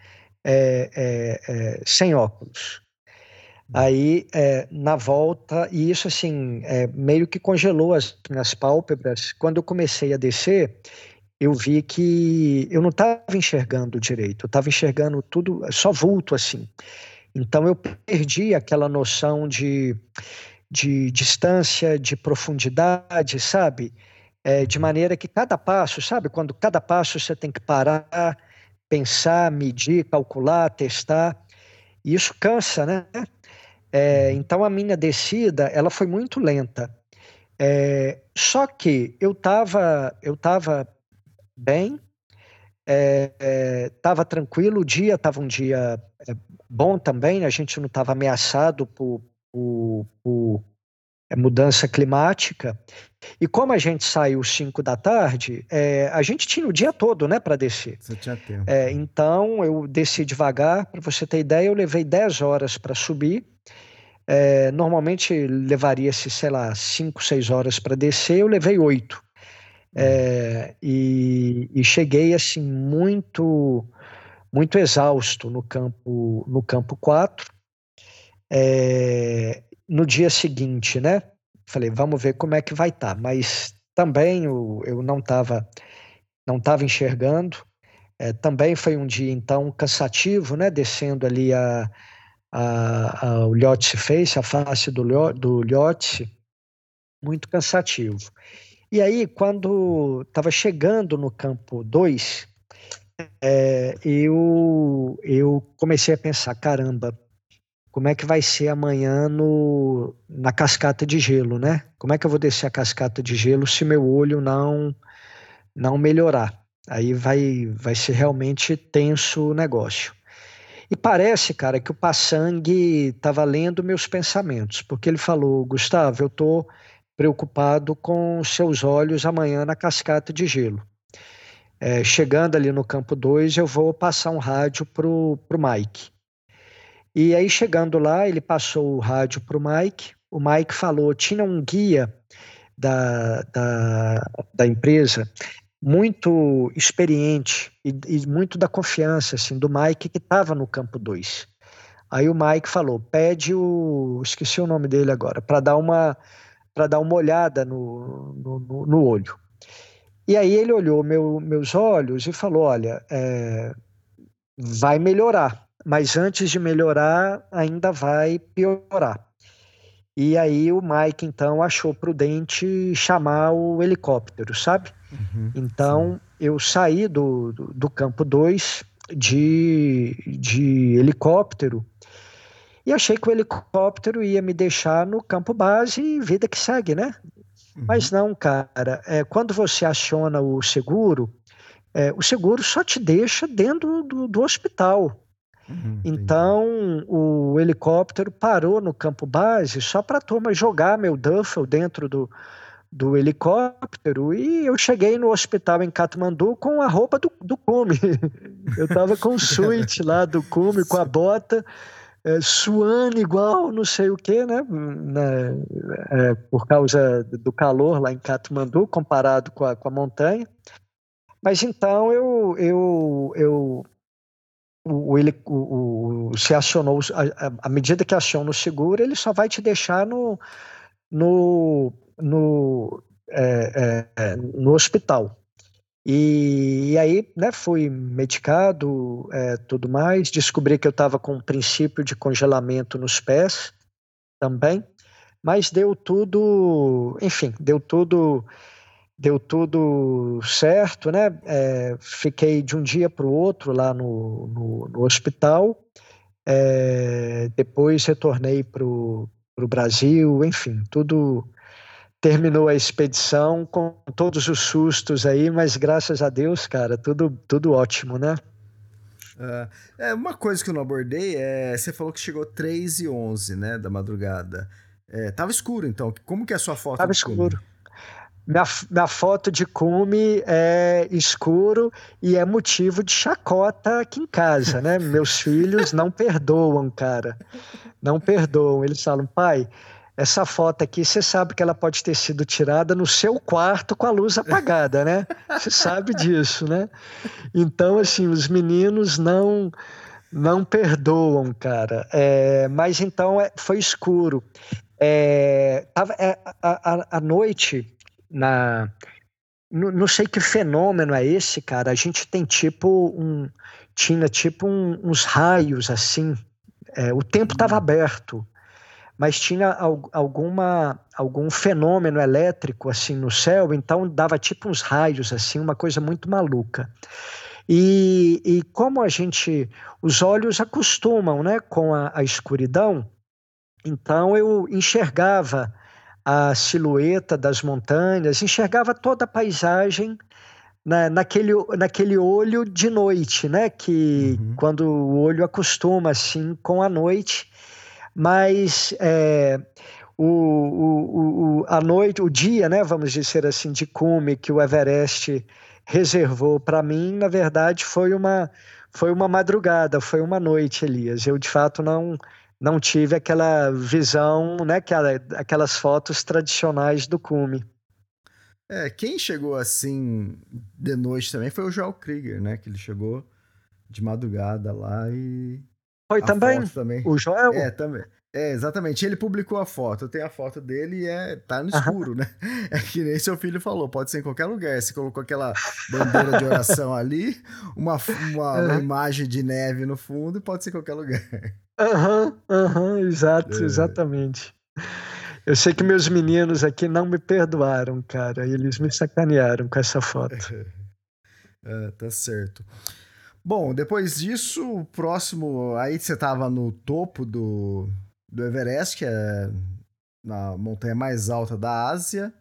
C: é, é, é sem óculos. Aí, é, na volta, e isso assim, meio que congelou as minhas pálpebras. Quando eu comecei a descer, eu vi que eu não estava enxergando direito, eu estava enxergando tudo, só vulto assim. Então eu perdi aquela noção de, de distância, de profundidade, sabe? É, de maneira que cada passo, sabe? Quando cada passo você tem que parar, pensar, medir, calcular, testar, e isso cansa, né? É, uhum. então a minha descida ela foi muito lenta. É, só que eu estava eu tava bem, estava é, é, tranquilo, o dia estava um dia é, bom também, a gente não estava ameaçado por, por, por mudança climática. E como a gente saiu 5 da tarde, é, a gente tinha o dia todo né, para descer.
B: Você tinha tempo.
C: É, então eu desci devagar, para você ter ideia, eu levei 10 horas para subir. É, normalmente levaria-se, sei lá, 5, 6 horas para descer, eu levei 8. É, e, e, cheguei assim muito muito exausto no campo no campo 4 é, no dia seguinte né? Falei vamos ver como é que vai estar tá. mas também eu, eu não estava não tava enxergando. É, também foi um dia então cansativo né? Descendo ali a, a, a o Lhotse Face a face do, do Lhotse. Muito cansativo. E aí, quando estava chegando no campo 2, é, eu, eu comecei a pensar: caramba, como é que vai ser amanhã no, na cascata de gelo, né? Como é que eu vou descer a cascata de gelo se meu olho não, não melhorar? Aí vai, vai ser realmente tenso o negócio. E parece, cara, que o Passang estava lendo meus pensamentos, porque ele falou: Gustavo, eu estou preocupado com seus olhos amanhã na cascata de gelo. É, chegando ali no campo 2, eu vou passar um rádio para o Mike. E aí, chegando lá, ele passou o rádio para o Mike. O Mike falou: tinha um guia da, da, da empresa muito experiente e, e, muito da confiança assim, do Mike que estava no campo 2. Aí o Mike falou: pede o. esqueci o nome dele agora, para dar uma para dar uma olhada no, no, no, olho. E aí ele olhou meu, meus olhos e falou: Olha, é, vai melhorar, mas antes de melhorar, ainda vai piorar. E aí o Mike, então, achou prudente chamar o helicóptero, sabe? Uhum, então, sim. eu saí do, do, do campo 2 de, de helicóptero e achei que o helicóptero ia me deixar no campo base e vida que segue, né? Uhum. Mas não, cara. É, quando você aciona o seguro, é, o seguro só te deixa dentro do, do hospital. Uhum, então o helicóptero parou no campo base só para a turma jogar meu duffel dentro do, do helicóptero e eu cheguei no hospital em Katmandu com a roupa do, do cume. Eu tava com o suíte lá do cume, com a bota é, suando igual não sei o que, né? é, por causa do calor lá em Katmandu, comparado com a, com a montanha. Mas então eu, eu, eu o, ele, o, o, se acionou, a, medida que aciona o seguro, ele só vai te deixar no, no, no, é, é, no hospital. E, e, aí, né, fui medicado, é, tudo mais. Descobri que eu estava com um princípio de congelamento nos pés também. Mas deu tudo, enfim, deu tudo deu tudo certo, né? É, fiquei de um dia para o outro lá no, no, no hospital. É, depois retornei para o Brasil, enfim, tudo terminou a expedição com todos os sustos aí, mas graças a Deus, cara, tudo, tudo ótimo, né?
B: Uh, é, uma coisa que eu não abordei é. Você falou que chegou 3 e 11, né? Da madrugada. É, tava escuro, então. Como que é a sua foto?
C: Tava escuro. Minha, minha foto de cume é escuro e é motivo de chacota aqui em casa, né? Meus filhos não perdoam, cara. Não perdoam. Eles falam, pai, essa foto aqui, você sabe que ela pode ter sido tirada no seu quarto com a luz apagada, né? Você sabe disso, né? Então, assim, os meninos não não perdoam, cara. É, mas então é, foi escuro. É, é, a, a, a, noite, na, não, não sei que fenômeno é esse, cara. A gente tem tipo um. Tinha tipo um, uns raios assim. É, o tempo estava aberto mas tinha alguma algum fenômeno elétrico assim no céu, então dava tipo uns raios assim, uma coisa muito maluca. E, e como a gente, os olhos acostumam, né, com a, a escuridão, então eu enxergava a silhueta das montanhas, enxergava toda a paisagem na, naquele, naquele olho de noite, né? Que uhum. quando o olho acostuma assim com a noite, mas é, o, o, o, a noite, o dia, né, vamos dizer assim, de cume que o Everest reservou para mim, na verdade, foi uma, foi uma madrugada, foi uma noite, Elias. Eu, de fato, não não tive aquela visão, né, aquela, aquelas fotos tradicionais do cume.
B: É, quem chegou assim de noite também foi o Joel Krieger, né? Que ele chegou de madrugada lá e
C: foi também? também? O Joel?
B: É, também. É, exatamente. Ele publicou a foto. Eu tenho a foto dele e é, tá no escuro, né? É que nem seu filho falou, pode ser em qualquer lugar. Você colocou aquela bandeira de oração ali, uma, uma, uma, imagem de neve no fundo, pode ser em qualquer lugar.
C: Aham, aham, exato, é. exatamente. Eu sei que meus meninos aqui não me perdoaram, cara. Eles me sacanearam com essa foto.
B: É, tá certo. Bom, depois disso, o próximo. Aí você tava no topo do, do Everest, que é na montanha mais alta da Ásia.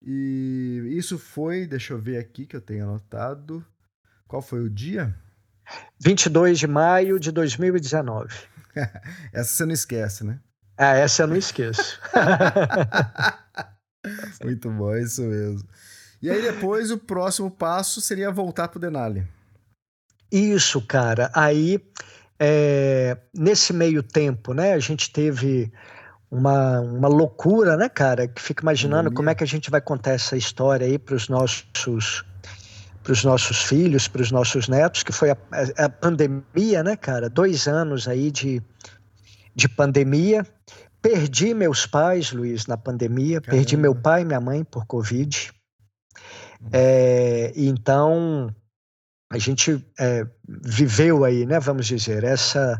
B: E isso foi, deixa eu ver aqui que eu tenho anotado. Qual foi o dia?
C: 22 de maio de 2019.
B: essa você não esquece, né?
C: Ah, essa eu não esqueço.
B: Muito bom, é isso mesmo. E aí depois o próximo passo seria voltar pro Denali.
C: Isso, cara. Aí, é, nesse meio tempo, né, a gente teve uma, uma loucura, né, cara? Que fica imaginando como é que a gente vai contar essa história aí para os nossos para os nossos filhos, para os nossos netos, que foi a, a, a, pandemia, né, cara? Dois anos aí de, de pandemia. Perdi meus pais, Luiz, na pandemia. Caramba. Perdi meu pai e minha mãe por Covid. É, então, a gente é, viveu aí, né, vamos dizer, essa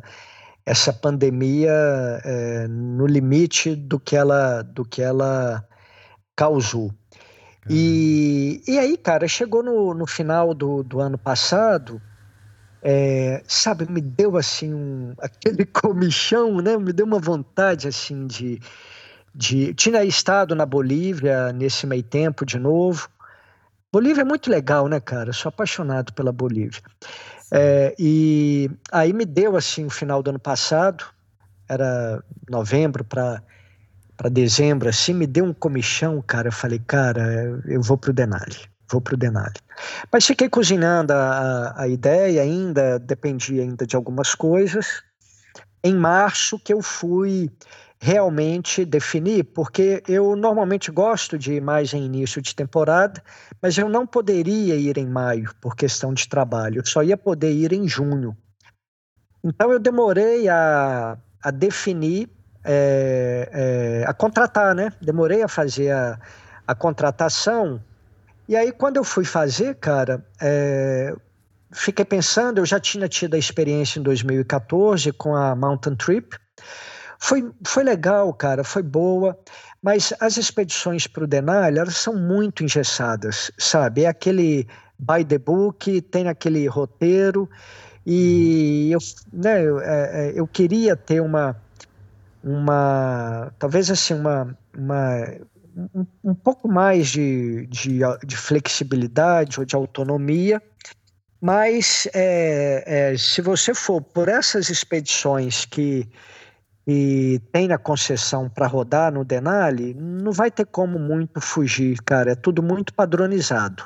C: essa pandemia é, no limite do que ela do que ela causou. E, e aí, cara, chegou no, no final do, do ano passado, é, sabe, me deu assim um, aquele comichão, né? Me deu uma vontade assim de, de. Tinha estado na Bolívia nesse meio tempo de novo. Bolívia é muito legal, né, cara? Eu sou apaixonado pela Bolívia. É, e aí me deu assim o final do ano passado, era novembro para para dezembro, assim, me deu um comichão, cara. Eu falei, cara, eu vou pro Denali, vou pro Denali. Mas fiquei cozinhando a, a ideia ainda, dependia ainda de algumas coisas. Em março que eu fui realmente definir, porque eu normalmente gosto de ir mais em início de temporada, mas eu não poderia ir em maio por questão de trabalho, eu só ia poder ir em junho. Então eu demorei a, a definir, é, é, a contratar, né? Demorei a fazer a, a contratação. E aí, quando eu fui fazer, cara, é, fiquei pensando, eu já tinha tido a experiência em 2014 com a Mountain Trip, foi, foi legal, cara, foi boa. Mas as expedições para o Denali, elas são muito engessadas, sabe? É aquele by the book, tem aquele roteiro, e eu, né, eu, é, é, eu queria ter uma, uma talvez assim, uma, uma um, um pouco mais de, de, de, flexibilidade ou de autonomia, mas é, é, se você for por essas expedições que e tem na concessão para rodar no Denali, não vai ter como muito fugir, cara. É tudo muito padronizado.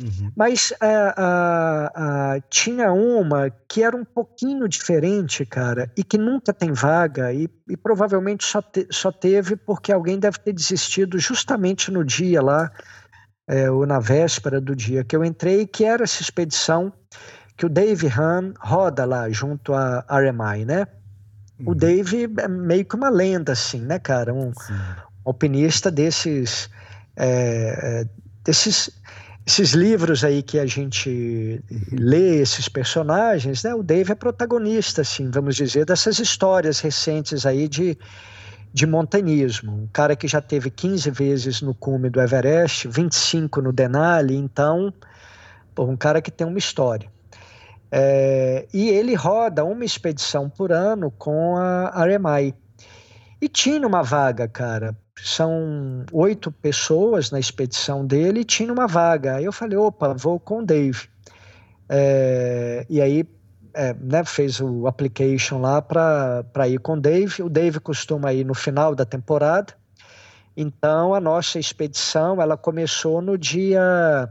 C: Uhum. Mas uh, uh, uh, tinha uma que era um pouquinho diferente, cara, e que nunca tem vaga, e, e provavelmente só, te, só teve porque alguém deve ter desistido justamente no dia lá, é, ou na véspera do dia que eu entrei, que era essa expedição que o Dave Hahn roda lá junto a RMI, né? O uhum. Dave é meio que uma lenda, assim, né, cara? Um Sim. alpinista desses, é, desses esses livros aí que a gente lê, esses personagens, né? O Dave é protagonista, assim, vamos dizer, dessas histórias recentes aí de, de montanismo. Um cara que já teve 15 vezes no cume do Everest, 25 no Denali, então, um cara que tem uma história. É, e ele roda uma expedição por ano com a Aremai. E tinha uma vaga, cara. São oito pessoas na expedição dele e tinha uma vaga. Aí eu falei, opa, vou com o Dave. É, e aí é, né, fez o application lá para ir com o Dave. O Dave costuma ir no final da temporada. Então a nossa expedição ela começou no dia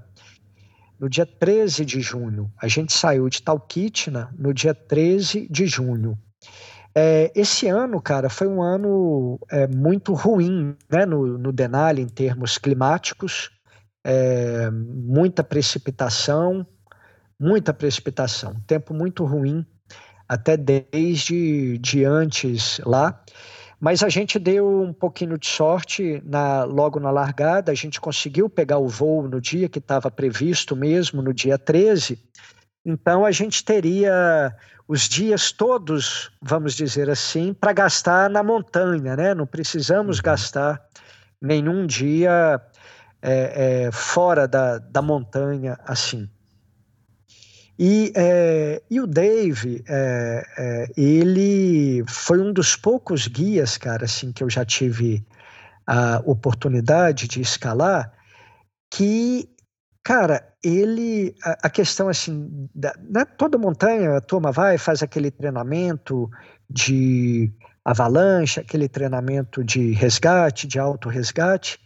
C: no dia 13 de junho. A gente saiu de Talkeetna no dia 13 de junho. É, esse ano, cara, foi um ano é, muito ruim né, no, no Denali em termos climáticos, é, muita precipitação, muita precipitação, tempo muito ruim, até desde de antes lá. Mas a gente deu um pouquinho de sorte na, logo na largada, a gente conseguiu pegar o voo no dia que estava previsto mesmo, no dia 13. Então a gente teria os dias todos, vamos dizer assim, para gastar na montanha, né? Não precisamos uhum. gastar nenhum dia é, é, fora da, da montanha assim. E, é, e o Dave, é, é, ele foi um dos poucos guias, cara, assim, que eu já tive a oportunidade de escalar, que, cara, ele, a, a questão assim, da, né, toda montanha, a turma vai, faz aquele treinamento de avalanche, aquele treinamento de resgate, de auto-resgate,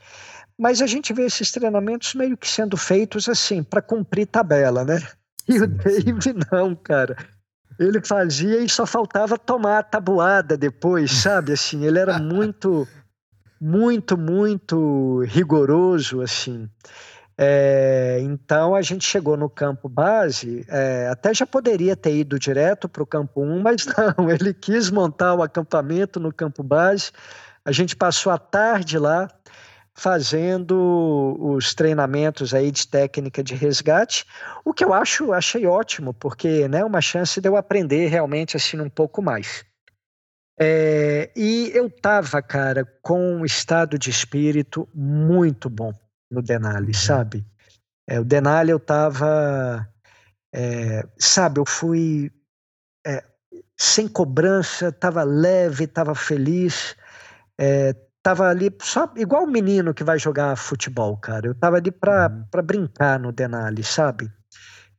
C: mas a gente vê esses treinamentos meio que sendo feitos assim, para cumprir tabela, né? E o Dave não, cara. Ele fazia e só faltava tomar a tabuada depois, sabe? Assim, ele era muito, muito, muito rigoroso, assim. É, então a gente chegou no campo base, é, até já poderia ter ido direto para o campo 1, mas não, ele quis montar o acampamento no campo base. A gente passou a tarde lá, fazendo os treinamentos aí de técnica de resgate, o que eu acho achei ótimo, porque é né, uma chance de eu aprender realmente assim um pouco mais. É, e eu tava, cara, com um estado de espírito muito bom no Denali, sabe? É, o Denali eu tava, é, sabe, eu fui é, sem cobrança, tava leve, tava feliz, é, tava ali só igual o menino que vai jogar futebol, cara. Eu tava ali para uhum. brincar no Denali, sabe?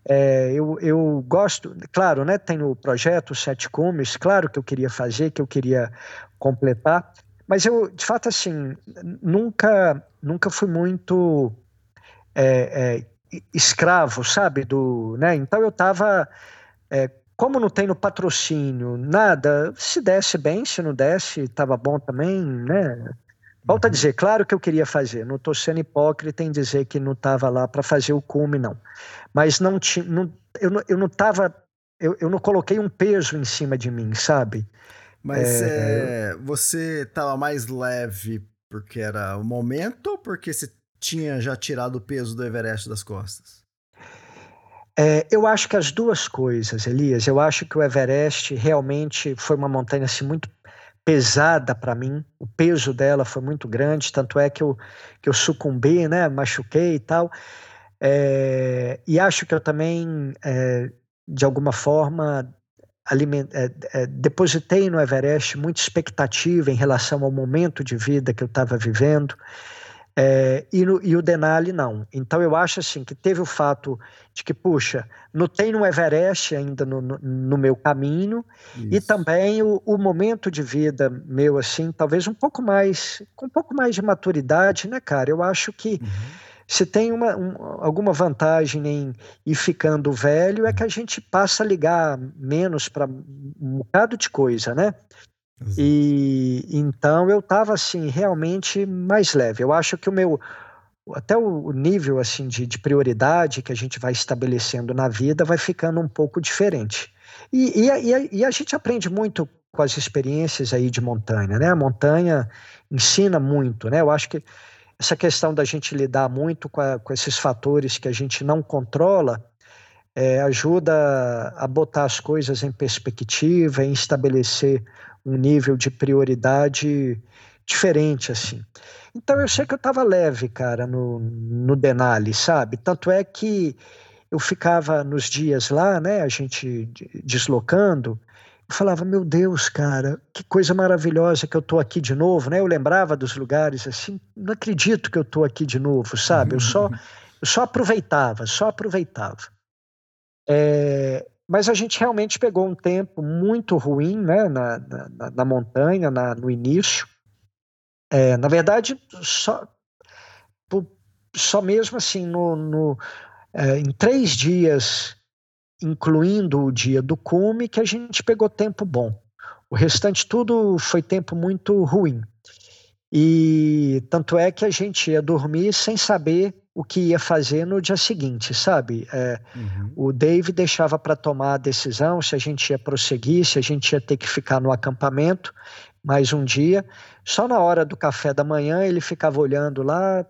C: É, eu, eu gosto, claro, né? Tem o projeto Sete Cumes, claro que eu queria fazer, que eu queria completar, mas eu, de fato, assim, nunca, nunca fui muito é, é, escravo, sabe? Do, né? Então eu tava é, como não tem no patrocínio nada, se desse bem, se não desse, estava bom também, né? Volto a uhum. dizer, claro que eu queria fazer, não estou sendo hipócrita em dizer que não estava lá para fazer o cume, não. Mas não eu, não, eu não estava, eu, eu não coloquei um peso em cima de mim, sabe?
B: Mas é, é, você estava mais leve porque era o momento ou porque você tinha já tirado o peso do Everest das costas?
C: É, eu acho que as duas coisas, Elias. Eu acho que o Everest realmente foi uma montanha assim, muito pesada para mim, o peso dela foi muito grande, tanto é que eu, que eu sucumbi, né, machuquei e tal, é, e acho que eu também, é, de alguma forma, aliment, é, é, depositei no Everest muita expectativa em relação ao momento de vida que eu estava vivendo, é, e, no, e, o Denali não. Então eu acho assim que teve o fato de que, puxa, não tem no Everest ainda no, no, no meu caminho, Isso. e também o, o, momento de vida meu, assim, talvez um pouco mais, com um pouco mais de maturidade, né, cara? Eu acho que uhum. Se tem uma, um, alguma vantagem em ir ficando velho, é que a gente passa a ligar menos para um bocado de coisa, né? E então eu estava assim realmente mais leve. Eu acho que o meu até o nível assim de, de, prioridade que a gente vai estabelecendo na vida vai ficando um pouco diferente. E, e, e, e, a gente aprende muito com as experiências aí de montanha, né? A montanha ensina muito, né? Eu acho que essa questão da gente lidar muito com, a, com esses fatores que a gente não controla é, ajuda a botar as coisas em perspectiva, em estabelecer um nível de prioridade diferente, assim. Então eu sei que eu estava leve, cara, no, no Denali, sabe? Tanto é que eu ficava nos dias lá, né, a gente deslocando, eu falava, meu Deus, cara, que coisa maravilhosa que eu tô aqui de novo, né? Eu lembrava dos lugares assim, não acredito que eu tô aqui de novo, sabe? Eu só, eu só aproveitava, só aproveitava. É, mas a gente realmente pegou um tempo muito ruim né, na, na, na montanha, na, no início. É, na verdade, só, só mesmo assim, no, no é, em três dias, incluindo o dia do cume, que a gente pegou tempo bom. O restante tudo foi tempo muito ruim. E tanto é que a gente ia dormir sem saber o que ia fazer no dia seguinte, sabe? É, uhum. O Dave deixava para tomar a decisão se a gente ia prosseguir, se a gente ia ter que ficar no acampamento mais um dia. Só na hora do café da manhã ele ficava olhando lá,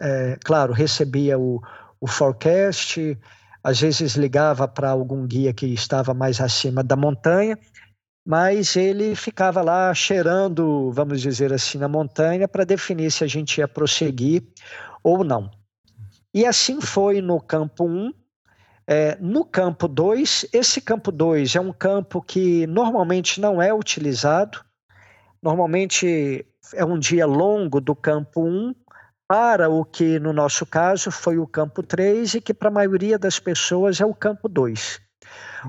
C: é, claro, recebia o, o forecast, às vezes ligava para algum guia que estava mais acima da montanha, mas ele ficava lá cheirando, vamos dizer assim, na montanha para definir se a gente ia prosseguir ou não. E assim foi no campo 1. É, no campo 2, esse campo 2 é um campo que normalmente não é utilizado. Normalmente é um dia longo do campo 1 para o que, no nosso caso, foi o campo 3 e que para a maioria das pessoas é o campo 2.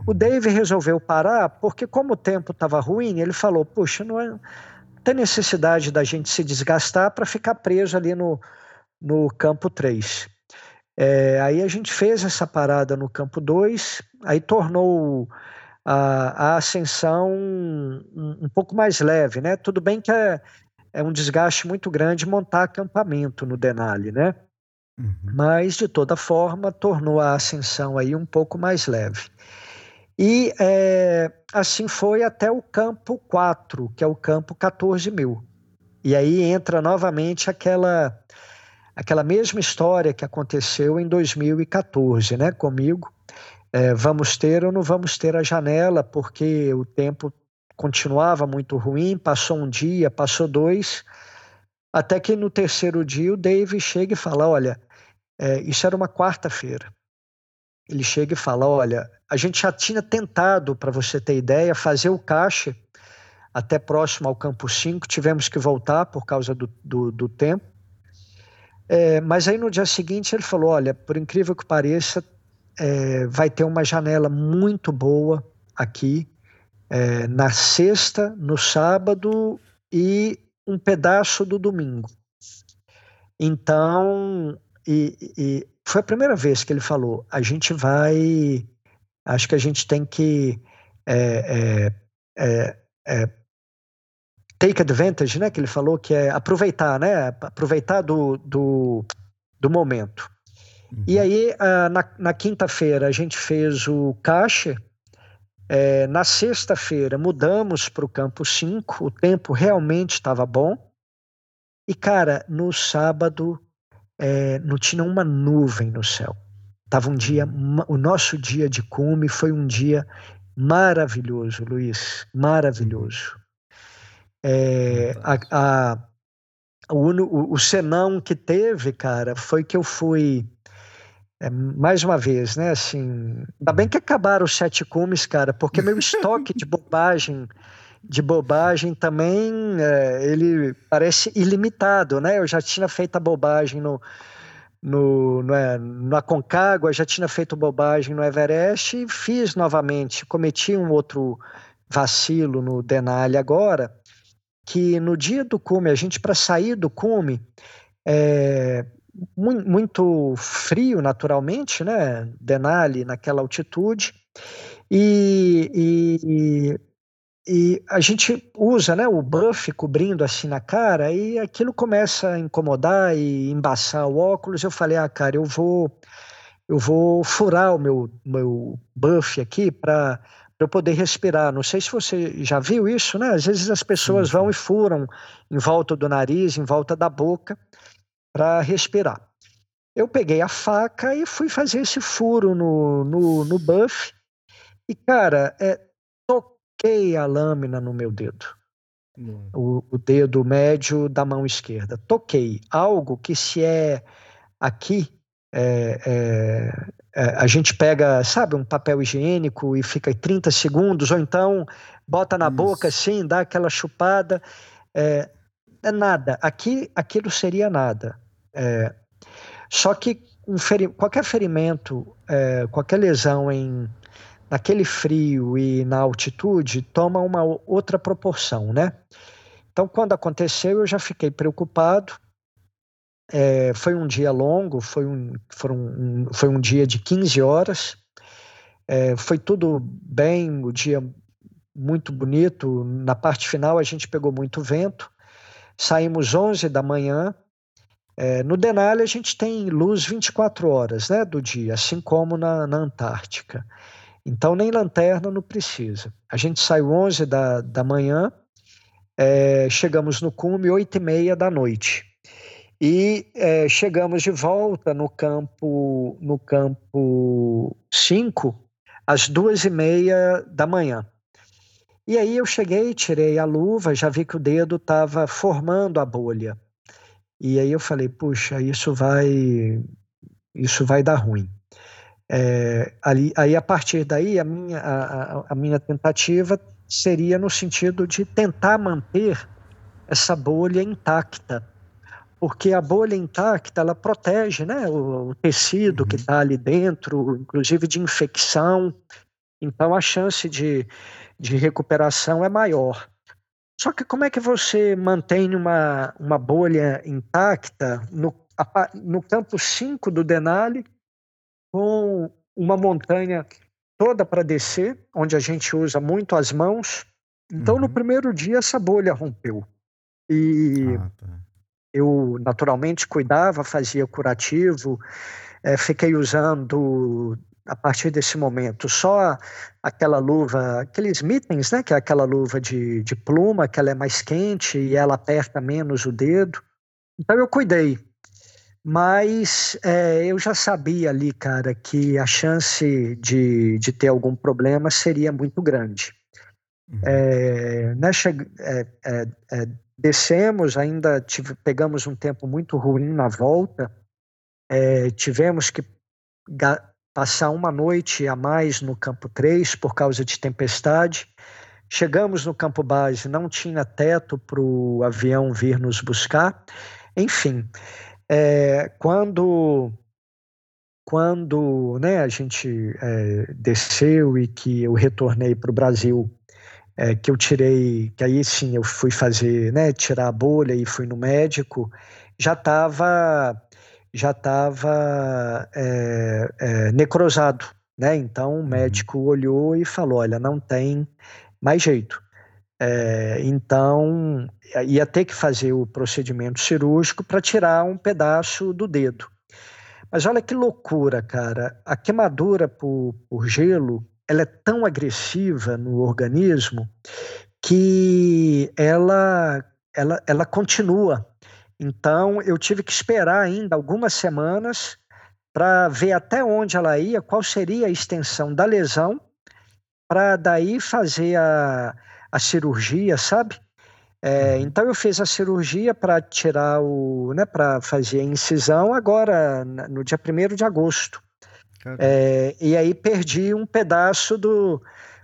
C: O Dave resolveu parar porque, como o tempo estava ruim, ele falou: Puxa, não, é, tem necessidade da gente se desgastar para ficar preso ali no, no campo 3. É, aí a gente fez essa parada no campo 2, aí tornou a, a ascensão um, um, pouco mais leve, né? Tudo bem que é, é um desgaste muito grande montar acampamento no Denali, né? Uhum. Mas, de toda forma, tornou a ascensão aí um pouco mais leve. E é, assim foi até o campo 4, que é o campo 14 mil. E aí entra novamente aquela aquela mesma história que aconteceu em 2014, né, comigo. É, vamos ter ou não vamos ter a janela, porque o tempo continuava muito ruim. Passou um dia, passou dois, até que no terceiro dia o Dave chega e fala: Olha, é, isso era uma quarta-feira. Ele chega e fala: Olha, a gente já tinha tentado, para você ter ideia, fazer o caixa até próximo ao campo 5, tivemos que voltar por causa do, do, do tempo. É, mas aí no dia seguinte ele falou: olha, por incrível que pareça, é, vai ter uma janela muito boa aqui é, na sexta, no sábado e um pedaço do domingo. Então, e, e foi a primeira vez que ele falou: a gente vai, acho que a gente tem que é, é, é, é take advantage, né, que ele falou que é aproveitar, né, aproveitar do, do, do momento. Uhum. E aí, ah, na, na quinta-feira, a gente fez o caixa, é, na sexta-feira, mudamos para o campo 5, o tempo realmente estava bom, e, cara, no sábado, é, não tinha uma nuvem no céu. Tava um dia, o nosso dia de cume foi um dia maravilhoso, Luiz, maravilhoso. É, a, a, o, o senão que teve, cara, foi que eu fui. É, mais uma vez, né? Assim, ainda bem que acabaram os sete cumes, cara, porque meu estoque de bobagem, de bobagem também, é, ele parece ilimitado, né? Eu já tinha feito a bobagem no, no, no, é, no Aconcagua, já tinha feito bobagem no Everest e fiz novamente, cometi um outro vacilo no Denali agora, que no dia do cume, a gente para sair do cume, é, muito frio naturalmente, né? Denali naquela altitude, e, e, e, a gente usa né, o buff cobrindo assim na cara e aquilo começa a incomodar e embaçar o óculos. Eu falei, ah, cara, eu vou eu vou furar o meu, meu buff aqui para eu poder respirar. Não sei se você já viu isso, né? Às vezes as pessoas vão e furam em volta do nariz, em volta da boca, para respirar. Eu peguei a faca e fui fazer esse furo no, no, no buff. E, cara, é, toquei a lâmina no meu dedo. O, o dedo médio da mão esquerda. Toquei. Algo que se é aqui é, é, é, a gente pega, sabe, um papel higiênico e fica 30 segundos, ou então bota na Isso. boca assim, dá aquela chupada. É, nada. Aqui, aquilo seria nada. É, só que um feri qualquer ferimento, é, qualquer lesão em naquele frio e na altitude toma uma outra proporção, né? Então, quando aconteceu, eu já fiquei preocupado é, foi um dia longo, foi um, foram um, foi um dia de 15 horas. É, foi tudo bem, o dia muito bonito. Na parte final a gente pegou muito vento. Saímos 11 da manhã. É, no Denali a gente tem luz 24 horas né, do dia, assim como na, na Antártica. Então nem lanterna não precisa. A gente saiu 11 da, da manhã, é, chegamos no cume 8 e meia da noite. E é, chegamos de volta no campo no campo 5 às duas e meia da manhã. E aí eu cheguei, tirei a luva, já vi que o dedo estava formando a bolha. E aí eu falei, puxa, isso vai isso vai dar ruim. É, ali, aí a partir daí a minha, a, a minha tentativa seria no sentido de tentar manter essa bolha intacta porque a bolha intacta ela protege né, o, o tecido uhum. que está ali dentro, inclusive de infecção. Então a chance de, de recuperação é maior. Só que como é que você mantém uma, uma bolha intacta no, no campo 5 do Denali, com uma montanha toda para descer, onde a gente usa muito as mãos? Então, uhum. no primeiro dia, essa bolha rompeu. E ah, tá eu naturalmente cuidava, fazia curativo, é, fiquei usando a partir desse momento só aquela luva, aqueles mittens, né, que é aquela luva de, de pluma, que ela é mais quente e ela aperta menos o dedo. Então eu cuidei. Mas é, eu já sabia ali, cara, que a chance de, de ter algum problema seria muito grande. Uhum. É, né, é, é, é descemos, ainda tive, pegamos um tempo muito ruim na volta, é, tivemos que passar uma noite a mais no campo 3 por causa de tempestade. Chegamos no campo base, não tinha teto para o avião vir nos buscar. Enfim, é, quando quando né, a gente é, desceu e que eu retornei para o Brasil é, que eu tirei, que aí sim eu fui fazer, né, tirar a bolha e fui no médico, já estava já estava é, é, necrosado, né? Então o uhum. médico olhou e falou, olha, não tem mais jeito. É, então ia ter que fazer o procedimento cirúrgico para tirar um pedaço do dedo. Mas olha que loucura, cara! A queimadura por, por gelo ela é tão agressiva no organismo que ela, ela, ela continua. Então, eu tive que esperar ainda algumas semanas para ver até onde ela ia, qual seria a extensão da lesão, para daí fazer a, a cirurgia, sabe? É, uhum. então eu fiz a cirurgia para tirar o, né, para fazer a incisão agora no dia 1 de agosto. É, e aí perdi um pedaço do,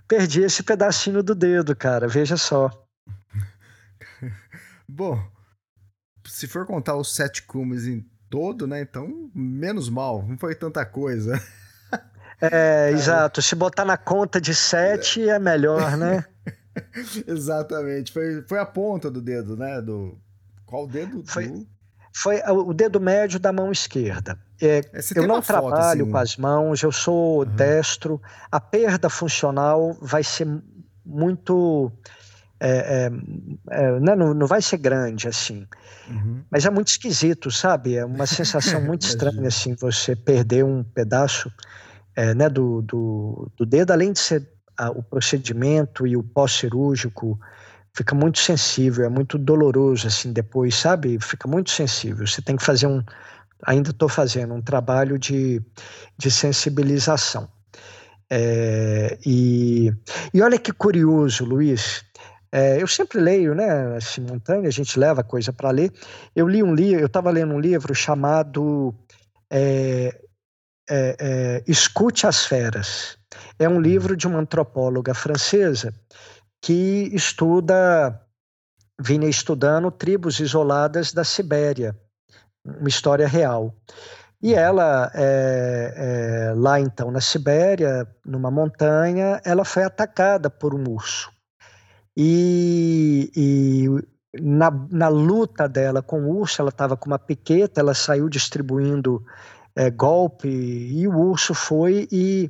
C: perdi esse pedacinho do dedo, cara. Veja só.
B: Bom, se for contar os sete cumes em todo, né? Então, menos mal, não foi tanta coisa.
C: É, exato. Se botar na conta de sete é melhor, né?
B: Exatamente. Foi, foi a ponta do dedo, né? Do... Qual dedo?
C: Foi, do... foi o dedo médio da mão esquerda. É, é eu não trabalho foto, assim... com as mãos, eu sou uhum. destro. A perda funcional vai ser muito. É, é, é, né, não, não vai ser grande assim, uhum. mas é muito esquisito, sabe? É uma sensação muito estranha assim, você perder um pedaço é, né, do, do, do, dedo, além de ser a, o procedimento e o pós-cirúrgico, fica muito sensível, é muito doloroso assim depois, sabe? Fica muito sensível. Você tem que fazer um, ainda estou fazendo um trabalho de, de sensibilização. É, e, e olha que curioso, Luiz. É, eu sempre leio, né, simultâneo, a gente leva coisa para ler. Eu li um livro, eu estava lendo um livro chamado é, é, é, Escute as Feras. É um livro de uma antropóloga francesa que estuda, vinha estudando tribos isoladas da Sibéria uma história real. E ela, é, é, lá então na Sibéria, numa montanha, ela foi atacada por um urso. E, e na, na, luta dela com o urso, ela estava com uma piqueta, ela saiu distribuindo é, golpe, e o urso foi e,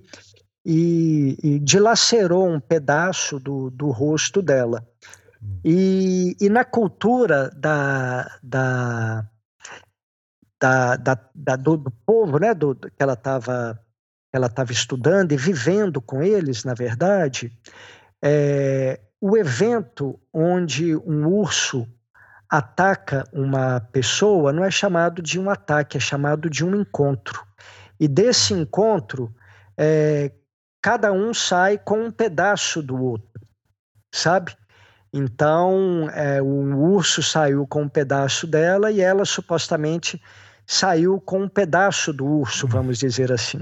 C: e, e dilacerou um pedaço do, do rosto dela. E, e na cultura da, da, da, da, do, do, povo, né, do, que ela estava ela estava estudando e vivendo com eles, na verdade, é, o evento onde um urso ataca uma pessoa não é chamado de um ataque, é chamado de um encontro. E desse encontro, é, cada um sai com um pedaço do outro, sabe? Então, é, o urso saiu com um pedaço dela e ela supostamente saiu com um pedaço do urso, vamos dizer assim.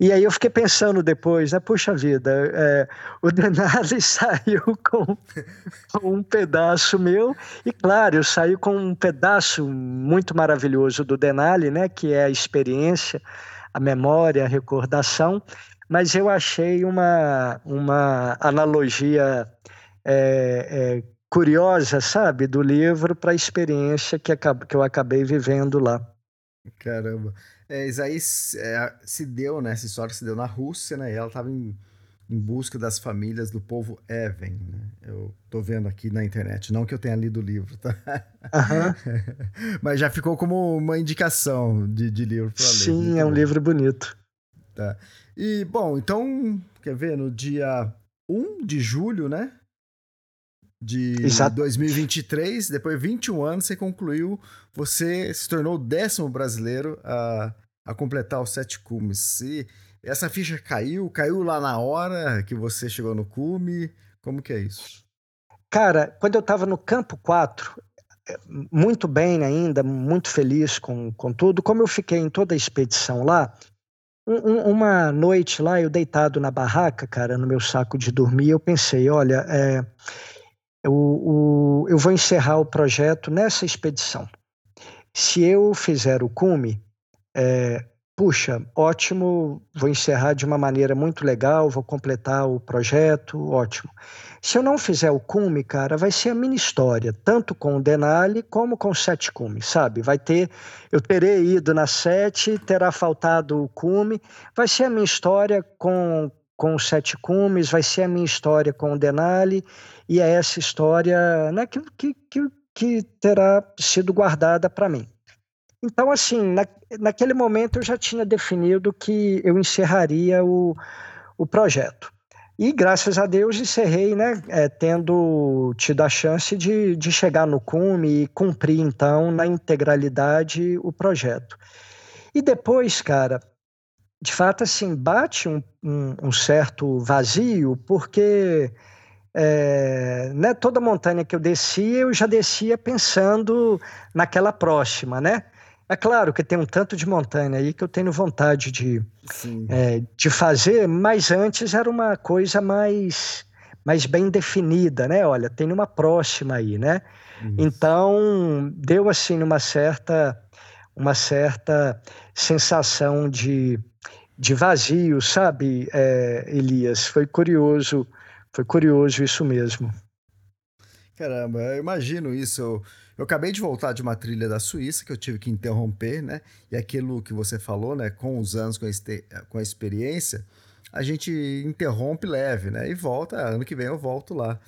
C: E aí eu fiquei pensando depois, né? Puxa vida, é, o Denali saiu com, com, um pedaço meu, e claro, eu saí com um pedaço muito maravilhoso do Denali, né? Que é a experiência, a memória, a recordação, mas eu achei uma, uma analogia é, é, curiosa, sabe, do livro para a experiência que, que eu acabei vivendo lá.
B: Caramba. É, isso aí é, se deu, né? Essa história se deu na Rússia, né? E ela estava em, em, busca das famílias do povo Even, né? Eu tô vendo aqui na internet, não que eu tenha lido o livro, tá? Uhum. Mas já ficou como uma indicação de, de livro para ler.
C: Sim, é um livro bonito.
B: Tá. E, bom, então, quer ver, no dia 1 de julho, né? De Exato. 2023, depois de 21 anos, você concluiu, você se tornou o décimo brasileiro a, a completar os sete cumes. E essa ficha caiu? Caiu lá na hora que você chegou no cume? Como que é isso?
C: Cara, quando eu estava no campo 4, é, muito bem ainda, muito feliz com, com tudo, como eu fiquei em toda a expedição lá, um, uma noite lá, eu deitado na barraca, cara, no meu saco de dormir, eu pensei, olha, é, eu, o, eu vou encerrar o projeto nessa expedição. Se eu fizer o cume, é, puxa, ótimo, vou encerrar de uma maneira muito legal, vou completar o projeto, ótimo. Se eu não fizer o cume, cara, vai ser a minha história, tanto com o Denali como com o sete cume, sabe? Vai ter, eu terei ido na sete, terá faltado o cume, vai ser a minha história com, com os sete cumes, vai ser a minha história com o Denali e é essa história né, que, que, que, terá sido guardada para mim. Então, assim, na, naquele momento eu já tinha definido que eu encerraria o, o projeto. E graças a Deus encerrei, né, é, tendo tido a chance de, de chegar no cume e cumprir, então, na integralidade o projeto. E depois, cara, de fato, assim, bate um, um, um certo vazio, porque é, né, toda montanha que eu descia, eu já descia pensando naquela próxima, né? É claro que tem um tanto de montanha aí que eu tenho vontade de, é, de fazer, mas antes era uma coisa mais, mais bem definida, né? Olha, tem uma próxima aí, né? Isso. Então, deu assim uma certa, uma certa sensação de, de vazio, sabe, é, Elias? Foi curioso, foi curioso isso mesmo.
B: Caramba, eu imagino isso. Eu, eu acabei de voltar de uma trilha da Suíça que eu tive que interromper, né? E aquilo que você falou, né? Com os anos, com a, com a experiência, a gente interrompe leve, né? E volta, ano que vem eu volto lá.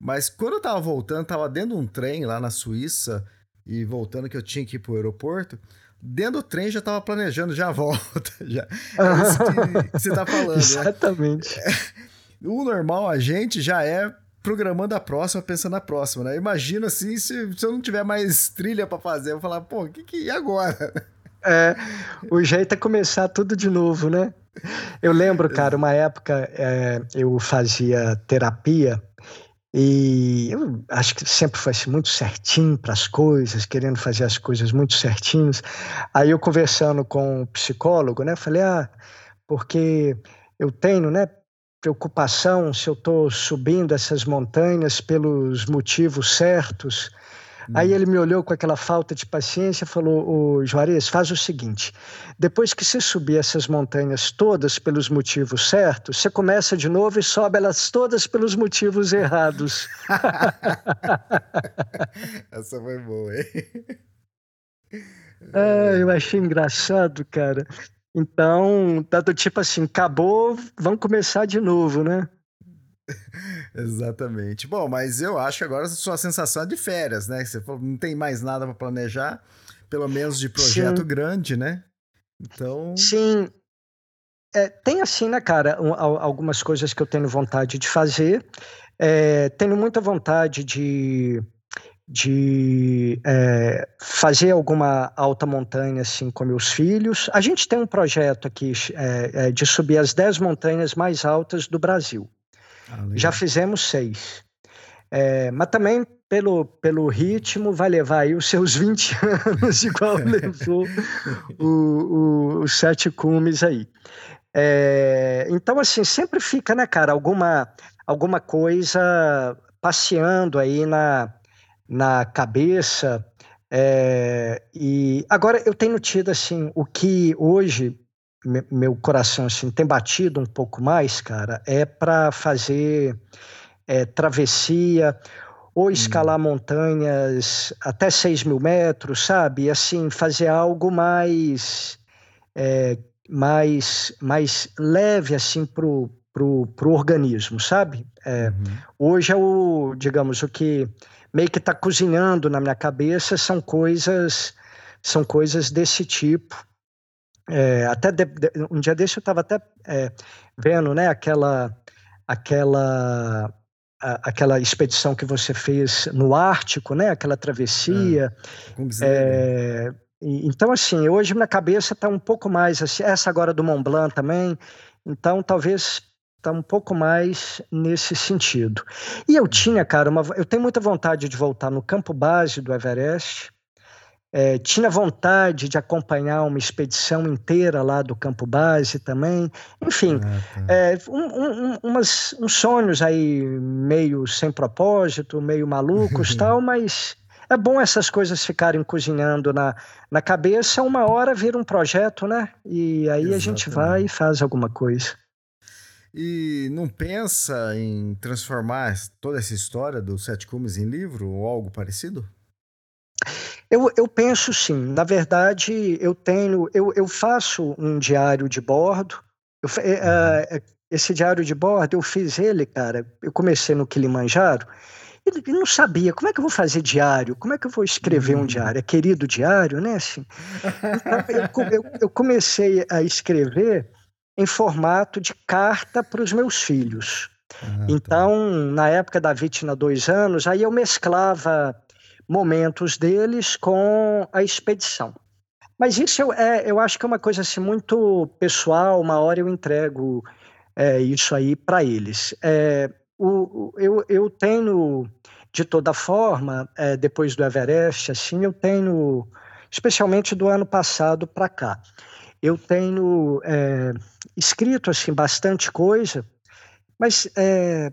B: Mas quando eu tava voltando, tava dentro de um trem lá na Suíça e voltando que eu tinha que ir pro aeroporto, dentro do trem já tava planejando já a volta, já. É isso que, você tá falando, né?
C: Exatamente.
B: Né? O normal, a gente já é programando a próxima, pensando na próxima, né? Imagina assim, se, se eu não tiver mais trilha para fazer, eu vou falar, pô, o que que é agora?
C: É, o jeito é começar tudo de novo, né? Eu lembro, cara, uma época é, eu fazia terapia e eu acho que sempre foi assim, muito certinho para as coisas, querendo fazer as coisas muito certinhos. Aí eu conversando com o um psicólogo, né, falei, ah, porque eu tenho, né, preocupação se eu estou subindo essas montanhas pelos motivos certos. Hum. Aí ele me olhou com aquela falta de paciência e falou: Ô Juarez, faz o seguinte: depois que você subir essas montanhas todas pelos motivos certos, você começa de novo e sobe elas todas pelos motivos errados.
B: Essa foi boa, hein?
C: Ah, eu achei engraçado, cara. Então, tá do tipo assim, acabou, vamos começar de novo, né?
B: Exatamente. Bom, mas eu acho que agora a sua sensação é de férias, né? Você não tem mais nada para planejar, pelo menos de projeto Sim. grande, né? Então.
C: Sim. É, tem assim, né, cara, um, algumas coisas que eu tenho vontade de fazer. É, tenho muita vontade de de é, fazer alguma alta montanha assim com meus filhos. A gente tem um projeto aqui é, é, de subir as 10 montanhas mais altas do Brasil. Ah, Já fizemos seis. É, mas também pelo, pelo ritmo vai levar aí os seus 20 anos, igual levou o, o, os sete cumes aí. É, então, assim, sempre fica, né, cara, alguma, alguma coisa passeando aí na, na cabeça. É, e agora eu tenho tido assim o que hoje meu coração assim tem batido um pouco mais, cara, é para fazer é, travessia ou hum. escalar hum. montanhas até 6 mil metros, sabe? E, assim, fazer algo mais, é, mais, mais leve, assim, pro, pro, pro organismo, sabe? É, uhum. Hoje é o, digamos, o que meio que está cozinhando na minha cabeça são coisas são coisas desse tipo. É, até de, de, um dia desse eu estava até é, vendo né aquela aquela a, aquela expedição que você fez no Ártico né aquela travessia. É, e, então assim hoje minha cabeça está um pouco mais assim, essa agora do Mont Blanc também. Então talvez está um pouco mais nesse sentido. E eu tinha, cara, uma, eu tenho muita vontade de voltar no campo base do Everest. É, tinha vontade de acompanhar uma expedição inteira lá do campo base também. Enfim, ah, tá. é, um, um, umas, uns sonhos aí meio sem propósito, meio malucos tal, mas é bom essas coisas ficarem cozinhando na, na cabeça. Uma hora vira um projeto, né? E aí Exatamente. a gente vai e faz alguma coisa.
B: E não pensa em transformar toda essa história dos Sete Cumes em livro ou algo parecido?
C: Eu, eu penso sim. Na verdade, eu tenho, eu, eu faço um diário de bordo. Eu, uh, esse diário de bordo, eu fiz ele, cara. Eu comecei no Kilimanjaro. E não sabia como é que eu vou fazer diário, como é que eu vou escrever um uhum. diário, é querido diário, né? Assim, então, eu, eu, eu comecei a escrever em formato de carta para os meus filhos. Ah, tá. então, na época da Vitina, dois anos, aí eu mesclava momentos deles com a expedição. Mas isso eu, é, eu acho que é uma coisa assim, muito pessoal, uma hora eu entrego é, isso aí para eles. É, o, eu, eu tenho, de toda forma, é, depois do Everest, assim, eu tenho, especialmente do ano passado para cá, eu tenho é, escrito assim bastante coisa, mas é,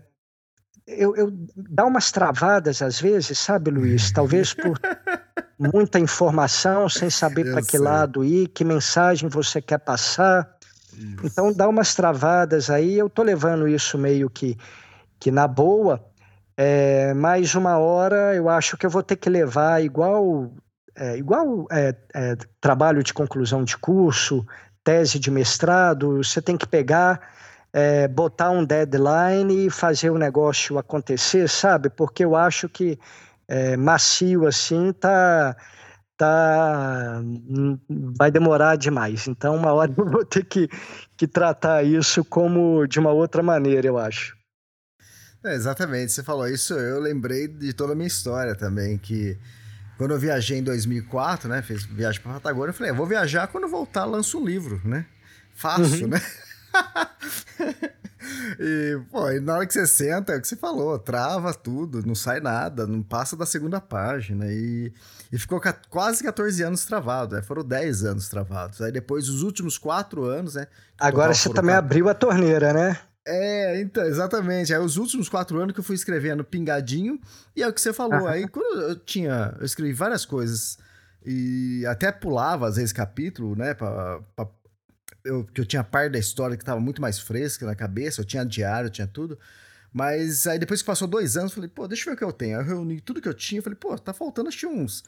C: eu, eu dá umas travadas às vezes, sabe, Luiz? Talvez por muita informação, sem saber para que lado ir, que mensagem você quer passar. Isso. Então dá umas travadas aí. Eu tô levando isso meio que, que na boa. É, mais uma hora eu acho que eu vou ter que levar igual é, igual é, é, trabalho de conclusão de curso, tese de mestrado, você tem que pegar, é, botar um deadline e fazer o negócio acontecer, sabe? Porque eu acho que é, macio assim tá tá vai demorar demais. Então, uma hora eu vou ter que, que tratar isso como de uma outra maneira, eu acho.
B: É, exatamente, você falou isso, eu lembrei de toda a minha história também, que quando eu viajei em 2004, né? Fiz viagem para Patagônia, eu falei, eu vou viajar quando voltar, lanço um livro, né? Fácil, uhum. né? e, pô, e na hora que você senta, é o que você falou, trava tudo, não sai nada, não passa da segunda página. E, e ficou quase 14 anos travado, né? Foram 10 anos travados. Aí depois, os últimos 4 anos, né?
C: Agora você também abriu a torneira, né?
B: É, então, exatamente. Aí os últimos quatro anos que eu fui escrevendo pingadinho, e é o que você falou. Aí quando eu tinha. Eu escrevi várias coisas e até pulava, às vezes, capítulo, né? Pra, pra, eu, que eu tinha parte da história que estava muito mais fresca na cabeça, eu tinha diário, eu tinha tudo. Mas aí depois que passou dois anos, eu falei, pô, deixa eu ver o que eu tenho. Aí eu reuni tudo que eu tinha, falei, pô, tá faltando acho que uns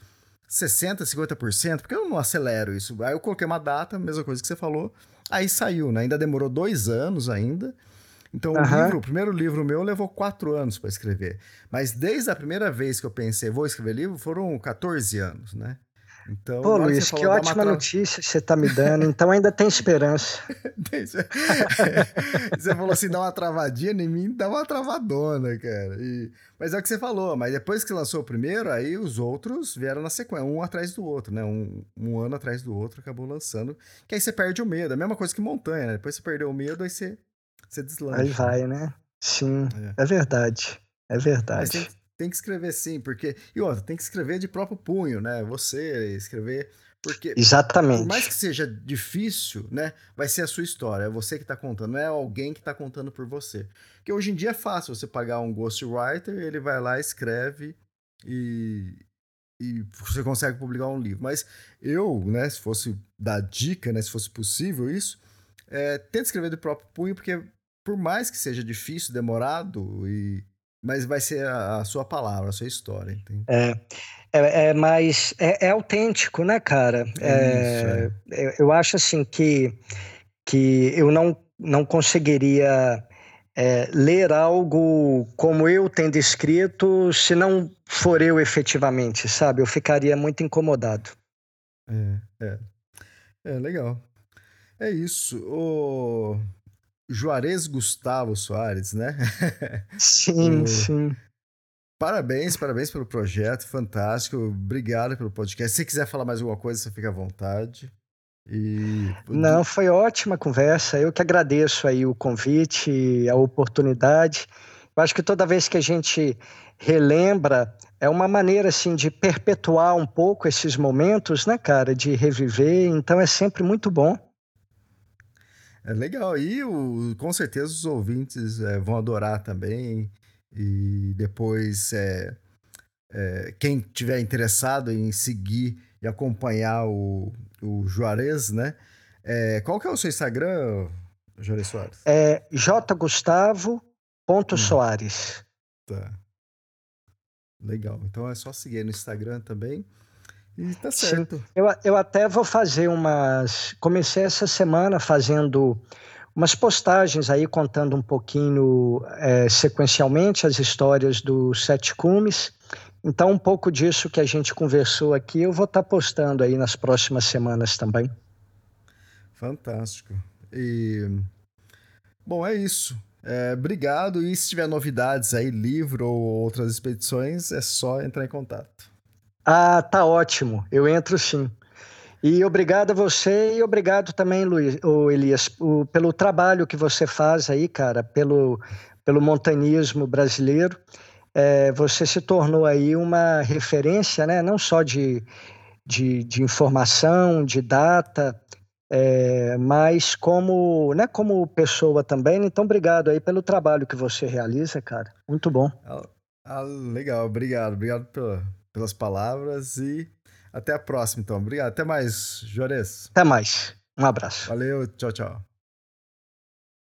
B: 60%, 50%, porque eu não acelero isso. Aí eu coloquei uma data, mesma coisa que você falou. Aí saiu, né? Ainda demorou dois anos ainda. Então, uhum. o livro, o primeiro livro meu levou quatro anos para escrever. Mas desde a primeira vez que eu pensei, vou escrever livro, foram 14 anos, né?
C: Então, Pô, Luiz, que ótima tra... notícia você está me dando. Então ainda tem esperança.
B: você falou assim, dá uma travadinha em mim, dá uma travadona, cara. E... Mas é o que você falou, mas depois que lançou o primeiro, aí os outros vieram na sequência, um atrás do outro, né? Um, um ano atrás do outro, acabou lançando. Que aí você perde o medo. É a mesma coisa que montanha, né? Depois você perdeu o medo, aí você você deslancha.
C: Aí vai, né? Sim, é, é verdade. É verdade.
B: Tem, tem, que escrever sim, porque. E outra, tem que escrever de próprio punho, né? Você escrever. Porque.
C: Exatamente.
B: Por mais que seja difícil, né? Vai ser a sua história. É você que tá contando, não é alguém que tá contando por você. Porque hoje em dia é fácil você pagar um ghostwriter, ele vai lá, escreve e, e você consegue publicar um livro. Mas eu, né, se fosse dar dica, né, se fosse possível isso, é, tenta escrever do próprio punho, porque por mais que seja difícil, demorado, e mas vai ser a, a sua palavra, a sua história. Entende?
C: É, é, é mais é, é, autêntico, né, cara? É, isso, é. é. eu acho assim que que eu não não conseguiria é, ler algo como eu tendo escrito se não for eu efetivamente, sabe? Eu ficaria muito incomodado.
B: É, é, é legal. É isso. O Juarez Gustavo Soares, né?
C: Sim, o... sim.
B: Parabéns, parabéns pelo projeto, fantástico. Obrigado pelo podcast. Se quiser falar mais alguma coisa, você fica à vontade. E...
C: Não, foi ótima conversa. Eu que agradeço aí o convite, a oportunidade. Eu acho que toda vez que a gente relembra, é uma maneira assim de perpetuar um pouco esses momentos, né, cara, de reviver. Então é sempre muito bom.
B: É legal. E o, com certeza os ouvintes é, vão adorar também. E depois, é, é, quem tiver interessado em seguir e acompanhar o, o Juarez, né? Qual que é o seu Instagram, Juarez Soares?
C: É jgustavo.soares.
B: Hum. Tá. Legal. Então é só seguir no Instagram também. E tá certo.
C: Eu, eu até vou fazer umas. Comecei essa semana fazendo umas postagens aí contando um pouquinho é, sequencialmente as histórias dos Sete Cumes. Então, um pouco disso que a gente conversou aqui, eu vou estar tá postando aí nas próximas semanas também.
B: Fantástico. E. Bom, é isso. É, obrigado. E se tiver novidades aí, livro ou outras expedições, é só entrar em contato.
C: Ah, tá ótimo. Eu entro sim. E obrigado a você e obrigado também, Luiz, o Elias, o, pelo trabalho que você faz aí, cara, pelo pelo montanismo brasileiro. É, você se tornou aí uma referência, né? não só de, de, de informação, de data, é, mas como, né, como pessoa também. Então, obrigado aí pelo trabalho que você realiza, cara. Muito bom.
B: Ah, ah legal, obrigado. Obrigado pela, pelas palavras e até a próxima, então. Obrigado. Até mais, Juarez.
C: Até mais. Um abraço.
B: Valeu, tchau, tchau.